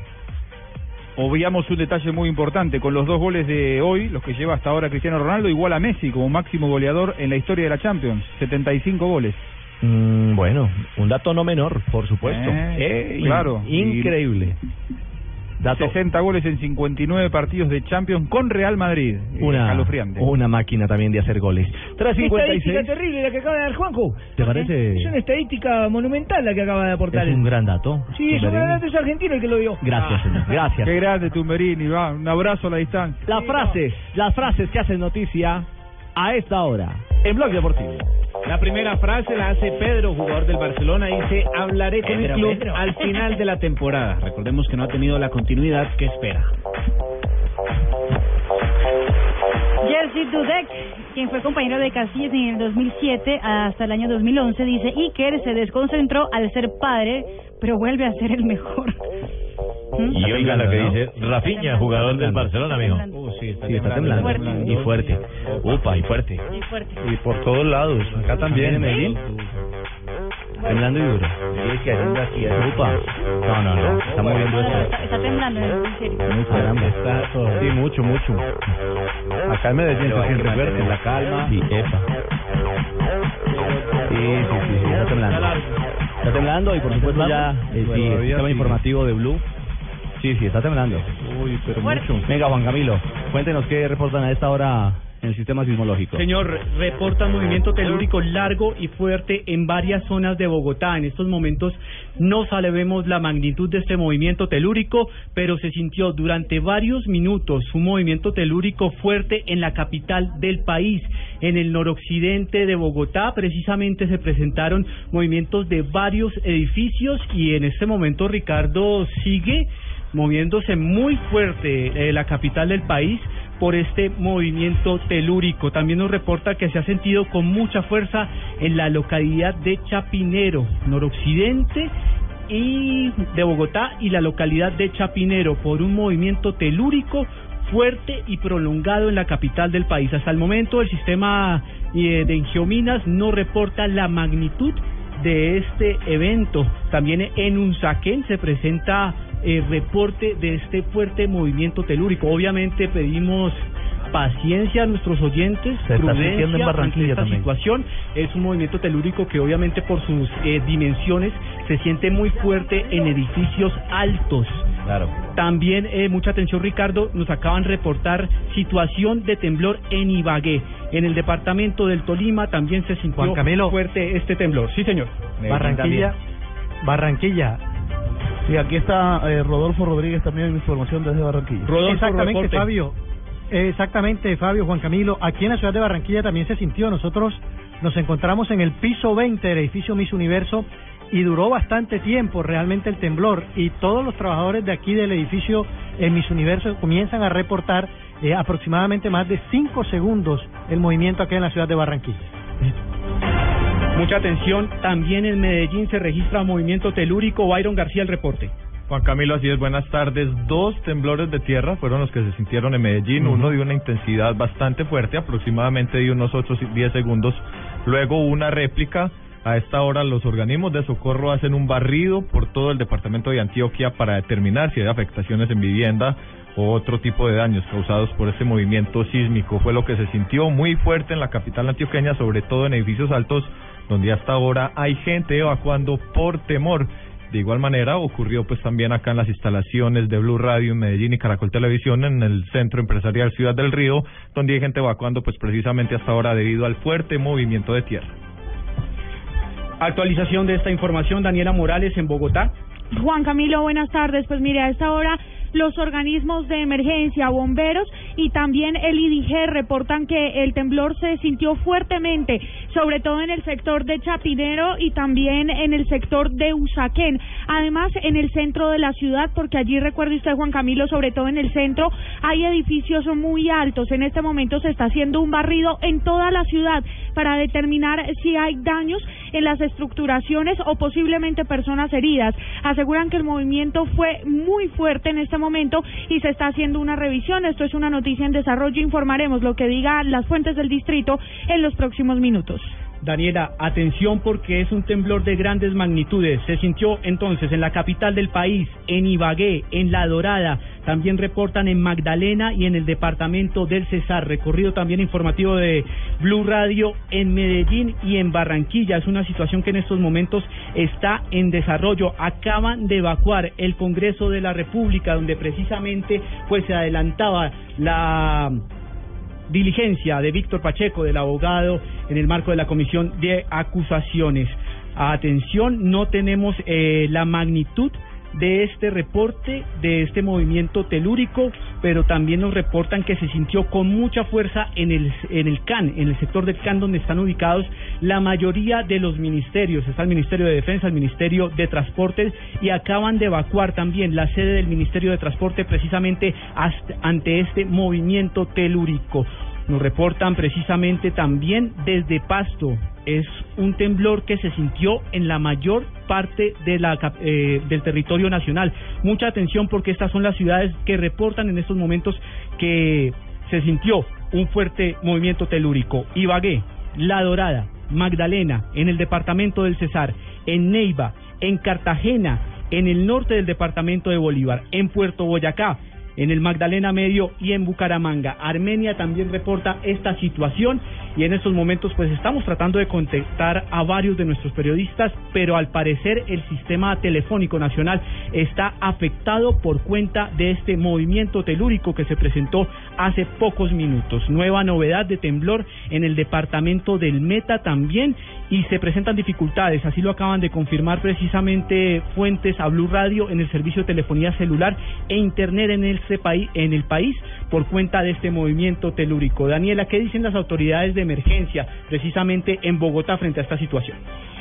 Obviamos un detalle muy importante, con los dos goles de hoy, los que lleva hasta ahora Cristiano Ronaldo, igual a Messi como máximo goleador en la historia de la Champions, 75 goles. Mm, bueno, un dato no menor, por supuesto. Eh, Eh, claro. in- Increíble. 60 goles en 59 partidos de Champions con Real Madrid. Una, una máquina también de hacer goles. Qué estadística 3.56. terrible la que acaba de dar Juanjo. ¿Te parece? Es una estadística monumental la que acaba de aportar. Es un gran dato. Sí, es un gran dato, es argentino el que lo dio. Gracias, señor. Gracias. Qué grande Tumberini, va. Un abrazo a la distancia. Las frases, las frases que hacen noticia a esta hora en Blog Deportivo. La primera frase la hace Pedro, jugador del Barcelona, dice, hablaré con Pedro, el club Pedro. al final de la temporada. Recordemos que no ha tenido la continuidad que espera. Jerzy Dudek, quien fue compañero de Casillas en el 2007 hasta el año 2011, dice Iker se desconcentró al ser padre, pero vuelve a ser el mejor. Y oiga lo que dice Rafinha, jugador del Barcelona, amigo. sí, está temblando. Fuerte. Y fuerte. Upa, y fuerte. Y fuerte. Y por todos lados. Acá también. en Medellín. Temblando y duro. Upa. No, no, no. Está moviendo Está, esto. está temblando, en serio. Muy caramba. Sí, mucho, mucho. Acá en Medellín que siente mantener fuerte. la calma. Sí, epa. Sí, sí, sí, sí, está temblando. Está temblando y por supuesto ya eh, sí, el sistema informativo de Blue. Sí, sí, está temblando. Uy, pero mucho. Venga, Juan Camilo, cuéntenos qué reportan a esta hora en el sistema sismológico. Señor, reporta movimiento telúrico largo y fuerte en varias zonas de Bogotá. En estos momentos no sabemos la magnitud de este movimiento telúrico, pero se sintió durante varios minutos un movimiento telúrico fuerte en la capital del país. En el noroccidente de Bogotá precisamente se presentaron movimientos de varios edificios y en este momento Ricardo sigue moviéndose muy fuerte eh, la capital del país por este movimiento telúrico. También nos reporta que se ha sentido con mucha fuerza en la localidad de Chapinero, noroccidente y de Bogotá y la localidad de Chapinero por un movimiento telúrico fuerte y prolongado en la capital del país. Hasta el momento el sistema eh, de Ingiominas no reporta la magnitud de este evento. También en Unzaquén se presenta el reporte de este fuerte movimiento telúrico. Obviamente pedimos paciencia a nuestros oyentes, Se está prudencia sintiendo en Barranquilla esta también. situación. Es un movimiento telúrico que obviamente por sus eh, dimensiones se siente muy fuerte en edificios altos. Claro. También, eh, mucha atención Ricardo, nos acaban de reportar situación de temblor en Ibagué. En el departamento del Tolima también se sintió Juan Camilo. fuerte este temblor. Sí, señor. Barranquilla. Barranquilla. Sí, aquí está eh, Rodolfo Rodríguez también en información desde Barranquilla. Exactamente, Fabio. Eh, Exactamente, Fabio, Juan Camilo. Aquí en la ciudad de Barranquilla también se sintió. Nosotros nos encontramos en el piso 20 del edificio Miss Universo y duró bastante tiempo realmente el temblor. Y todos los trabajadores de aquí del edificio eh, Miss Universo comienzan a reportar eh, aproximadamente más de 5 segundos el movimiento aquí en la ciudad de Barranquilla. Mucha atención, también en Medellín se registra movimiento telúrico. Byron García, el reporte. Juan Camilo, así es, buenas tardes. Dos temblores de tierra fueron los que se sintieron en Medellín, uno de una intensidad bastante fuerte, aproximadamente de unos 8 10 segundos. Luego una réplica. A esta hora los organismos de socorro hacen un barrido por todo el departamento de Antioquia para determinar si hay afectaciones en vivienda o otro tipo de daños causados por este movimiento sísmico. Fue lo que se sintió muy fuerte en la capital antioqueña, sobre todo en edificios altos, donde hasta ahora hay gente evacuando por temor. De igual manera ocurrió pues también acá en las instalaciones de Blue Radio en Medellín y Caracol Televisión en el centro empresarial Ciudad del Río, donde hay gente evacuando pues precisamente hasta ahora debido al fuerte movimiento de tierra. Actualización de esta información, Daniela Morales en Bogotá. Juan Camilo, buenas tardes. Pues mire, a esta hora los organismos de emergencia, bomberos y también el IDG reportan que el temblor se sintió fuertemente, sobre todo en el sector de Chapinero y también en el sector de Usaquén. Además, en el centro de la ciudad, porque allí recuerde usted, Juan Camilo, sobre todo en el centro, hay edificios muy altos. En este momento se está haciendo un barrido en toda la ciudad para determinar si hay daños en las estructuraciones o posiblemente personas heridas. Aseguran que el movimiento fue muy fuerte en este momento y se está haciendo una revisión. Esto es una noticia en desarrollo. Informaremos lo que digan las fuentes del distrito en los próximos minutos. Daniela, atención porque es un temblor de grandes magnitudes. Se sintió entonces en la capital del país, en Ibagué, en La Dorada. También reportan en Magdalena y en el departamento del Cesar. Recorrido también informativo de Blue Radio en Medellín y en Barranquilla. Es una situación que en estos momentos está en desarrollo. Acaban de evacuar el Congreso de la República, donde precisamente pues se adelantaba la diligencia de Víctor Pacheco, del abogado, en el marco de la comisión de acusaciones. Atención, no tenemos eh, la magnitud de este reporte, de este movimiento telúrico, pero también nos reportan que se sintió con mucha fuerza en el, en el CAN, en el sector del CAN donde están ubicados la mayoría de los ministerios. Está el Ministerio de Defensa, el Ministerio de Transportes y acaban de evacuar también la sede del Ministerio de Transporte precisamente ante este movimiento telúrico. Nos reportan precisamente también desde Pasto. Es un temblor que se sintió en la mayor parte de la, eh, del territorio nacional. Mucha atención porque estas son las ciudades que reportan en estos momentos que se sintió un fuerte movimiento telúrico. Ibagué, La Dorada, Magdalena, en el departamento del Cesar, en Neiva, en Cartagena, en el norte del departamento de Bolívar, en Puerto Boyacá, en el Magdalena Medio y en Bucaramanga. Armenia también reporta esta situación y en estos momentos pues estamos tratando de contactar a varios de nuestros periodistas, pero al parecer el sistema telefónico nacional está afectado por cuenta de este movimiento telúrico que se presentó hace pocos minutos. Nueva novedad de temblor en el departamento del Meta también y se presentan dificultades, así lo acaban de confirmar precisamente fuentes a Blue Radio en el servicio de telefonía celular e internet en este país en el país por cuenta de este movimiento telúrico. Daniela, ¿qué dicen las autoridades de emergencia precisamente en Bogotá frente a esta situación?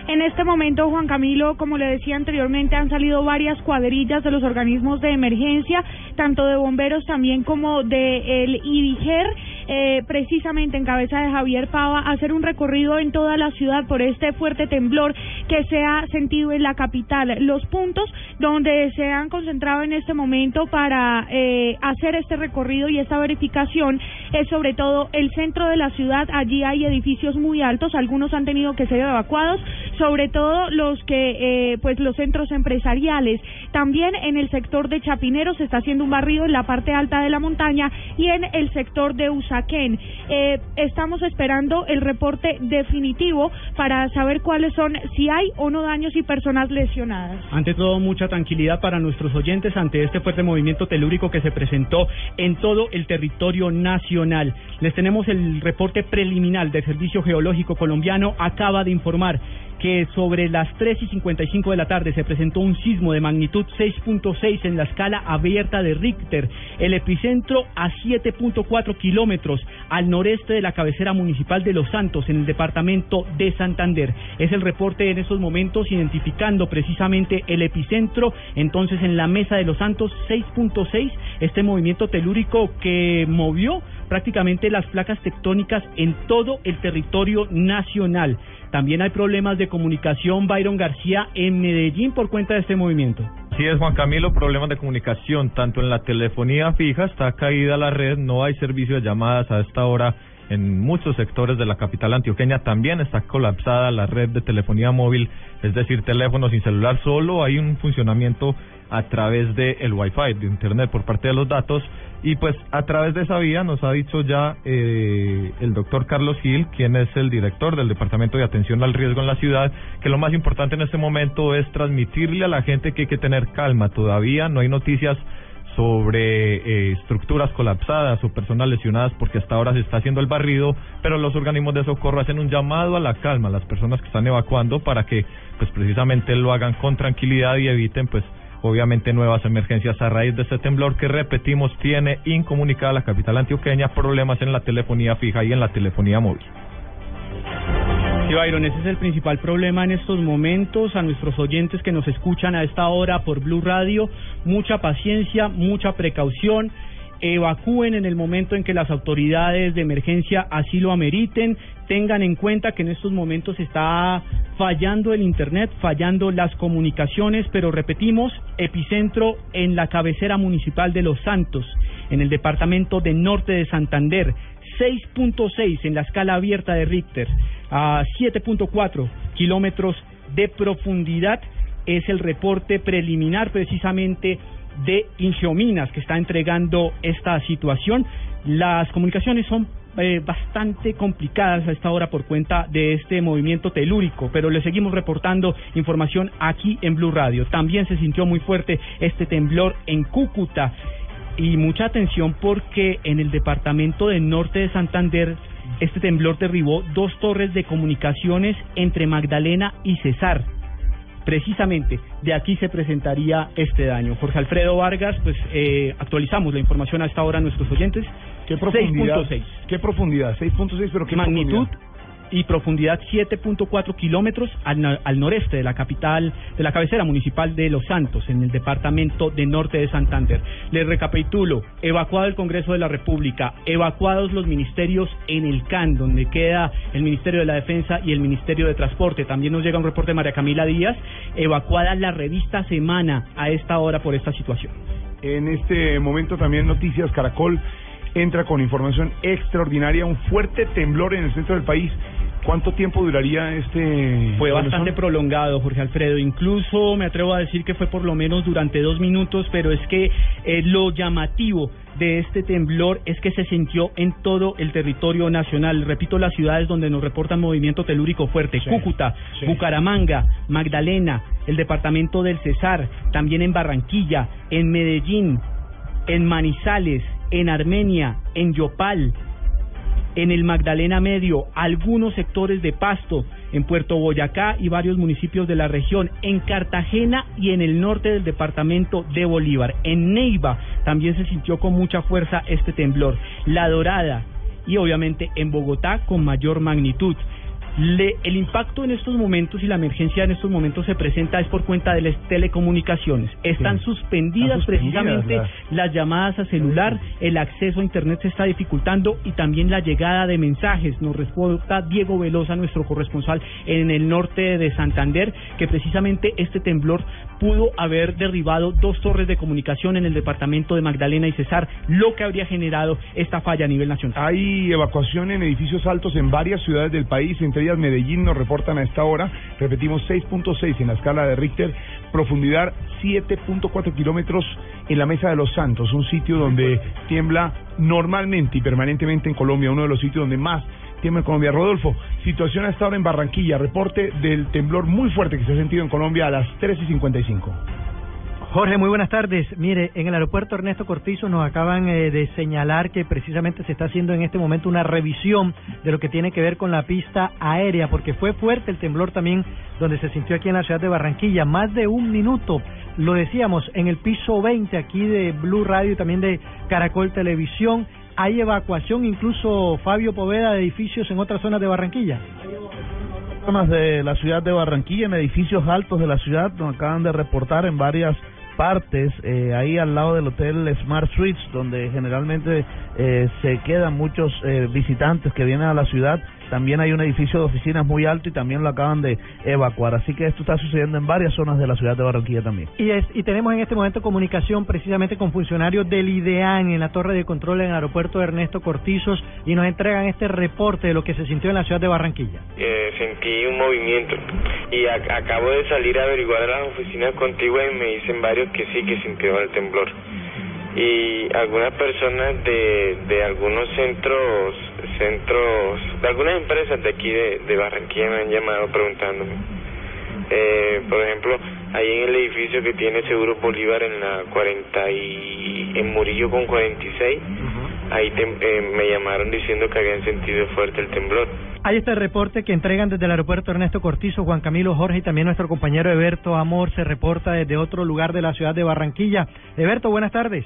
En este momento, Juan Camilo, como le decía anteriormente, han salido varias cuadrillas de los organismos de emergencia, tanto de bomberos también como de el IDIGER, eh, precisamente en cabeza de Javier Pava, hacer un recorrido en toda la ciudad por este fuerte temblor que se ha sentido en la capital. Los puntos donde se han concentrado en este momento para eh, hacer este recorrido y esta verificación es sobre todo el centro de la ciudad. Allí hay edificios muy altos, algunos han tenido que ser evacuados, sobre todo los que, eh, pues los centros empresariales. También en el sector de Chapinero se está haciendo un barrido en la parte alta de la montaña y en el sector de Usaquén. Eh, estamos esperando el reporte definitivo para saber cuáles son, si hay o no daños y personas lesionadas. Ante todo, mucha tranquilidad para nuestros oyentes ante este fuerte movimiento telúrico que se presentó en todo el territorio nacional. Les tenemos el reporte preliminar del Servicio Geológico Colombiano. Acaba de informar que sobre las 3 y 55 de la tarde se presentó un sismo de magnitud 6.6 en la escala abierta de Richter. El epicentro a 7.4 kilómetros al noreste de la cabecera municipal de Los Santos, en el departamento de Santander. Es el reporte en estos momentos identificando precisamente el epicentro. Entonces, en la mesa de Los Santos, 6.6, este movimiento telúrico que movió prácticamente las placas tectónicas en todo el territorio nacional. También hay problemas de comunicación, Byron García, en Medellín por cuenta de este movimiento. Sí es Juan Camilo, problemas de comunicación, tanto en la telefonía fija, está caída la red, no hay servicio de llamadas a esta hora en muchos sectores de la capital antioqueña, también está colapsada la red de telefonía móvil, es decir, teléfonos sin celular, solo hay un funcionamiento a través del el Wi-Fi, de Internet por parte de los datos, y pues a través de esa vía nos ha dicho ya eh, el doctor Carlos Gil, quien es el director del Departamento de Atención al Riesgo en la ciudad, que lo más importante en este momento es transmitirle a la gente que hay que tener calma. Todavía no hay noticias sobre eh, estructuras colapsadas o personas lesionadas porque hasta ahora se está haciendo el barrido, pero los organismos de socorro hacen un llamado a la calma a las personas que están evacuando para que pues precisamente lo hagan con tranquilidad y eviten pues obviamente nuevas emergencias a raíz de este temblor que repetimos tiene incomunicada la capital antioqueña problemas en la telefonía fija y en la telefonía móvil. Sí, Byron, ese es el principal problema en estos momentos. A nuestros oyentes que nos escuchan a esta hora por Blue Radio, mucha paciencia, mucha precaución. Evacúen en el momento en que las autoridades de emergencia así lo ameriten. Tengan en cuenta que en estos momentos está fallando el Internet, fallando las comunicaciones, pero repetimos, epicentro en la cabecera municipal de Los Santos, en el departamento de Norte de Santander. 6.6 en la escala abierta de Richter, a 7.4 kilómetros de profundidad. Es el reporte preliminar precisamente de Ingeominas que está entregando esta situación. Las comunicaciones son eh, bastante complicadas a esta hora por cuenta de este movimiento telúrico, pero le seguimos reportando información aquí en Blue Radio. También se sintió muy fuerte este temblor en Cúcuta y mucha atención porque en el departamento del norte de Santander este temblor derribó dos torres de comunicaciones entre Magdalena y Cesar. Precisamente de aquí se presentaría este daño. Jorge Alfredo Vargas, pues eh, actualizamos la información a esta hora a nuestros oyentes. ¿Qué profundidad? 6.6. ¿Qué profundidad? 6.6, pero ¿qué magnitud profundidad? Y profundidad 7.4 kilómetros al, al noreste de la capital, de la cabecera municipal de Los Santos, en el departamento de norte de Santander. Les recapitulo, evacuado el Congreso de la República, evacuados los ministerios en el CAN, donde queda el Ministerio de la Defensa y el Ministerio de Transporte. También nos llega un reporte de María Camila Díaz, evacuada la revista Semana a esta hora por esta situación. En este momento también Noticias Caracol entra con información extraordinaria, un fuerte temblor en el centro del país. ¿Cuánto tiempo duraría este? Fue bastante prolongado, Jorge Alfredo. Incluso me atrevo a decir que fue por lo menos durante dos minutos, pero es que eh, lo llamativo de este temblor es que se sintió en todo el territorio nacional. Repito, las ciudades donde nos reportan movimiento telúrico fuerte. Cúcuta, sí. Bucaramanga, Magdalena, el departamento del Cesar, también en Barranquilla, en Medellín, en Manizales, en Armenia, en Yopal, en el Magdalena Medio, algunos sectores de Pasto, en Puerto Boyacá y varios municipios de la región, en Cartagena y en el norte del departamento de Bolívar. En Neiva también se sintió con mucha fuerza este temblor. La Dorada y obviamente en Bogotá con mayor magnitud. Le- el impacto en estos momentos y la emergencia en estos momentos se presenta es por cuenta de las telecomunicaciones. Están Sí. suspendidas, Están suspendidas precisamente las- las llamadas a celular, el acceso a Internet se está dificultando y también la llegada de mensajes. Nos reporta Diego Velosa, nuestro corresponsal en el norte de Santander, que precisamente este temblor pudo haber derribado dos torres de comunicación en el departamento de Magdalena y Cesar, lo que habría generado esta falla a nivel nacional. Hay evacuación en edificios altos en varias ciudades del país, entre ellas Medellín nos reportan a esta hora, repetimos 6.6 en la escala de Richter, profundidad 7.4 kilómetros en la Mesa de los Santos, un sitio donde tiembla normalmente y permanentemente en Colombia, uno de los sitios donde más tiembla en Colombia. Rodolfo, situación a esta hora en Barranquilla, reporte del temblor muy fuerte que se ha sentido en Colombia a las 3 y 55. Jorge, muy buenas tardes. Mire, en el aeropuerto Ernesto Cortizo nos acaban eh, de señalar que precisamente se está haciendo en este momento una revisión de lo que tiene que ver con la pista aérea, porque fue fuerte el temblor también donde se sintió aquí en la ciudad de Barranquilla, más de un minuto. Lo decíamos, en el piso 20 aquí de Blue Radio y también de Caracol Televisión, hay evacuación, incluso Fabio Poveda, de edificios en otras zonas de Barranquilla. zonas de la ciudad de Barranquilla, en edificios altos de la ciudad, nos acaban de reportar en varias partes, eh, ahí al lado del hotel Smart Suites, donde generalmente eh, se quedan muchos eh, visitantes que vienen a la ciudad. También hay un edificio de oficinas muy alto y también lo acaban de evacuar. Así que esto está sucediendo en varias zonas de la ciudad de Barranquilla también. Y, es- y tenemos en este momento comunicación precisamente con funcionarios del IDEAN en la torre de control en el aeropuerto de Ernesto Cortizos y nos entregan este reporte de lo que se sintió en la ciudad de Barranquilla. Eh, sentí un movimiento y ac- acabo de salir a averiguar a las oficinas contiguas y me dicen varios que sí, que sintieron el temblor. Y algunas personas de, de algunos centros, centros, de algunas empresas de aquí de, de Barranquilla me han llamado preguntándome. Eh, por ejemplo, ahí en el edificio que tiene Seguro Bolívar en la 40 y en Murillo con 46, ahí tem- eh, me llamaron diciendo que habían sentido fuerte el temblor. Hay este reporte que entregan desde el aeropuerto Ernesto Cortizo, Juan Camilo Jorge y también nuestro compañero Eberto Amor se reporta desde otro lugar de la ciudad de Barranquilla. Eberto, buenas tardes.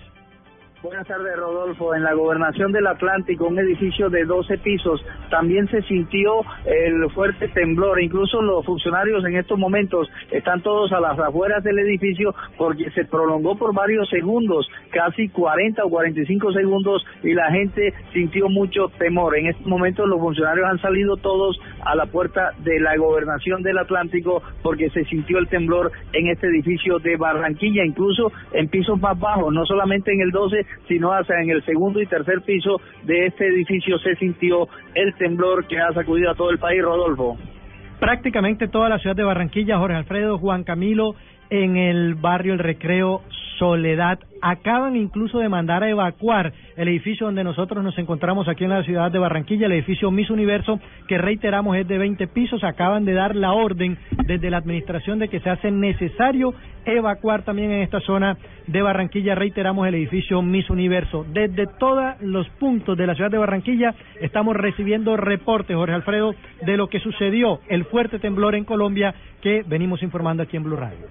Buenas tardes, Rodolfo. En la gobernación del Atlántico, un edificio de 12 pisos, también se sintió el fuerte temblor. Incluso los funcionarios en estos momentos están todos a las afueras del edificio porque se prolongó por varios segundos, casi 40 o 45 segundos, y la gente sintió mucho temor. En estos momentos los funcionarios han salido todos a la puerta de la gobernación del Atlántico porque se sintió el temblor en este edificio de Barranquilla, incluso en pisos más bajos, no solamente en el 12, sino hasta en el segundo y tercer piso de este edificio se sintió el temblor que ha sacudido a todo el país, Rodolfo. Prácticamente toda la ciudad de Barranquilla, Jorge Alfredo, Juan Camilo, en el barrio El Recreo Soledad. Acaban incluso de mandar a evacuar el edificio donde nosotros nos encontramos aquí en la ciudad de Barranquilla, el edificio Miss Universo, que reiteramos es de 20 pisos. Acaban de dar la orden desde la administración de que se hace necesario evacuar también en esta zona de Barranquilla. Reiteramos el edificio Miss Universo. Desde todos los puntos de la ciudad de Barranquilla estamos recibiendo reportes, Jorge Alfredo, de lo que sucedió, el fuerte temblor en Colombia que venimos informando aquí en Blue Radio.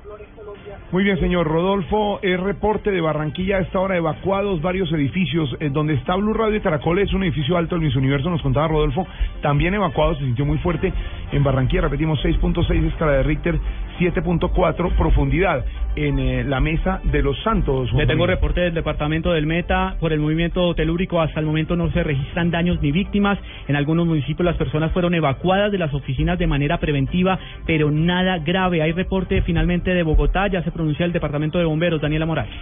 Muy bien, señor Rodolfo. El reporte de Barranquilla a esta hora evacuados varios edificios. eh, donde está Blue Radio y Caracol es un edificio alto del Miss Universo, nos contaba Rodolfo. También evacuado, se sintió muy fuerte en Barranquilla. Repetimos, 6.6 escala de Richter, 7.4 profundidad en eh, la mesa de los Santos. Le tengo reporte del departamento del Meta. Por el movimiento telúrico hasta el momento no se registran daños ni víctimas. En algunos municipios las personas fueron evacuadas de las oficinas de manera preventiva, pero nada grave. Hay reporte finalmente de Bogotá. Ya se pronuncia el departamento de bomberos. Daniela Morales.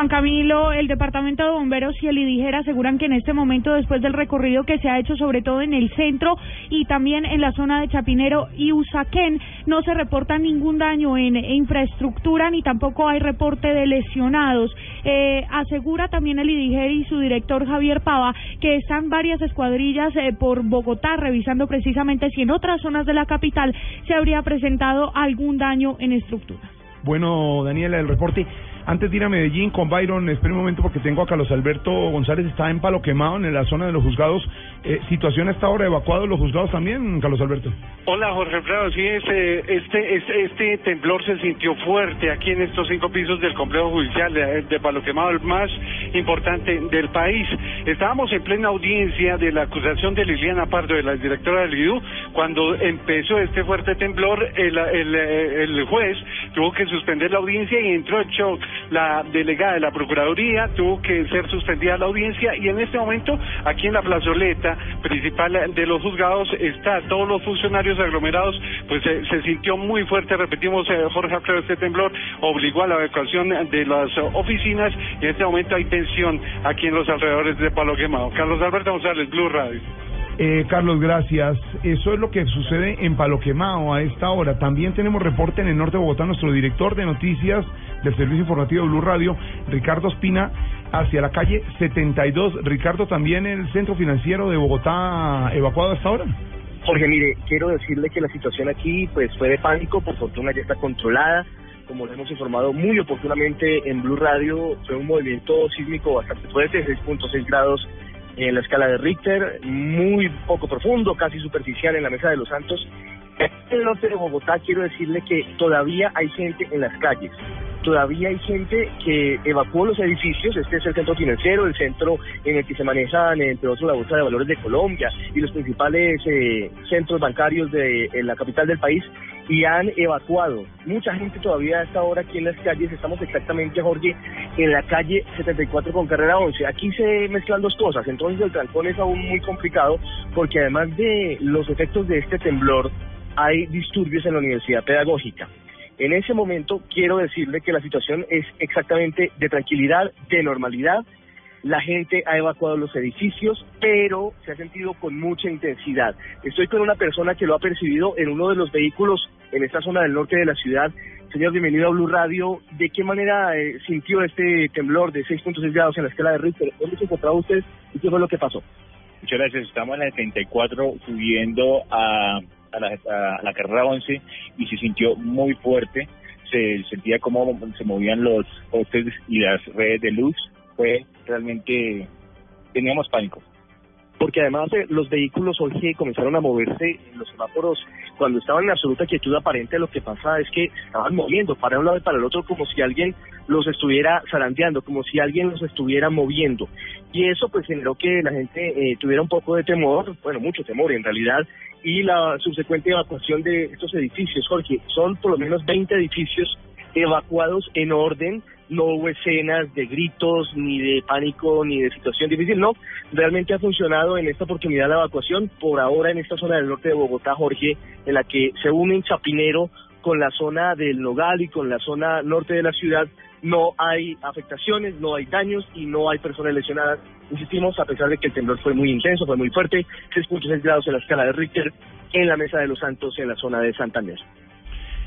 Juan Camilo, el Departamento de Bomberos y el IDIGER aseguran que en este momento, después del recorrido que se ha hecho sobre todo en el centro y también en la zona de Chapinero y Usaquén, no se reporta ningún daño en infraestructura ni tampoco hay reporte de lesionados. Eh, asegura también el IDIGER y su director Javier Pava que están varias escuadrillas eh, por Bogotá revisando precisamente si en otras zonas de la capital se habría presentado algún daño en estructura. Bueno, Daniela, el reporte. Antes de ir a Medellín con Byron, espera un momento porque tengo a Carlos Alberto González, está en Palo Quemado, en la zona de los juzgados. Eh, ¿Situación a esta hora evacuados los juzgados también, Carlos Alberto? Hola Jorge Alfredo, sí, este, este, este, este temblor se sintió fuerte aquí en estos cinco pisos del complejo judicial de, Palo Quemado, el más importante del país. Estábamos en plena audiencia de la acusación de Liliana Pardo, de la directora del IDU, cuando empezó este fuerte temblor, el, el, el juez tuvo que suspender la audiencia y entró en shock la delegada de la Procuraduría, tuvo que ser suspendida la audiencia y en este momento aquí en la plazoleta principal de los juzgados está todos los funcionarios aglomerados, pues eh, se sintió muy fuerte, repetimos eh, Jorge Alfredo, este temblor obligó a la evacuación de las oficinas y en este momento hay tensión aquí en los alrededores de Palo Quemado. Carlos Alberto González, Blue Radio. Eh, Carlos, gracias. Eso es lo que sucede en Palo Quemado a esta hora. También tenemos reporte en el norte de Bogotá, nuestro director de noticias del Servicio Informativo de Blue Radio, Ricardo Espina, hacia la calle 72. Ricardo, también el centro financiero de Bogotá evacuado hasta ahora. Jorge, mire, quiero decirle que la situación aquí pues fue de pánico, por fortuna ya está controlada. Como lo hemos informado muy oportunamente en Blue Radio, fue un movimiento sísmico bastante fuerte, 6.6 grados en la escala de Richter, muy poco profundo, casi superficial en la Mesa de los Santos. En el norte de Bogotá quiero decirle que todavía hay gente en las calles, todavía hay gente que evacuó los edificios, este es el centro financiero, el centro en el que se manejan entre otros la Bolsa de Valores de Colombia y los principales eh, centros bancarios de la capital del país y han evacuado. Mucha gente todavía a esta hora aquí en las calles, estamos exactamente, Jorge, en la calle 74 con carrera 11. Aquí se mezclan dos cosas, entonces el trancón es aún muy complicado porque además de los efectos de este temblor, hay disturbios en la Universidad Pedagógica. En ese momento quiero decirle que la situación es exactamente de tranquilidad, de normalidad. La gente ha evacuado los edificios, pero se ha sentido con mucha intensidad. Estoy con una persona que lo ha percibido en uno de los vehículos en esta zona del norte de la ciudad. Señor, bienvenido a Blue Radio. ¿De qué manera eh, sintió este temblor de 6.6 grados en la escala de Richter? ¿Dónde se encontraba usted y qué fue lo que pasó? Muchas gracias. Estamos en la 34 subiendo a, a, la, a la carrera 11 y se sintió muy fuerte. Se sentía como se movían los postes y las redes de luz. Fue realmente, teníamos pánico. Porque además eh, los vehículos Jorge comenzaron a moverse en los semáforos cuando estaban en absoluta quietud aparente. Lo que pasa es que estaban moviendo para un lado y para el otro como si alguien los estuviera zarandeando, como si alguien los estuviera moviendo. Y eso pues generó que la gente eh, tuviera un poco de temor, bueno, mucho temor en realidad, y la subsecuente evacuación de estos edificios. Jorge, son por lo menos 20 edificios evacuados en orden, no hubo escenas de gritos, ni de pánico, ni de situación difícil, no. Realmente ha funcionado en esta oportunidad la evacuación, por ahora en esta zona del norte de Bogotá, Jorge, en la que se unen Chapinero con la zona del Nogal y con la zona norte de la ciudad, no hay afectaciones, no hay daños y no hay personas lesionadas. Insistimos, a pesar de que el temblor fue muy intenso, fue muy fuerte, 6.6 grados en la escala de Richter en la Mesa de los Santos en la zona de Santander.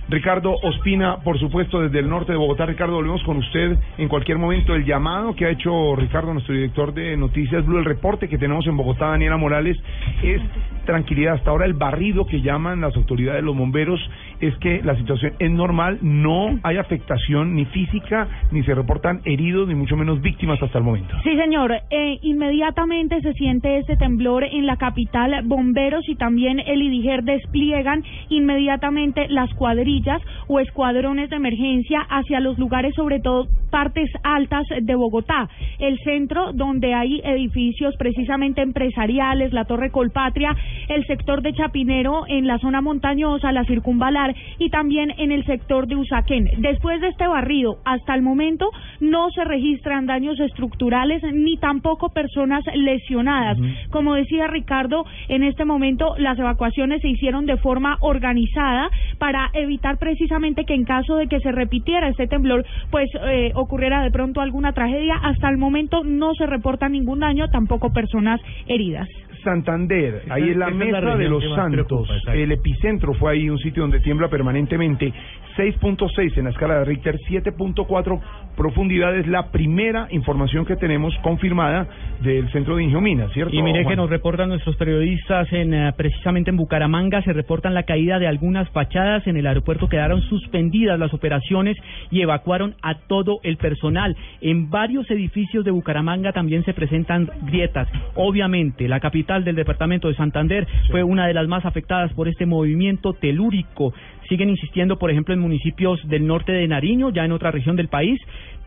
Ricardo Ospina, por supuesto, desde el norte de Bogotá. Ricardo, volvemos con usted en cualquier momento. El llamado que ha hecho Ricardo, nuestro director de Noticias Blue, el reporte que tenemos en Bogotá, Daniela Morales, es tranquilidad. Hasta ahora el barrido que llaman las autoridades, los bomberos, es que la situación es normal, no hay afectación ni física, ni se reportan heridos, ni mucho menos víctimas hasta el momento. Sí, señor. Eh, inmediatamente se siente este temblor en la capital. Bomberos y también el IDIGER despliegan inmediatamente las cuadrillas o escuadrones de emergencia hacia los lugares, sobre todo partes altas de Bogotá. El centro, donde hay edificios precisamente empresariales, la Torre Colpatria, el sector de Chapinero en la zona montañosa, la circunvalar y también en el sector de Usaquén. Después de este barrido, hasta el momento no se registran daños estructurales ni tampoco personas lesionadas. Como decía Ricardo, en este momento las evacuaciones se hicieron de forma organizada para evitar precisamente que en caso de que se repitiera este temblor, pues eh, ocurriera de pronto alguna tragedia. Hasta el momento no se reporta ningún daño, tampoco personas heridas. Santander, ahí es la esa es la mesa de los Santos. preocupa, el epicentro fue ahí un sitio donde tiembla permanentemente. 6.6 en la escala de Richter, 7.4 profundidad es la primera información que tenemos confirmada del centro de Ingeomina, ¿cierto? Y mire que nos reportan nuestros periodistas en eh, precisamente en Bucaramanga se reportan la caída de algunas fachadas en el aeropuerto quedaron suspendidas las operaciones y evacuaron a todo el personal. En varios edificios de Bucaramanga también se presentan grietas. Obviamente, la capital del departamento de Santander fue una de las más afectadas por este movimiento telúrico. Siguen insistiendo, por ejemplo, en municipios del norte de Nariño, ya en otra región del país,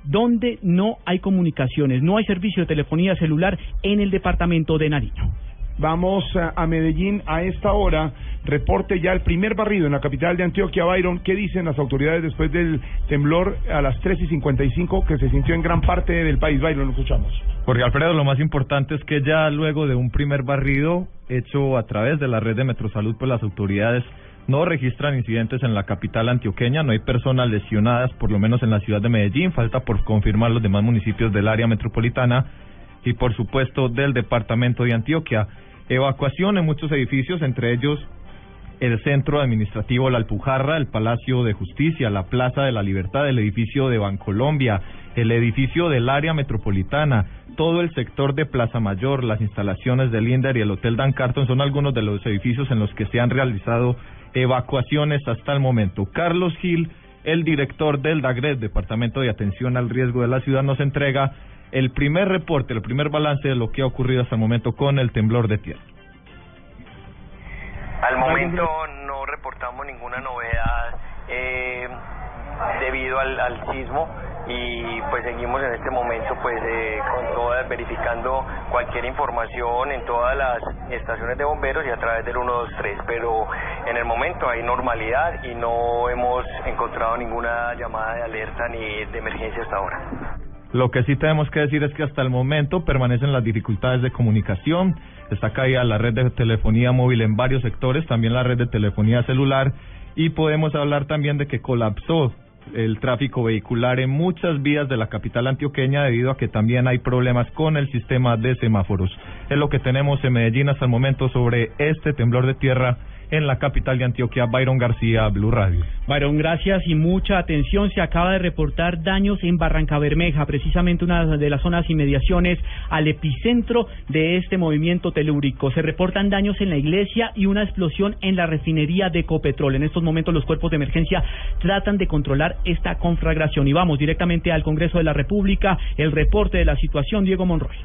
donde no hay comunicaciones, no hay servicio de telefonía celular en el departamento de Nariño. Vamos a, a Medellín a esta hora. Reporte ya el primer barrido en la capital de Antioquia, Byron. ¿Qué dicen las autoridades después del temblor a las 3 y 55 que se sintió en gran parte del país? Byron, lo escuchamos. Porque Alfredo, lo más importante es que ya luego de un primer barrido hecho a través de la red de Metrosalud, pues las autoridades no registran incidentes en la capital antioqueña, no hay personas lesionadas, por lo menos en la ciudad de Medellín, falta por confirmar los demás municipios del área metropolitana y por supuesto del departamento de Antioquia. Evacuación en muchos edificios, entre ellos el centro administrativo La Alpujarra, el Palacio de Justicia, la Plaza de la Libertad, el edificio de Bancolombia, el edificio del área metropolitana, todo el sector de Plaza Mayor, las instalaciones del INDER y el Hotel Dan Carton son algunos de los edificios en los que se han realizado evacuaciones hasta el momento. Carlos Gil, el director del DAGRES, Departamento de Atención al Riesgo de la Ciudad, nos entrega el primer reporte, el primer balance de lo que ha ocurrido hasta el momento con el temblor de tierra. Al momento no reportamos ninguna novedad eh, debido al, sismo y pues seguimos en este momento pues eh, con todas verificando cualquier información en todas las estaciones de bomberos y a través del 123 pero en el momento hay normalidad y no hemos encontrado ninguna llamada de alerta ni de emergencia hasta ahora. Lo que sí tenemos que decir es que hasta el momento permanecen las dificultades de comunicación, está caída la red de telefonía móvil en varios sectores, también la red de telefonía celular y podemos hablar también de que colapsó el tráfico vehicular en muchas vías de la capital antioqueña debido a que también hay problemas con el sistema de semáforos. Es lo que tenemos en Medellín hasta el momento sobre este temblor de tierra en la capital de Antioquia, Byron García, Blue Radio. Byron, gracias y mucha atención. Se acaba de reportar daños en Barranca Bermeja, precisamente una de las zonas inmediaciones al epicentro de este movimiento telúrico. Se reportan daños en la iglesia y una explosión en la refinería de Copetrol. En estos momentos los cuerpos de emergencia tratan de controlar esta conflagración. Y vamos directamente al Congreso de la República, el reporte de la situación, Diego Monroy.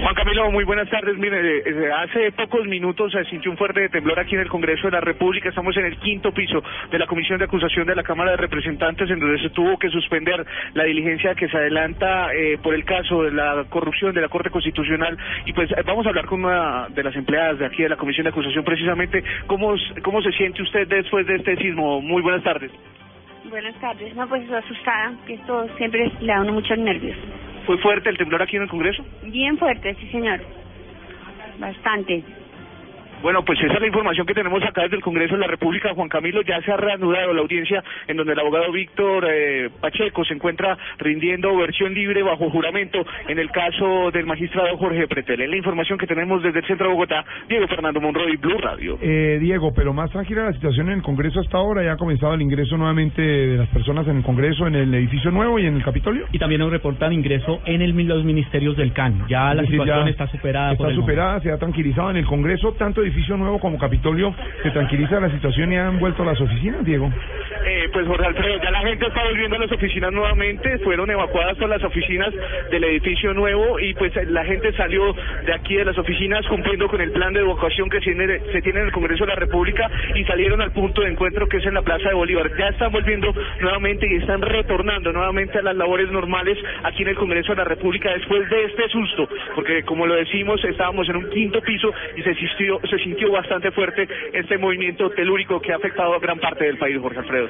Juan Camilo, muy buenas tardes. Mire, eh, eh, hace pocos minutos se sintió un fuerte temblor aquí en el Congreso de la República. Estamos en el quinto piso de la Comisión de Acusación de la Cámara de Representantes, en donde se tuvo que suspender la diligencia que se adelanta eh, por el caso de la corrupción de la Corte Constitucional. Y pues eh, vamos a hablar con una de las empleadas de aquí de la Comisión de Acusación, precisamente. ¿Cómo, cómo se siente usted después de este sismo? Muy buenas tardes. Buenas tardes, no pues asustada, que esto siempre le da uno muchos nervios. ¿Fue fuerte el temblor aquí en el Congreso? Bien fuerte, sí señor. Bastante. Bueno, pues esa es la información que tenemos acá desde el Congreso de la República. Juan Camilo, ya se ha reanudado la audiencia en donde el abogado Víctor eh, Pacheco se encuentra rindiendo versión libre bajo juramento en el caso del magistrado Jorge Pretel. Es la información que tenemos desde el centro de Bogotá, Diego Fernando Monroy, Blue Radio. Eh, Diego, pero más tranquila la situación en el Congreso hasta ahora. Ya ha comenzado el ingreso nuevamente de las personas en el Congreso, en el edificio nuevo y en el Capitolio. Y también nos reportan ingreso en el, los ministerios del CAN. Ya la decir, situación ya está superada. Está por el superada, se ha tranquilizado en el Congreso, tanto edificio nuevo como Capitolio. Se tranquiliza la situación y han vuelto a las oficinas, Diego. Eh, pues Jorge Alfredo, ya la gente está volviendo a las oficinas nuevamente, fueron evacuadas todas las oficinas del edificio nuevo y pues la gente salió de aquí de las oficinas cumpliendo con el plan de evacuación que se tiene en el Congreso de la República y salieron al punto de encuentro que es en la Plaza de Bolívar. Ya están volviendo nuevamente y están retornando nuevamente a las labores normales aquí en el Congreso de la República después de este susto, porque como lo decimos, estábamos en un quinto piso y se sintió, se sintió bastante fuerte este movimiento telúrico que ha afectado a gran parte del país, Jorge Alfredo.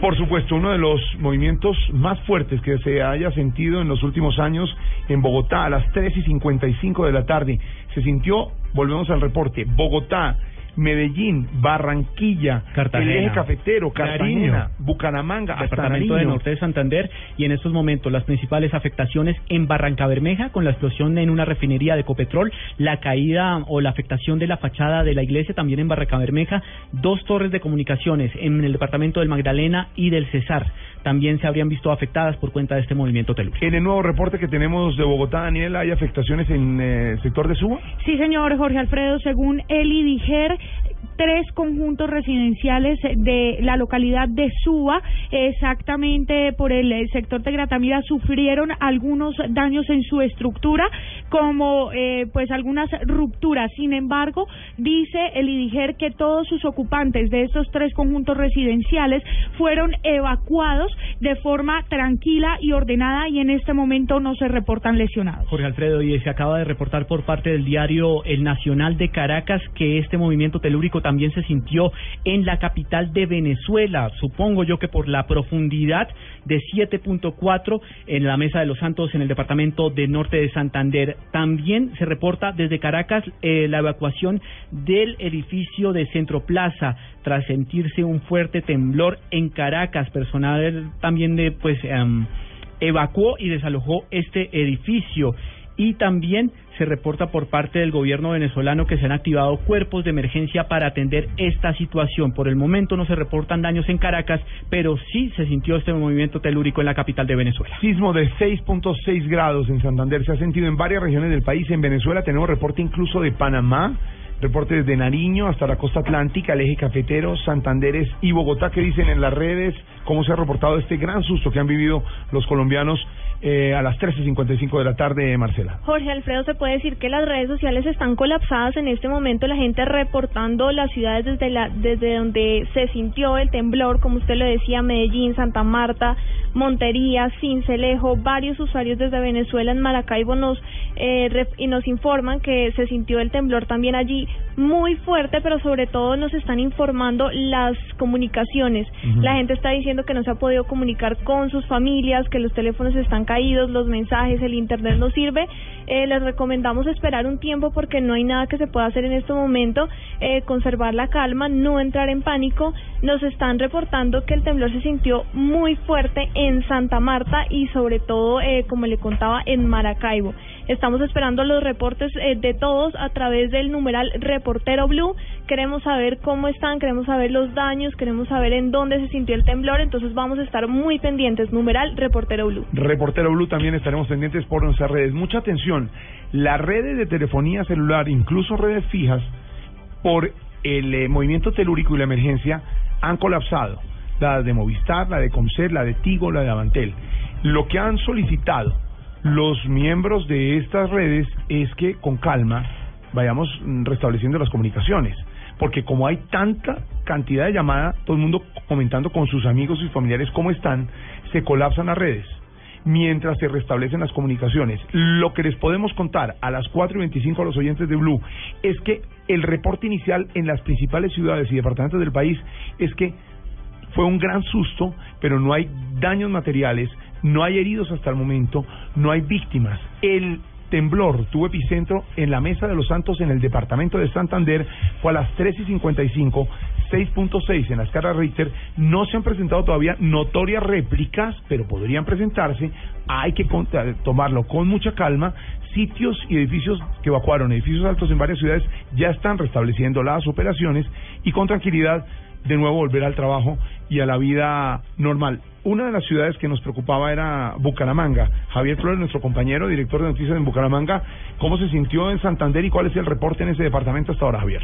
Por supuesto, uno de los movimientos más fuertes que se haya sentido en los últimos años en Bogotá a las 3 y 55 de la tarde. Se sintió, volvemos al reporte, Bogotá, Medellín, Barranquilla, Cartagena, el eje cafetero, Cartagena, Nariño, Bucaramanga, hasta departamento de. Norte de Santander y en estos momentos las principales afectaciones en Barranca Bermeja con la explosión en una refinería de Copetrol, la caída o la afectación de la fachada de la iglesia también en Barranca Bermeja, dos torres de comunicaciones en el departamento del Magdalena y del Cesar también se habrían visto afectadas por cuenta de este movimiento telúrico. En el nuevo reporte que tenemos de Bogotá, Daniel, ¿hay afectaciones en eh, el sector de Suba? Sí, señor Jorge Alfredo, según el IDIGER, tres conjuntos residenciales de la localidad de Suba, exactamente por el eh, sector de Gratamira, sufrieron algunos daños en su estructura, como eh, pues algunas rupturas. Sin embargo, dice el IDIGER que todos sus ocupantes de estos tres conjuntos residenciales fueron evacuados de forma tranquila y ordenada y en este momento no se reportan lesionados. Jorge Alfredo, y se acaba de reportar por parte del diario El Nacional de Caracas que este movimiento telúrico también se sintió en la capital de Venezuela. Supongo yo que por la profundidad de 7.4 en la Mesa de los Santos en el departamento de Norte de Santander. También se reporta desde Caracas eh, la evacuación del edificio de Centro Plaza tras sentirse un fuerte temblor en Caracas. Personal también de pues em, evacuó y desalojó este edificio y también se reporta por parte del gobierno venezolano que se han activado cuerpos de emergencia para atender esta situación. Por el momento no se reportan daños en Caracas, pero sí se sintió este movimiento telúrico en la capital de Venezuela. Sismo de 6.6 grados en Santander se ha sentido en varias regiones del país. En Venezuela tenemos reporte incluso de Panamá, reporte desde Nariño hasta la costa atlántica, el eje cafetero, Santanderes y Bogotá. que dicen en las redes? ¿Cómo se ha reportado este gran susto que han vivido los colombianos eh, a las 13.55 de la tarde, Marcela? Jorge Alfredo, se puede decir que las redes sociales están colapsadas en este momento, la gente reportando las ciudades desde, la, desde donde se sintió el temblor, como usted lo decía, Medellín, Santa Marta, Montería, Cincelejo, varios usuarios desde Venezuela en Maracaibo nos eh, y nos informan que se sintió el temblor también allí muy fuerte, pero sobre todo nos están informando las comunicaciones. La gente está diciendo que no se ha podido comunicar con sus familias, que los teléfonos están caídos, los mensajes, el internet no sirve. Eh, les recomendamos esperar un tiempo porque no hay nada que se pueda hacer en este momento, eh, conservar la calma, no entrar en pánico. Nos están reportando que el temblor se sintió muy fuerte en Santa Marta y sobre todo, eh, como le contaba, en Maracaibo. Estamos esperando los reportes eh, de todos a través del numeral Reportero Blue. Queremos saber cómo están, queremos saber los daños, queremos saber en dónde se sintió el temblor, entonces vamos a estar muy pendientes. Numeral Reportero Blue. Reportero Blue también estaremos pendientes por nuestras redes. Mucha atención, las redes de telefonía celular, incluso redes fijas, por el eh, movimiento telúrico y la emergencia, han colapsado. La de Movistar, la de Comcer, la de Tigo, la de Avantel. Lo que han solicitado los miembros de estas redes es que con calma vayamos mm, restableciendo las comunicaciones. Porque como hay tanta cantidad de llamadas, todo el mundo comentando con sus amigos y familiares cómo están, se colapsan las redes mientras se restablecen las comunicaciones. Lo que les podemos contar a las 4 y 25 a los oyentes de Blue es que el reporte inicial en las principales ciudades y departamentos del país es que fue un gran susto, pero no hay daños materiales, no hay heridos hasta el momento, no hay víctimas. El temblor tuvo epicentro en la Mesa de los Santos en el departamento de Santander. Fue a las 3 y 55, 6.6 en la escala Richter. No se han presentado todavía notorias réplicas, pero podrían presentarse. Hay que eh, tomarlo con mucha calma. Sitios y edificios que evacuaron, edificios altos en varias ciudades, ya están restableciendo las operaciones y con tranquilidad de nuevo volver al trabajo y a la vida normal. Una de las ciudades que nos preocupaba era Bucaramanga. Javier Flores, nuestro compañero, director de noticias en Bucaramanga, ¿cómo se sintió en Santander y cuál es el reporte en ese departamento hasta ahora, Javier?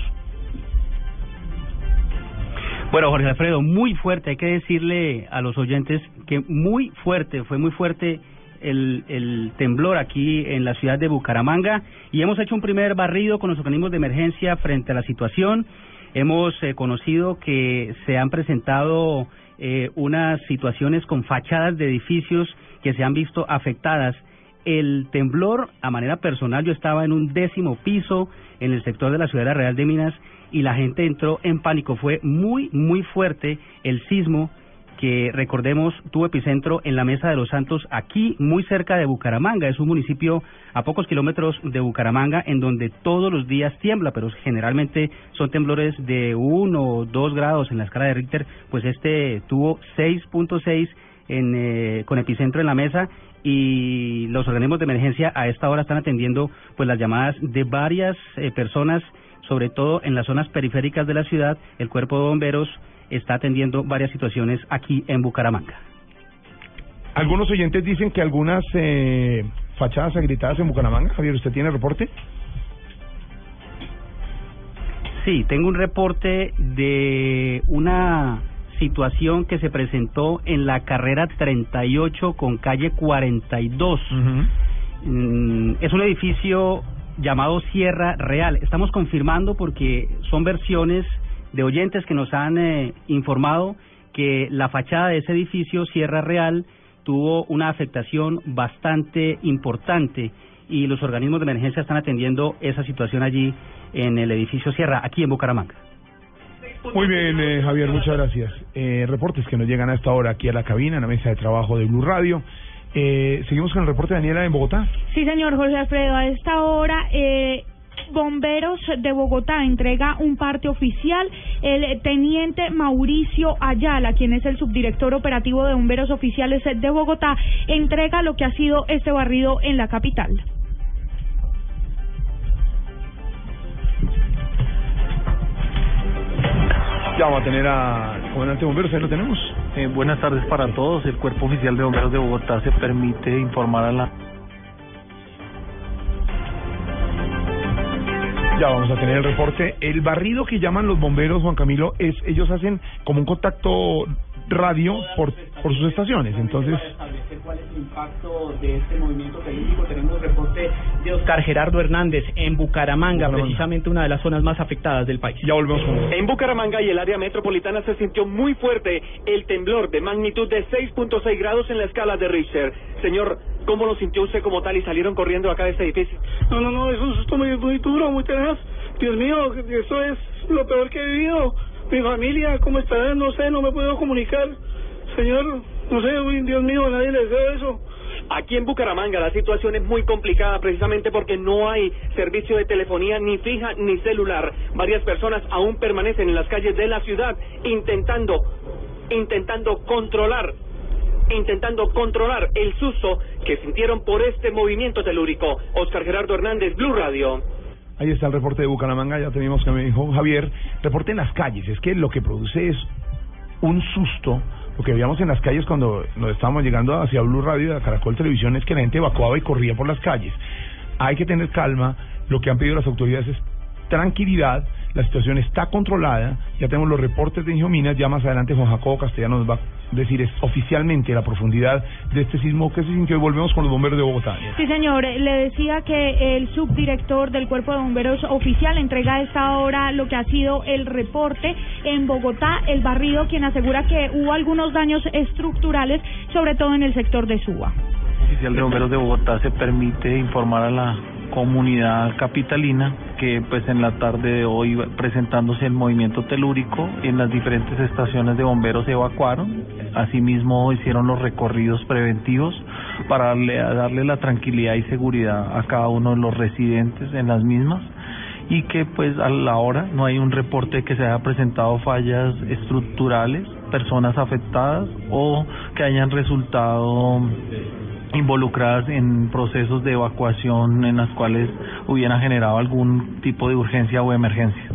Bueno, Jorge Alfredo, muy fuerte, hay que decirle a los oyentes que muy fuerte, fue muy fuerte el, temblor aquí en la ciudad de Bucaramanga y hemos hecho un primer barrido con los organismos de emergencia frente a la situación. Hemos eh, conocido que se han presentado eh, unas situaciones con fachadas de edificios que se han visto afectadas. El temblor, a manera personal, yo estaba en un décimo piso en el sector de la ciudad Real de Minas y la gente entró en pánico. Fue muy, muy fuerte el sismo que recordemos tuvo epicentro en la Mesa de los Santos, aquí muy cerca de Bucaramanga. Es un municipio a pocos kilómetros de Bucaramanga en donde todos los días tiembla, pero generalmente son temblores de uno o dos grados en la escala de Richter. Pues este tuvo 6.6 en, eh, con epicentro en la mesa y los organismos de emergencia a esta hora están atendiendo pues las llamadas de varias eh, personas sobre todo en las zonas periféricas de la ciudad el cuerpo de bomberos está atendiendo varias situaciones aquí en Bucaramanga Algunos oyentes dicen que algunas eh, fachadas agritadas en Bucaramanga. Javier, ¿usted tiene reporte? Sí, tengo un reporte de una situación que se presentó en la carrera 38 con calle 42. Mm, Es un edificio llamado Sierra Real. Estamos confirmando porque son versiones de oyentes que nos han eh, informado que la fachada de ese edificio Sierra Real tuvo una afectación bastante importante y los organismos de emergencia están atendiendo esa situación allí en el edificio Sierra, aquí en Bucaramanga. Muy bien, eh, Javier, muchas gracias. Eh, reportes que nos llegan a esta hora aquí a la cabina, en la mesa de trabajo de Blue Radio. Eh, seguimos con el reporte de Daniela en Bogotá. Sí, señor Jorge Alfredo, a esta hora eh, Bomberos de Bogotá entrega un parte oficial. El teniente Mauricio Ayala, quien es el subdirector operativo de Bomberos Oficiales de Bogotá, entrega lo que ha sido este barrido en la capital. Ya vamos a tener al comandante bomberos, ahí lo tenemos. Eh, buenas tardes para todos. El Cuerpo Oficial de Bomberos de Bogotá se permite informar a la Ya vamos a tener el reporte. El barrido que llaman los bomberos, Juan Camilo, es ellos hacen como un contacto radio por, por sus estaciones. Entonces, cuál es el impacto de este movimiento telúrico. Tenemos un reporte de Oscar Gerardo Hernández en Bucaramanga, Bucaramanga. precisamente una de las zonas más afectadas del país. Ya volvemos con En Bucaramanga y el área metropolitana se sintió muy fuerte el temblor de magnitud de 6.6 grados en la escala de Richter. Señor, ¿cómo lo sintió usted como tal y salieron corriendo acá de este edificio? No, no, no, es un susto muy, muy duro, muy tenaz. Dios mío, eso es lo peor que he vivido. Mi familia, ¿cómo está? No sé, no me puedo comunicar. Señor, no sé, Dios mío, nadie le deseo eso. Aquí en Bucaramanga la situación es muy complicada precisamente porque no hay servicio de telefonía ni fija ni celular. Varias personas aún permanecen en las calles de la ciudad intentando intentando controlar intentando controlar el susto que sintieron por este movimiento telúrico. Oscar Gerardo Hernández, Blue Radio. Ahí está el reporte de Bucaramanga. Ya tenemos que me dijo Javier. Reporte en las calles. Es que lo que produce es un susto. Lo que veíamos en las calles cuando nos estábamos llegando hacia Blue Radio y a Caracol Televisión es que la gente evacuaba y corría por las calles. Hay que tener calma. Lo que han pedido las autoridades es tranquilidad. La situación está controlada. Ya tenemos los reportes de Ingeominas. Ya más adelante Juan Jacobo Castellano nos va a decir es, oficialmente la profundidad de este sismo que se sintió. Y volvemos con los bomberos de Bogotá. Sí, señor. Le decía que el subdirector del Cuerpo de Bomberos oficial entrega a esta hora lo que ha sido el reporte en Bogotá, el barrido, quien asegura que hubo algunos daños estructurales, sobre todo en el sector de Suba. Oficial de Bomberos de Bogotá se permite informar a la comunidad capitalina que pues en la tarde de hoy presentándose el movimiento telúrico en las diferentes estaciones de bomberos se evacuaron. Asimismo hicieron los recorridos preventivos para darle, darle la tranquilidad y seguridad a cada uno de los residentes en las mismas. Y que pues a la hora no hay un reporte que se haya presentado fallas estructurales, personas afectadas o que hayan resultado involucradas en procesos de evacuación en las cuales hubieran generado algún tipo de urgencia o emergencia.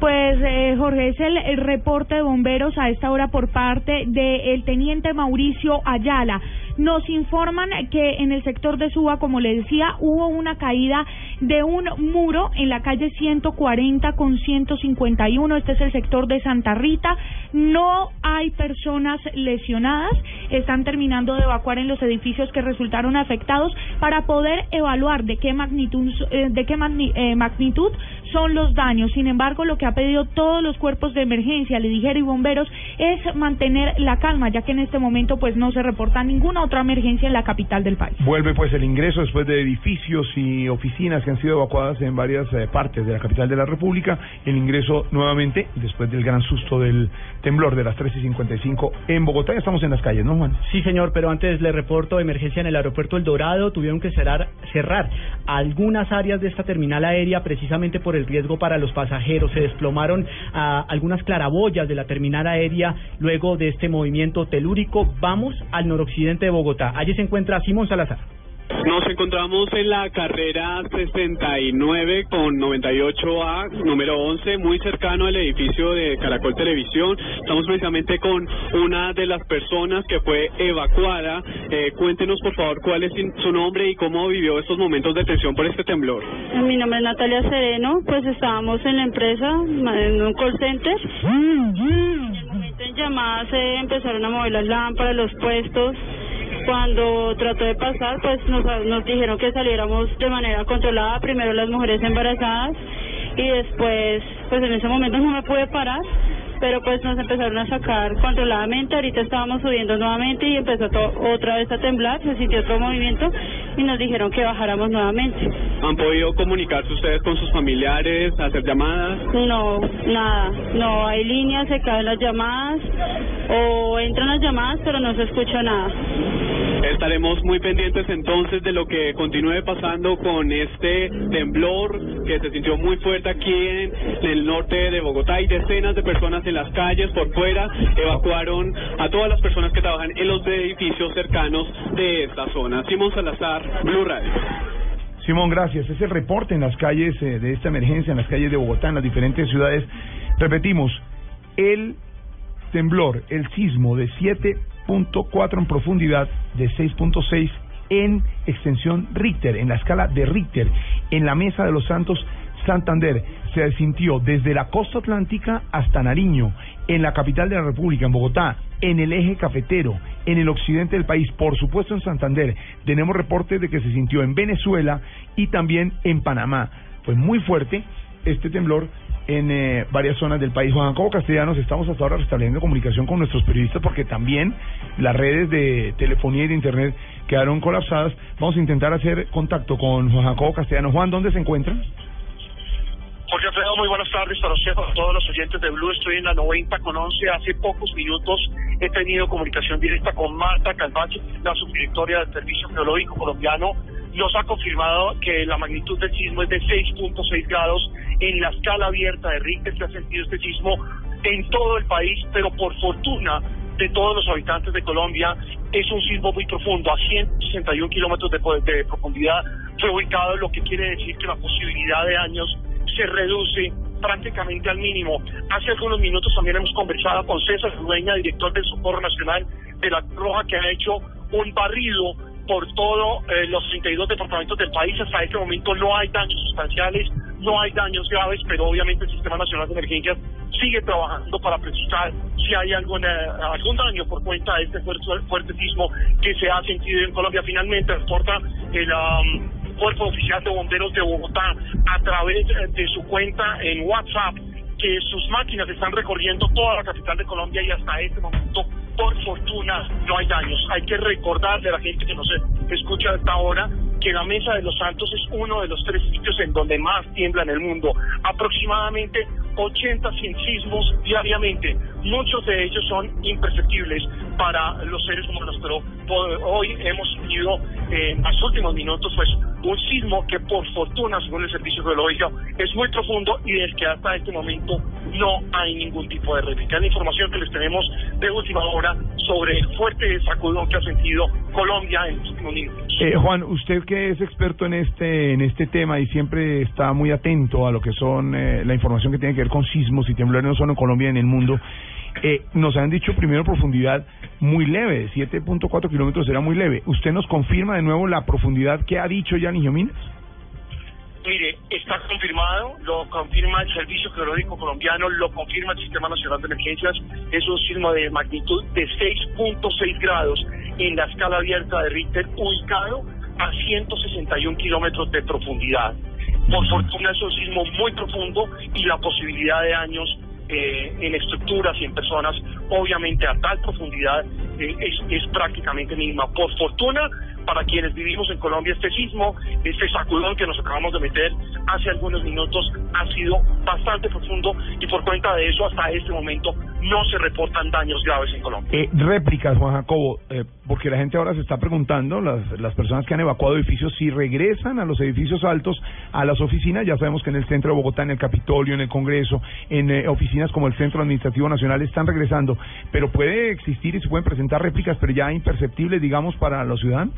Pues eh, Jorge, es el, el reporte de bomberos a esta hora por parte del teniente Mauricio Ayala. Nos informan que en el sector de Suba, como le decía, hubo una caída de un muro en la calle 140 con 151. Este es el sector de Santa Rita. No hay personas lesionadas. Están terminando de evacuar en los edificios que resultaron afectados para poder evaluar de qué magnitud, eh, de qué eh, magnitud son los daños. Sin embargo, lo que ha pedido todos los cuerpos de emergencia, le dijeron y bomberos, es mantener la calma, ya que en este momento pues no se reporta ninguna otra emergencia en la capital del país. Vuelve pues el ingreso después de edificios y oficinas que han sido evacuadas en varias eh, partes de la capital de la República. El ingreso nuevamente después del gran susto del temblor de las 3 y 55 en Bogotá. Ya estamos en las calles, ¿no, Juan? Sí, señor, pero antes le reporto emergencia en el aeropuerto El Dorado. Tuvieron que cerrar, cerrar algunas áreas de esta terminal aérea precisamente por el riesgo para los pasajeros. Se desplomaron ah, algunas claraboyas de la terminal aérea luego de este movimiento telúrico. Vamos al noroccidente de Bogotá. Allí se encuentra Simón Salazar. Nos encontramos en la carrera 69 con 98A, número 11, muy cercano al edificio de Caracol Televisión. Estamos precisamente con una de las personas que fue evacuada. Eh, cuéntenos, por favor, cuál es su nombre y cómo vivió estos momentos de tensión por este temblor. Mi nombre es Natalia Sereno, pues estábamos en la empresa, en un call center. En el momento en llamadas se empezaron a mover las lámparas, los puestos. Cuando trató de pasar, pues nos, nos dijeron que saliéramos de manera controlada, primero las mujeres embarazadas y después, pues en ese momento no me pude parar, pero pues nos empezaron a sacar controladamente, ahorita estábamos subiendo nuevamente y empezó otra vez a temblar, se sintió otro movimiento y nos dijeron que bajáramos nuevamente. ¿Han podido comunicarse ustedes con sus familiares, hacer llamadas? No, nada, no hay líneas, se caen las llamadas o entran las llamadas pero no se escucha nada. Estaremos muy pendientes entonces de lo que continúe pasando con este temblor que se sintió muy fuerte aquí en el norte de Bogotá. Hay decenas de personas en las calles por fuera. Evacuaron a todas las personas que trabajan en los edificios cercanos de esta zona. Simón Salazar, Blue Radio. Simón, gracias. Es el reporte en las calles eh, de esta emergencia, en las calles de Bogotá, en las diferentes ciudades. Repetimos, el temblor, el sismo de 7.4 en profundidad, de 6.6 en extensión Richter, en la escala de Richter, en la Mesa de los Santos, Santander. Se sintió desde la costa atlántica hasta Nariño, en la capital de la República, en Bogotá, en el eje cafetero, en el occidente del país, por supuesto en Santander. Tenemos reportes de que se sintió en Venezuela y también en Panamá. Fue muy fuerte este temblor en eh, varias zonas del país. Juan Jacobo Castellanos, estamos hasta ahora restableciendo comunicación con nuestros periodistas porque también las redes de telefonía y de internet quedaron colapsadas. Vamos a intentar hacer contacto con Juan Jacobo Castellanos. Juan, ¿dónde se encuentra? Jorge Alfredo, muy buenas tardes para usted, para todos los oyentes de Blue. Estoy en la 90 con 11. Hace pocos minutos he tenido comunicación directa con Marta Calvache, la subdirectora del Servicio Geológico Colombiano. Nos ha confirmado que la magnitud del sismo es de 6.6 grados en la escala abierta de Richter. Se ha sentido este sismo en todo el país, pero por fortuna de todos los habitantes de Colombia es un sismo muy profundo, a 161 kilómetros de, de profundidad fue ubicado, lo que quiere decir que la posibilidad de daños se reduce prácticamente al mínimo. Hace algunos minutos también hemos conversado con César Dueña, director del Socorro Nacional de la Roja, que ha hecho un barrido por todos los 32 departamentos del país. Hasta este momento no hay daños sustanciales, no hay daños graves, pero obviamente el Sistema Nacional de Emergencias sigue trabajando para precisar si hay algún, eh, algún daño por cuenta de este fuerte, fuerte sismo que se ha sentido en Colombia. Finalmente, reporta el um, Cuerpo Oficial de Bomberos de Bogotá a través eh, de su cuenta en WhatsApp que sus máquinas están recorriendo toda la capital de Colombia y hasta este momento, por fortuna, no hay daños. Hay que recordarle a la gente que nos escucha hasta ahora que la Mesa de los Santos es uno de los tres sitios en donde más tiembla en el mundo. Aproximadamente 80 100 sismos diariamente. Muchos de ellos son imperceptibles. Para los seres humanos, pero hoy hemos tenido eh, en los últimos minutos pues un sismo que por fortuna, según el Servicio Geológico, es muy profundo y del que hasta este momento no hay ningún tipo de réplica. La información que les tenemos de última hora sobre el fuerte sacudón que ha sentido Colombia en los últimos minutos. Eh, Juan, usted que es experto en este en este tema y siempre está muy atento a lo que son eh, la información que tiene que ver con sismos y temblores no solo en Colombia, en el mundo, eh, nos han dicho primero profundidad muy leve, 7.4 kilómetros era muy leve. ¿Usted nos confirma de nuevo la profundidad que ha dicho Jan Giomines? Mire, está confirmado, lo confirma el Servicio Geológico Colombiano, lo confirma el Sistema Nacional de Emergencias, es un sismo de magnitud de 6.6 grados en la escala abierta de Richter, ubicado a 161 kilómetros de profundidad. Por fortuna es un sismo muy profundo y la posibilidad de daños eh, en estructuras y en personas, obviamente a tal profundidad, eh, es, es prácticamente mínima. Por fortuna, para quienes vivimos en Colombia, este sismo, este sacudón que nos acabamos de meter hace algunos minutos, ha sido bastante profundo y por cuenta de eso, hasta este momento, no se reportan daños graves en Colombia. Eh, réplicas, Juan Jacobo, eh, porque la gente ahora se está preguntando, las, las personas que han evacuado edificios, si regresan a los edificios altos, a las oficinas, ya sabemos que en el centro de Bogotá, en el Capitolio, en el Congreso, en eh, oficinas como el Centro Administrativo Nacional están regresando, pero puede existir y se pueden presentar réplicas, pero ya imperceptibles, digamos, para los ciudadanos.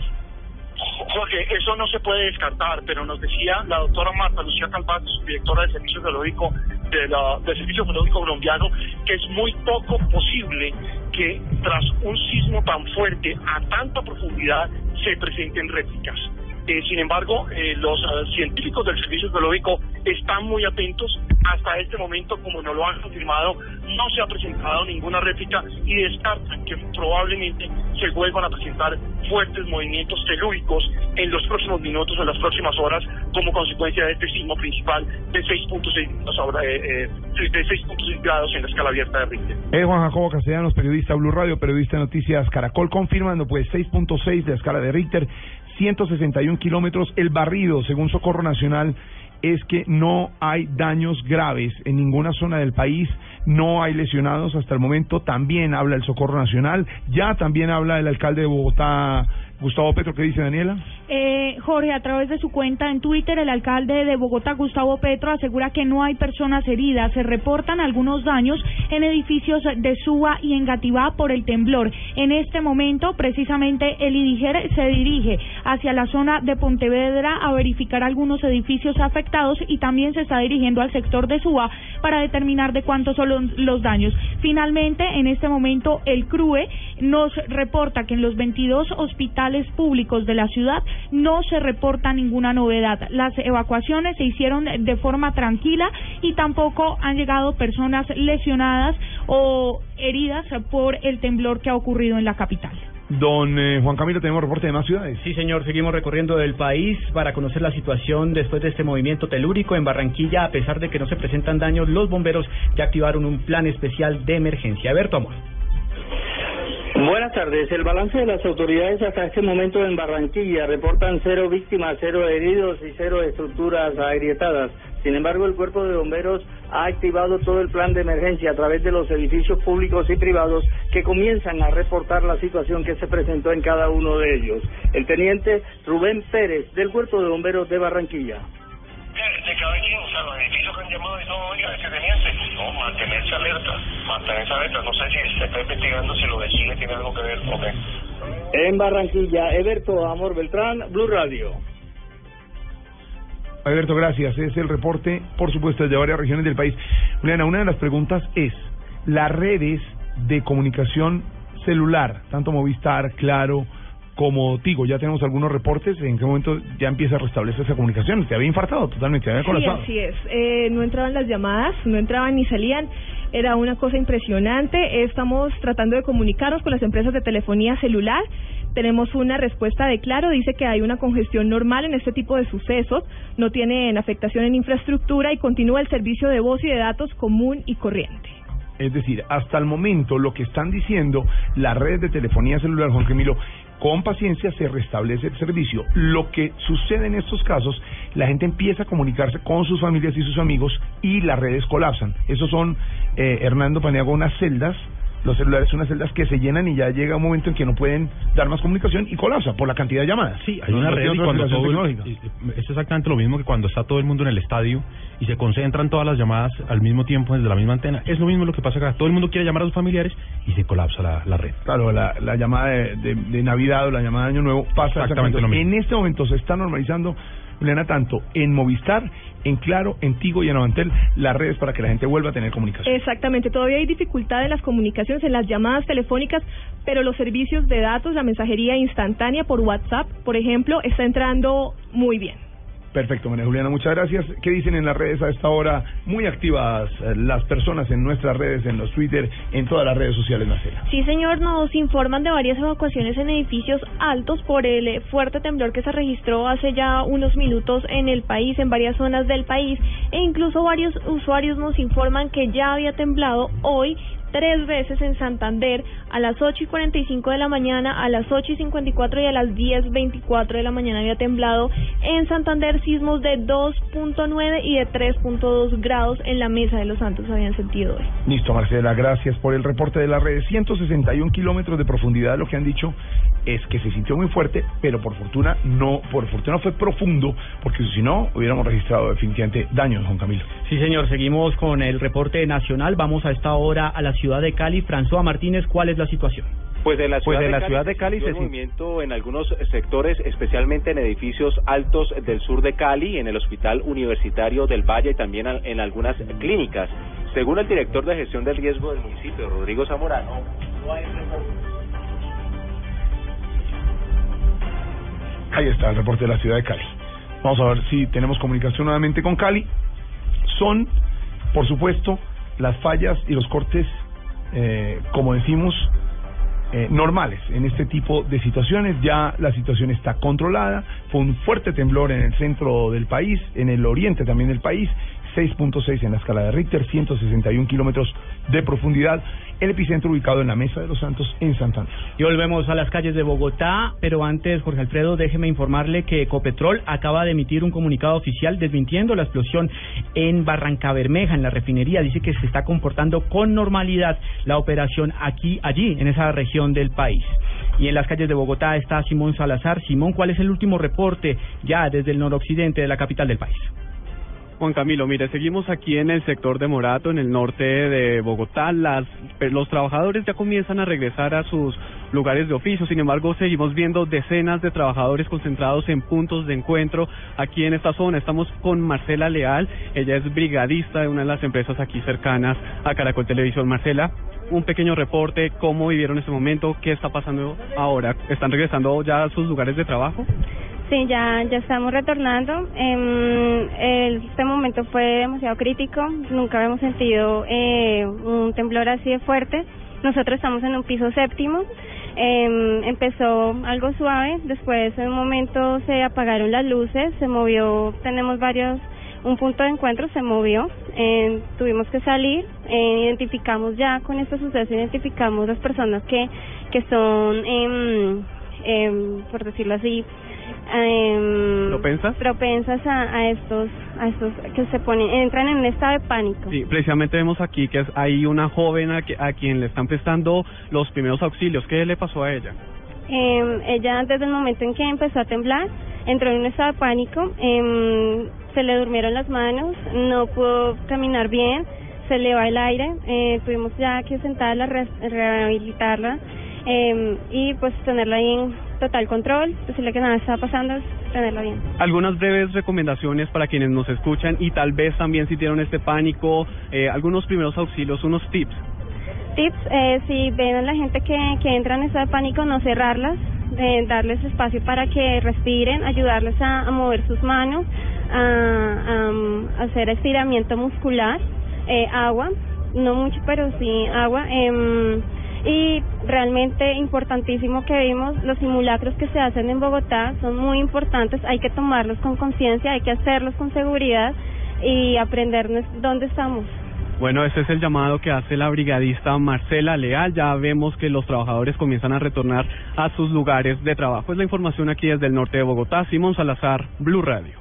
Jorge, eso no se puede descartar, pero nos decía la doctora Marta Lucía Calvato, directora del Servicio Geológico de la, del Servicio Geológico Colombiano, que es muy poco posible que tras un sismo tan fuerte a tanta profundidad se presenten réplicas. Eh, sin embargo, eh, los eh, científicos del Servicio Geológico están muy atentos. Hasta este momento, como nos lo han confirmado, no se ha presentado ninguna réplica y descartan que probablemente se vuelvan a presentar fuertes movimientos telúricos en los próximos minutos o en las próximas horas como consecuencia de este sismo principal de 6.6 grados, eh, eh, de 6.6 grados en la escala abierta de Richter. Es Juan Jacobo Castellanos, periodista Blue Radio, periodista de Noticias Caracol, confirmando pues 6.6 de la escala de Richter, 161 kilómetros. El barrido, según Socorro Nacional, es que no hay daños graves en ninguna zona del país, no hay lesionados hasta el momento. También habla el Socorro Nacional, ya también habla el alcalde de Bogotá, Gustavo Petro, ¿qué dice Daniela? Eh, Jorge, a través de su cuenta en Twitter, el alcalde de Bogotá, Gustavo Petro, asegura que no hay personas heridas. Se reportan algunos daños en edificios de Suba y en Gativá por el temblor. En este momento, precisamente, el IDIGER se dirige hacia la zona de Pontevedra a verificar algunos edificios afectados y también se está dirigiendo al sector de Suba para determinar de cuántos son los, los daños. Finalmente, en este momento, el CRUE nos reporta que en los 22 hospitales públicos de la ciudad no se reporta ninguna novedad. Las evacuaciones se hicieron de forma tranquila y tampoco han llegado personas lesionadas o heridas por el temblor que ha ocurrido en la capital. Don eh, Juan Camilo, tenemos reporte de más ciudades. Sí, señor, seguimos recorriendo el país para conocer la situación después de este movimiento telúrico en Barranquilla. A pesar de que no se presentan daños, los bomberos ya activaron un plan especial de emergencia. Alberto Amor. Buenas tardes. El balance de las autoridades hasta este momento en Barranquilla reportan cero víctimas, cero heridos y cero estructuras agrietadas. Sin embargo, el cuerpo de bomberos ha activado todo el plan de emergencia a través de los edificios públicos y privados que comienzan a reportar la situación que se presentó en cada uno de ellos. El teniente Rubén Pérez del cuerpo de bomberos de Barranquilla. De cada quien, o sea, los edificios que han llamado y todo, oiga, ese teniente, no, mantenerse alerta, mantenerse alerta, no sé si se está investigando si los vecinos tienen algo que ver, ok. En Barranquilla, Eberto Amor Beltrán, Blue Radio. Alberto, gracias. Es el reporte, por supuesto, desde varias regiones del país. Juliana, una de las preguntas es, las redes de comunicación celular, tanto Movistar, Claro, como Tigo, ya tenemos algunos reportes, en qué momento ya empieza a restablecer esa comunicación. Te había infartado totalmente, te había Sí, colapsado. así es. Eh, no entraban las llamadas, no entraban ni salían. Era una cosa impresionante. Estamos tratando de comunicarnos con las empresas de telefonía celular. Tenemos una respuesta de Claro, dice que hay una congestión normal en este tipo de sucesos, no tienen afectación en infraestructura y continúa el servicio de voz y de datos común y corriente. Es decir, hasta el momento lo que están diciendo las redes de telefonía celular, Juan Camilo, con paciencia se restablece el servicio. Lo que sucede en estos casos, la gente empieza a comunicarse con sus familias y sus amigos y las redes colapsan. Esos son, eh, Hernando Paniagua, unas celdas los celulares son unas celdas que se llenan y ya llega un momento en que no pueden dar más comunicación y colapsa por la cantidad de llamadas. Sí, hay una red y cuando todo tecnológica. es exactamente lo mismo que cuando está todo el mundo en el estadio y se concentran todas las llamadas al mismo tiempo desde la misma antena. Es lo mismo lo que pasa acá. Todo el mundo quiere llamar a sus familiares y se colapsa la, la red. Claro, la, la llamada de, de- de Navidad o la llamada de Año Nuevo pasa Exactamente lo mismo. En este momento se está normalizando, Juliana, tanto en Movistar, en Claro, en Tigo y en Avantel, las redes para que la gente vuelva a tener comunicación. Exactamente, todavía hay dificultad en las comunicaciones, en las llamadas telefónicas, pero los servicios de datos, la mensajería instantánea por WhatsApp, por ejemplo, está entrando muy bien. Perfecto, María Juliana, muchas gracias. ¿Qué dicen en las redes a esta hora? Muy activas eh, las personas en nuestras redes, en los Twitter, en todas las redes sociales, Marcela. Sí, señor, nos informan de varias evacuaciones en edificios altos por el fuerte temblor que se registró hace ya unos minutos en el país, en varias zonas del país, e incluso varios usuarios nos informan que ya había temblado hoy tres veces en Santander a las 8 y 45 de la mañana, a las 8 y 54 y a las 10.24 de la mañana había temblado en Santander sismos de 2.9 y de 3.2 grados en la Mesa de los Santos habían sentido hoy. Listo, Marcela, gracias por el reporte de las redes. 161 kilómetros de profundidad, lo que han dicho es que se sintió muy fuerte, pero por fortuna no, por fortuna fue profundo, porque si no hubiéramos registrado definitivamente daños, Juan Camilo. Sí, señor, seguimos con el reporte nacional. Vamos a esta hora a la ciudad de Cali. François Martínez, ¿cuál es la situación? Pues en la Pues ciudad, en de, la Cali ciudad de se Cali se movimiento en algunos sectores, especialmente en edificios altos del sur de Cali, en el Hospital Universitario del Valle y también en algunas clínicas. Según el director de gestión del riesgo del municipio, Rodrigo Zamorano, no hay Ahí está el reporte de la ciudad de Cali. Vamos a ver si tenemos comunicación nuevamente con Cali. Son, por supuesto, las fallas y los cortes, eh, como decimos, eh, normales en este tipo de situaciones. Ya la situación está controlada. Fue un fuerte temblor en el centro del país, en el oriente también del país. 6.6 en la escala de Richter, 161 kilómetros de profundidad. El epicentro ubicado en la Mesa de los Santos, en Santander. Y volvemos a las calles de Bogotá, pero antes, Jorge Alfredo, déjeme informarle que Ecopetrol acaba de emitir un comunicado oficial desmintiendo la explosión en Barranca Bermeja, en la refinería. Dice que se está comportando con normalidad la operación aquí, allí, en esa región del país. Y en las calles de Bogotá está Simón Salazar. Simón, ¿cuál es el último reporte ya desde el noroccidente de la capital del país? Juan Camilo, mire, seguimos aquí en el sector de Morato, en el norte de Bogotá. Las, pues, los trabajadores ya comienzan a regresar a sus lugares de oficio. Sin embargo, seguimos viendo decenas de trabajadores concentrados en puntos de encuentro aquí en esta zona. Estamos con Marcela Leal. Ella es brigadista de una de las empresas aquí cercanas a Caracol Televisión. Marcela, un pequeño reporte, cómo vivieron este momento, qué está pasando ahora. ¿Están regresando ya a sus lugares de trabajo? Sí, ya, ya estamos retornando. Em, el- este momento fue demasiado crítico. Nunca habíamos sentido eh, un temblor así de fuerte. Nosotros estamos en un piso séptimo. Em, empezó algo suave. Después, en un momento, se apagaron las luces. Se movió. Tenemos varios. Un punto de encuentro se movió. Eh, tuvimos que salir. Eh, identificamos ya con este suceso. Identificamos las personas que que son, em, em, por decirlo así, em, ¿Propensas? propensas a, a estos a estos que se ponen entran en un estado de pánico Sí, precisamente vemos aquí que es- hay una joven a, que- a quien le están prestando los primeros auxilios. ¿Qué le pasó a ella? Em, ella desde el momento en que empezó a temblar entró en un estado de pánico em, se le durmieron las manos no pudo caminar bien se le va el aire eh, tuvimos ya que sentarla re- rehabilitarla em, y pues tenerla ahí en total control decirle que nada está pasando tenerla bien Algunas breves recomendaciones para quienes nos escuchan y tal vez también sintieron este pánico, eh, algunos primeros auxilios, unos tips. tips, eh, si ven a la gente que, que entra en estado de pánico, no cerrarlas, eh, darles espacio para que respiren, ayudarles a, a mover sus manos, a, a, um, hacer estiramiento muscular, eh, agua, no mucho, pero sí agua. Y realmente importantísimo que vimos, los simulacros que se hacen en Bogotá son muy importantes, hay que tomarlos con conciencia, hay que hacerlos con seguridad y aprendernos dónde estamos. Bueno, ese es el llamado que hace la brigadista Marcela Leal. Ya vemos que los trabajadores comienzan a retornar a sus lugares de trabajo. Es la información aquí desde el norte de Bogotá. Simón Salazar, Blue Radio.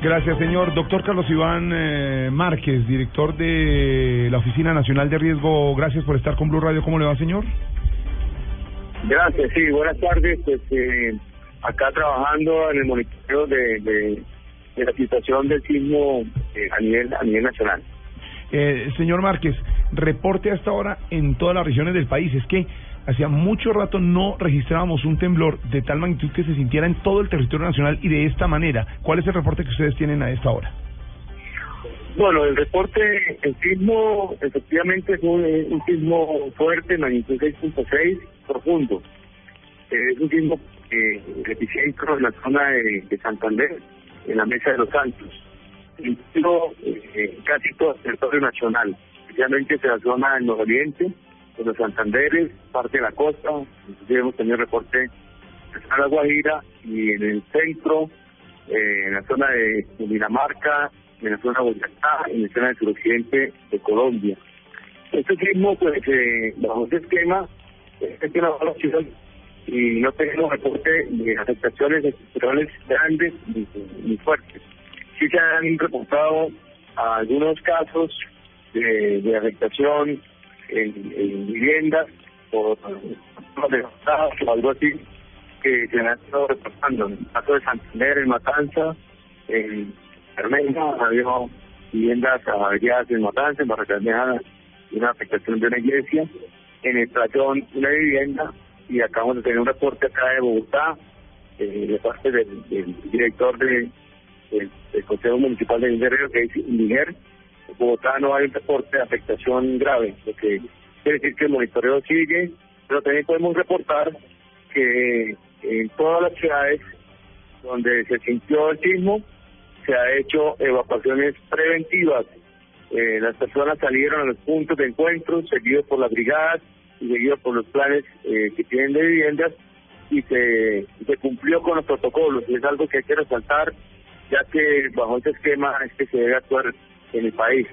Gracias, señor. Doctor Carlos Iván eh, Márquez, director de la Oficina Nacional de Riesgo. Gracias por estar con Blue Radio. ¿Cómo le va, señor? Gracias, sí, buenas tardes. Pues, eh, acá trabajando en el monitoreo de, de, de la situación del sismo eh, a nivel a nivel nacional. Eh, señor Márquez, reporte hasta ahora en todas las regiones del país. Es que hacía mucho rato no registrábamos un temblor de tal magnitud que se sintiera en todo el territorio nacional y de esta manera. ¿Cuál es el reporte que ustedes tienen a esta hora? Bueno, el reporte, el sismo efectivamente fue un, sismo fuerte, magnitud 6.6, profundo. Eh, es un sismo eh, epicentro en la zona de, de Santander, en la Mesa de los Santos. Incluso eh, casi todo el territorio nacional, especialmente de la zona del nororiente, de los Santanderes, parte de la costa, inclusive hemos tenido reporte en la Guajira y en el centro, eh, en la zona de Dinamarca, en la zona de Boyacá, en la zona del suroccidente de Colombia. Este sismo, pues, eh, bajo este esquema, este y no tenemos reporte de afectaciones estructurales grandes ni, fuertes. Sí se han reportado algunos casos de afectación en, en viviendas por devastadas o algo así que se han estado reportando. En el caso de Santander, en Matanza, en Carmena, había viviendas averiadas en Matanza, en una afectación de una iglesia, en el una vivienda, y acabamos de tener un reporte acá de Bogotá, eh, de parte del, director de, del, del Consejo Municipal de Guerrero, que es Miguel. Bogotá no hay un reporte de afectación grave, lo que quiere decir que el monitoreo sigue, pero también podemos reportar que en todas las ciudades donde se sintió el sismo, se ha hecho evacuaciones preventivas. Eh, las personas salieron a los puntos de encuentro, seguidos por las brigadas y seguidos por los planes eh, que tienen de viviendas, y se, cumplió con los protocolos. Es algo que hay que resaltar, ya que bajo este esquema es que se debe actuar en el país.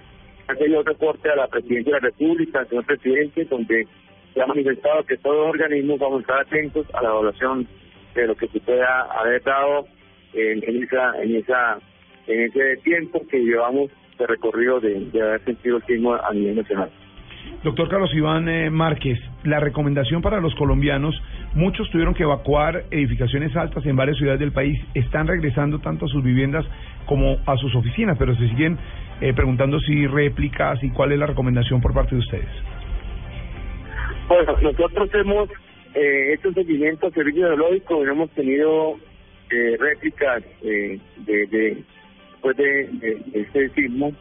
Ha tenido un reporte a la Presidencia de la República, al señor presidente, donde se ha manifestado que todos los organismos vamos a estar atentos a la evaluación de lo que se pueda haber dado en, en esa en esa en ese tiempo que llevamos de recorrido de, de haber sentido el sismo a nivel nacional. Doctor Carlos Iván eh, Márquez, la recomendación para los colombianos, muchos tuvieron que evacuar edificaciones altas en varias ciudades del país, están regresando tanto a sus viviendas como a sus oficinas, pero se siguen eh, preguntando si réplicas y cuál es la recomendación por parte de ustedes. Bueno, nosotros hemos eh, hecho un seguimiento servicio geológico y hemos tenido eh, réplicas eh, de, de después de, de, de este sismo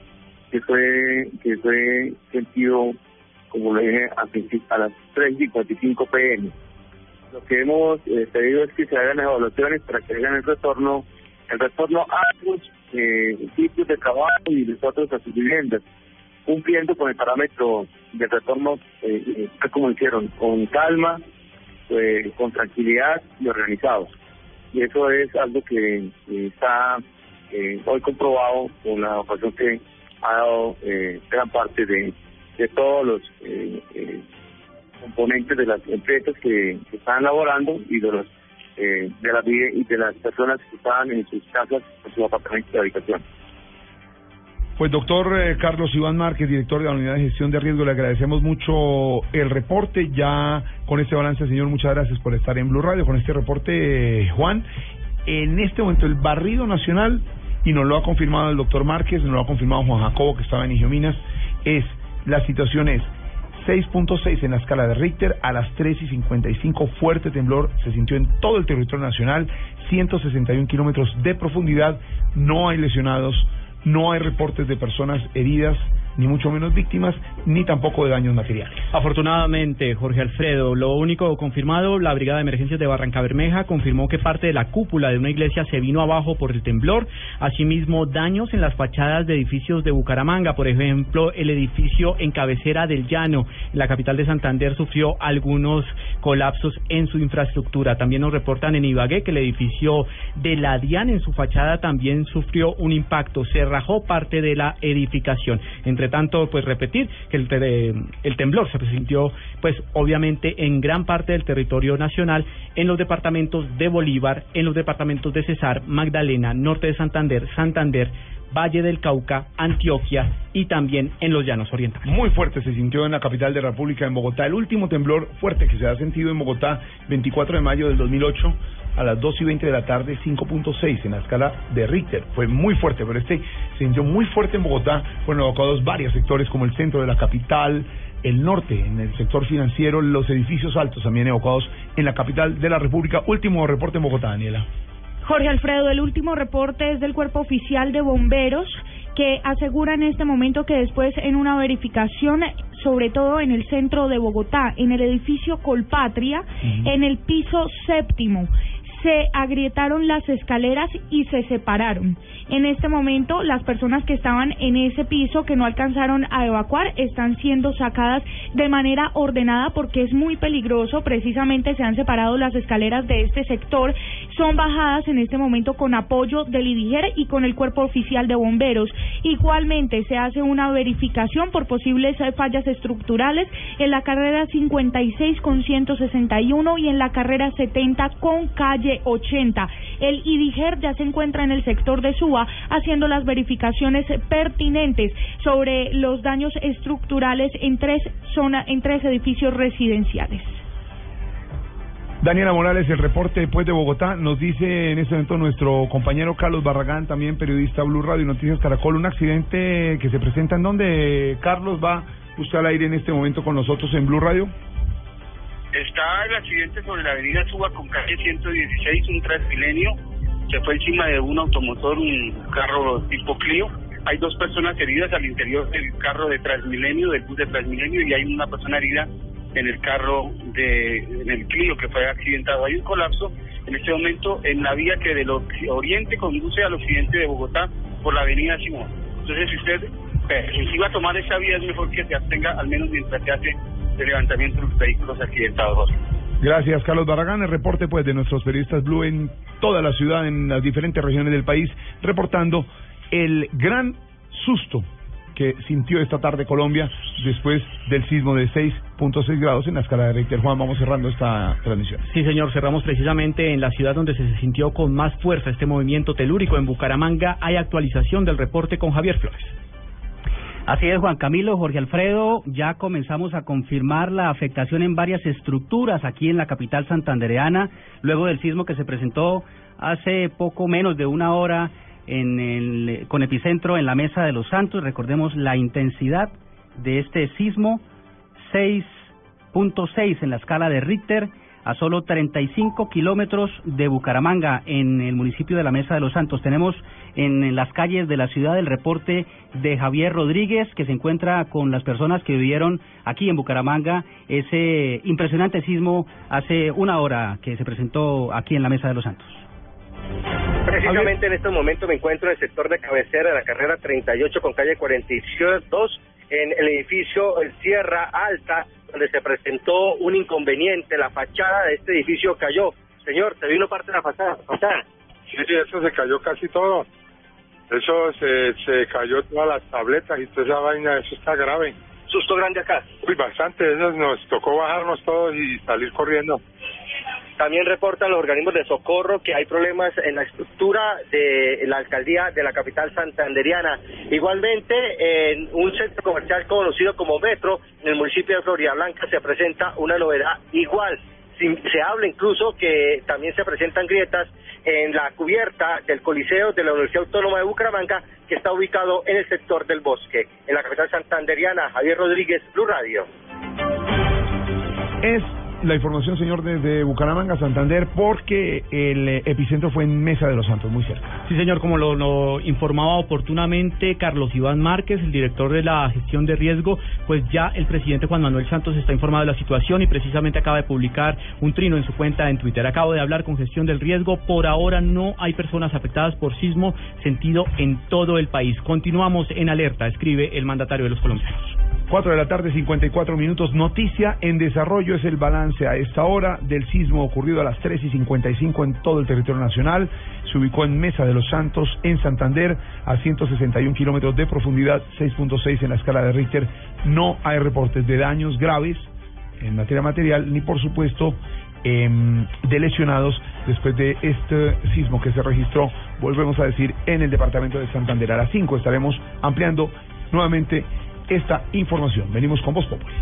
que fue que fue sentido como lo dije a, las 3.55 pm. Lo que hemos eh, pedido es que se hagan evaluaciones para que hagan el retorno el retorno a los eh, sitios de trabajo y nosotros a sus viviendas, cumpliendo con el parámetro de retorno eh, eh, como hicieron, con calma, eh, con tranquilidad y organizados. Y eso es algo que está hoy comprobado con la ocasión que ha dado gran parte de, de todos los eh, eh, componentes de las empresas que, están laborando y de los eh, de vi- y de las personas que estaban en sus casas, en sus apartamentos de habitación. Pues doctor eh, Carlos Iván Márquez, director de la Unidad de Gestión de Riesgo, le agradecemos mucho el reporte. Ya con este balance, señor, muchas gracias por estar en Blue Radio. Con este reporte, eh, Juan, en este momento el barrido nacional, y nos lo ha confirmado el doctor Márquez, nos lo ha confirmado Juan Jacobo, que estaba en Igiominas, es, la situación es 6.6 en la escala de Richter, a las 3 y 55 fuerte temblor se sintió en todo el territorio nacional, 161 kilómetros de profundidad, no hay lesionados, no hay reportes de personas heridas, ni mucho menos víctimas, ni tampoco de daños materiales. Afortunadamente, Jorge Alfredo, lo único confirmado, la Brigada de Emergencias de Barranca Bermeja confirmó que parte de la cúpula de una iglesia se vino abajo por el temblor. Asimismo, daños en las fachadas de edificios de Bucaramanga. Por ejemplo, el edificio en cabecera del Llano, en la capital de Santander, sufrió algunos colapsos en su infraestructura. También nos reportan en Ibagué que el edificio de la DIAN en su fachada también sufrió un impacto. Se rajó parte de la edificación. Entre Entre tanto, pues repetir que el, te- el temblor se sintió, pues obviamente en gran parte del territorio nacional, en los departamentos de Bolívar, en los departamentos de Cesar, Magdalena, Norte de Santander, Santander, Valle del Cauca, Antioquia y también en los llanos orientales. Muy fuerte se sintió en la capital de la República, en Bogotá. El último temblor fuerte que se ha sentido en Bogotá, 24 de mayo del 2008, a las 2 y 20 de la tarde, 5.6 en la escala de Richter. Fue muy fuerte, pero este se sintió muy fuerte en Bogotá. Fueron evacuados varios sectores, como el centro de la capital, el norte, en el sector financiero, los edificios altos también evacuados en la capital de la República. Último reporte en Bogotá, Daniela. Jorge Alfredo, el último reporte es del Cuerpo Oficial de Bomberos que asegura en este momento que después en una verificación, sobre todo en el centro de Bogotá, en el edificio Colpatria, en el piso séptimo, se agrietaron las escaleras y se separaron. En este momento, las personas que estaban en ese piso que no alcanzaron a evacuar están siendo sacadas de manera ordenada porque es muy peligroso. Precisamente se han separado las escaleras de este sector. Son bajadas en este momento con apoyo del IDIGER y con el Cuerpo Oficial de Bomberos. Igualmente, se hace una verificación por posibles eh, fallas estructurales en la carrera 56 con 161 y en la carrera 70 con calle 80. El IDIGER ya se encuentra en el sector de Haciendo las verificaciones pertinentes sobre los daños estructurales en tres zona, en tres edificios residenciales. Daniela Morales, el reporte pues de Bogotá, nos dice en este momento nuestro compañero Carlos Barragán, también periodista Blue Radio y Noticias Caracol, un accidente que se presenta en donde Carlos va usted al aire en este momento con nosotros en Blue Radio. Está el accidente sobre la avenida Suba con calle 116, un Transmilenio. Se fue encima de un automotor, un carro tipo Clio. Hay dos personas heridas al interior del carro de Transmilenio, del bus de Transmilenio, y hay una persona herida en el carro de en el Clio que fue accidentado. Hay un colapso en este momento en la vía que del oriente conduce al occidente de Bogotá por la avenida Simón. Entonces, si usted eh, si va a tomar esa vía, es mejor que se abstenga al menos mientras se hace el levantamiento de los vehículos accidentados. Gracias, Carlos Barragán. El reporte pues de nuestros periodistas Blue en toda la ciudad, en las diferentes regiones del país, reportando el gran susto que sintió esta tarde Colombia después del sismo de 6.6 grados en la escala de Richter. Juan, vamos cerrando esta transmisión. Sí, señor, cerramos precisamente en la ciudad donde se sintió con más fuerza este movimiento telúrico. En Bucaramanga hay actualización del reporte con Javier Flores. Así es, Juan Camilo, Jorge Alfredo, ya comenzamos a confirmar la afectación en varias estructuras aquí en la capital santandereana, luego del sismo que se presentó hace poco menos de una hora en el, con epicentro en la Mesa de los Santos. Recordemos la intensidad de este sismo, 6.6 en la escala de Richter, a solo 35 kilómetros de Bucaramanga, en el municipio de la Mesa de los Santos. Tenemos en las calles de la ciudad el reporte de Javier Rodríguez, que se encuentra con las personas que vivieron aquí en Bucaramanga ese impresionante sismo hace una hora que se presentó aquí en la Mesa de los Santos. Precisamente en este momento me encuentro en el sector de cabecera de la carrera 38 con calle 42 en el edificio Sierra Alta, donde se presentó un inconveniente. La fachada de este edificio cayó. Señor, ¿te vino parte de la fachada? fachada? Sí, eso se cayó casi todo. Eso se, se cayó todas las tabletas y toda esa vaina, eso está grave. ¿Susto grande acá? Uy, bastante, eso nos tocó bajarnos todos y salir corriendo. También reportan los organismos de socorro que hay problemas en la estructura de la alcaldía de la capital santanderiana. Igualmente, en un centro comercial conocido como Metro, en el municipio de Florida Blanca, se presenta una novedad igual. Se habla incluso que también se presentan grietas en la cubierta del Coliseo de la Universidad Autónoma de Bucaramanga, que está ubicado en el sector del bosque. En la capital santanderiana, Javier Rodríguez, Blue Radio. Es la información, señor, desde Bucaramanga, Santander, porque el epicentro fue en Mesa de los Santos, muy cerca. Sí, señor, como lo, lo informaba oportunamente Carlos Iván Márquez, el director de la gestión de riesgo, pues ya el presidente Juan Manuel Santos está informado de la situación y precisamente acaba de publicar un trino en su cuenta en Twitter. Acabo de hablar con gestión del riesgo. Por ahora no hay personas afectadas por sismo sentido en todo el país. Continuamos en alerta, escribe el mandatario de los colombianos. 4 de la tarde, 54 minutos. Noticia en desarrollo es el balance a esta hora del sismo ocurrido a las 3 y 55 en todo el territorio nacional. Se ubicó en Mesa de los Santos, en Santander, a 161 kilómetros de profundidad, 6.6 en la escala de Richter. No hay reportes de daños graves en materia material, ni por supuesto em, de lesionados después de este sismo que se registró, volvemos a decir, en el departamento de Santander. A las 5 estaremos ampliando nuevamente esta información. Venimos con Voz Populi.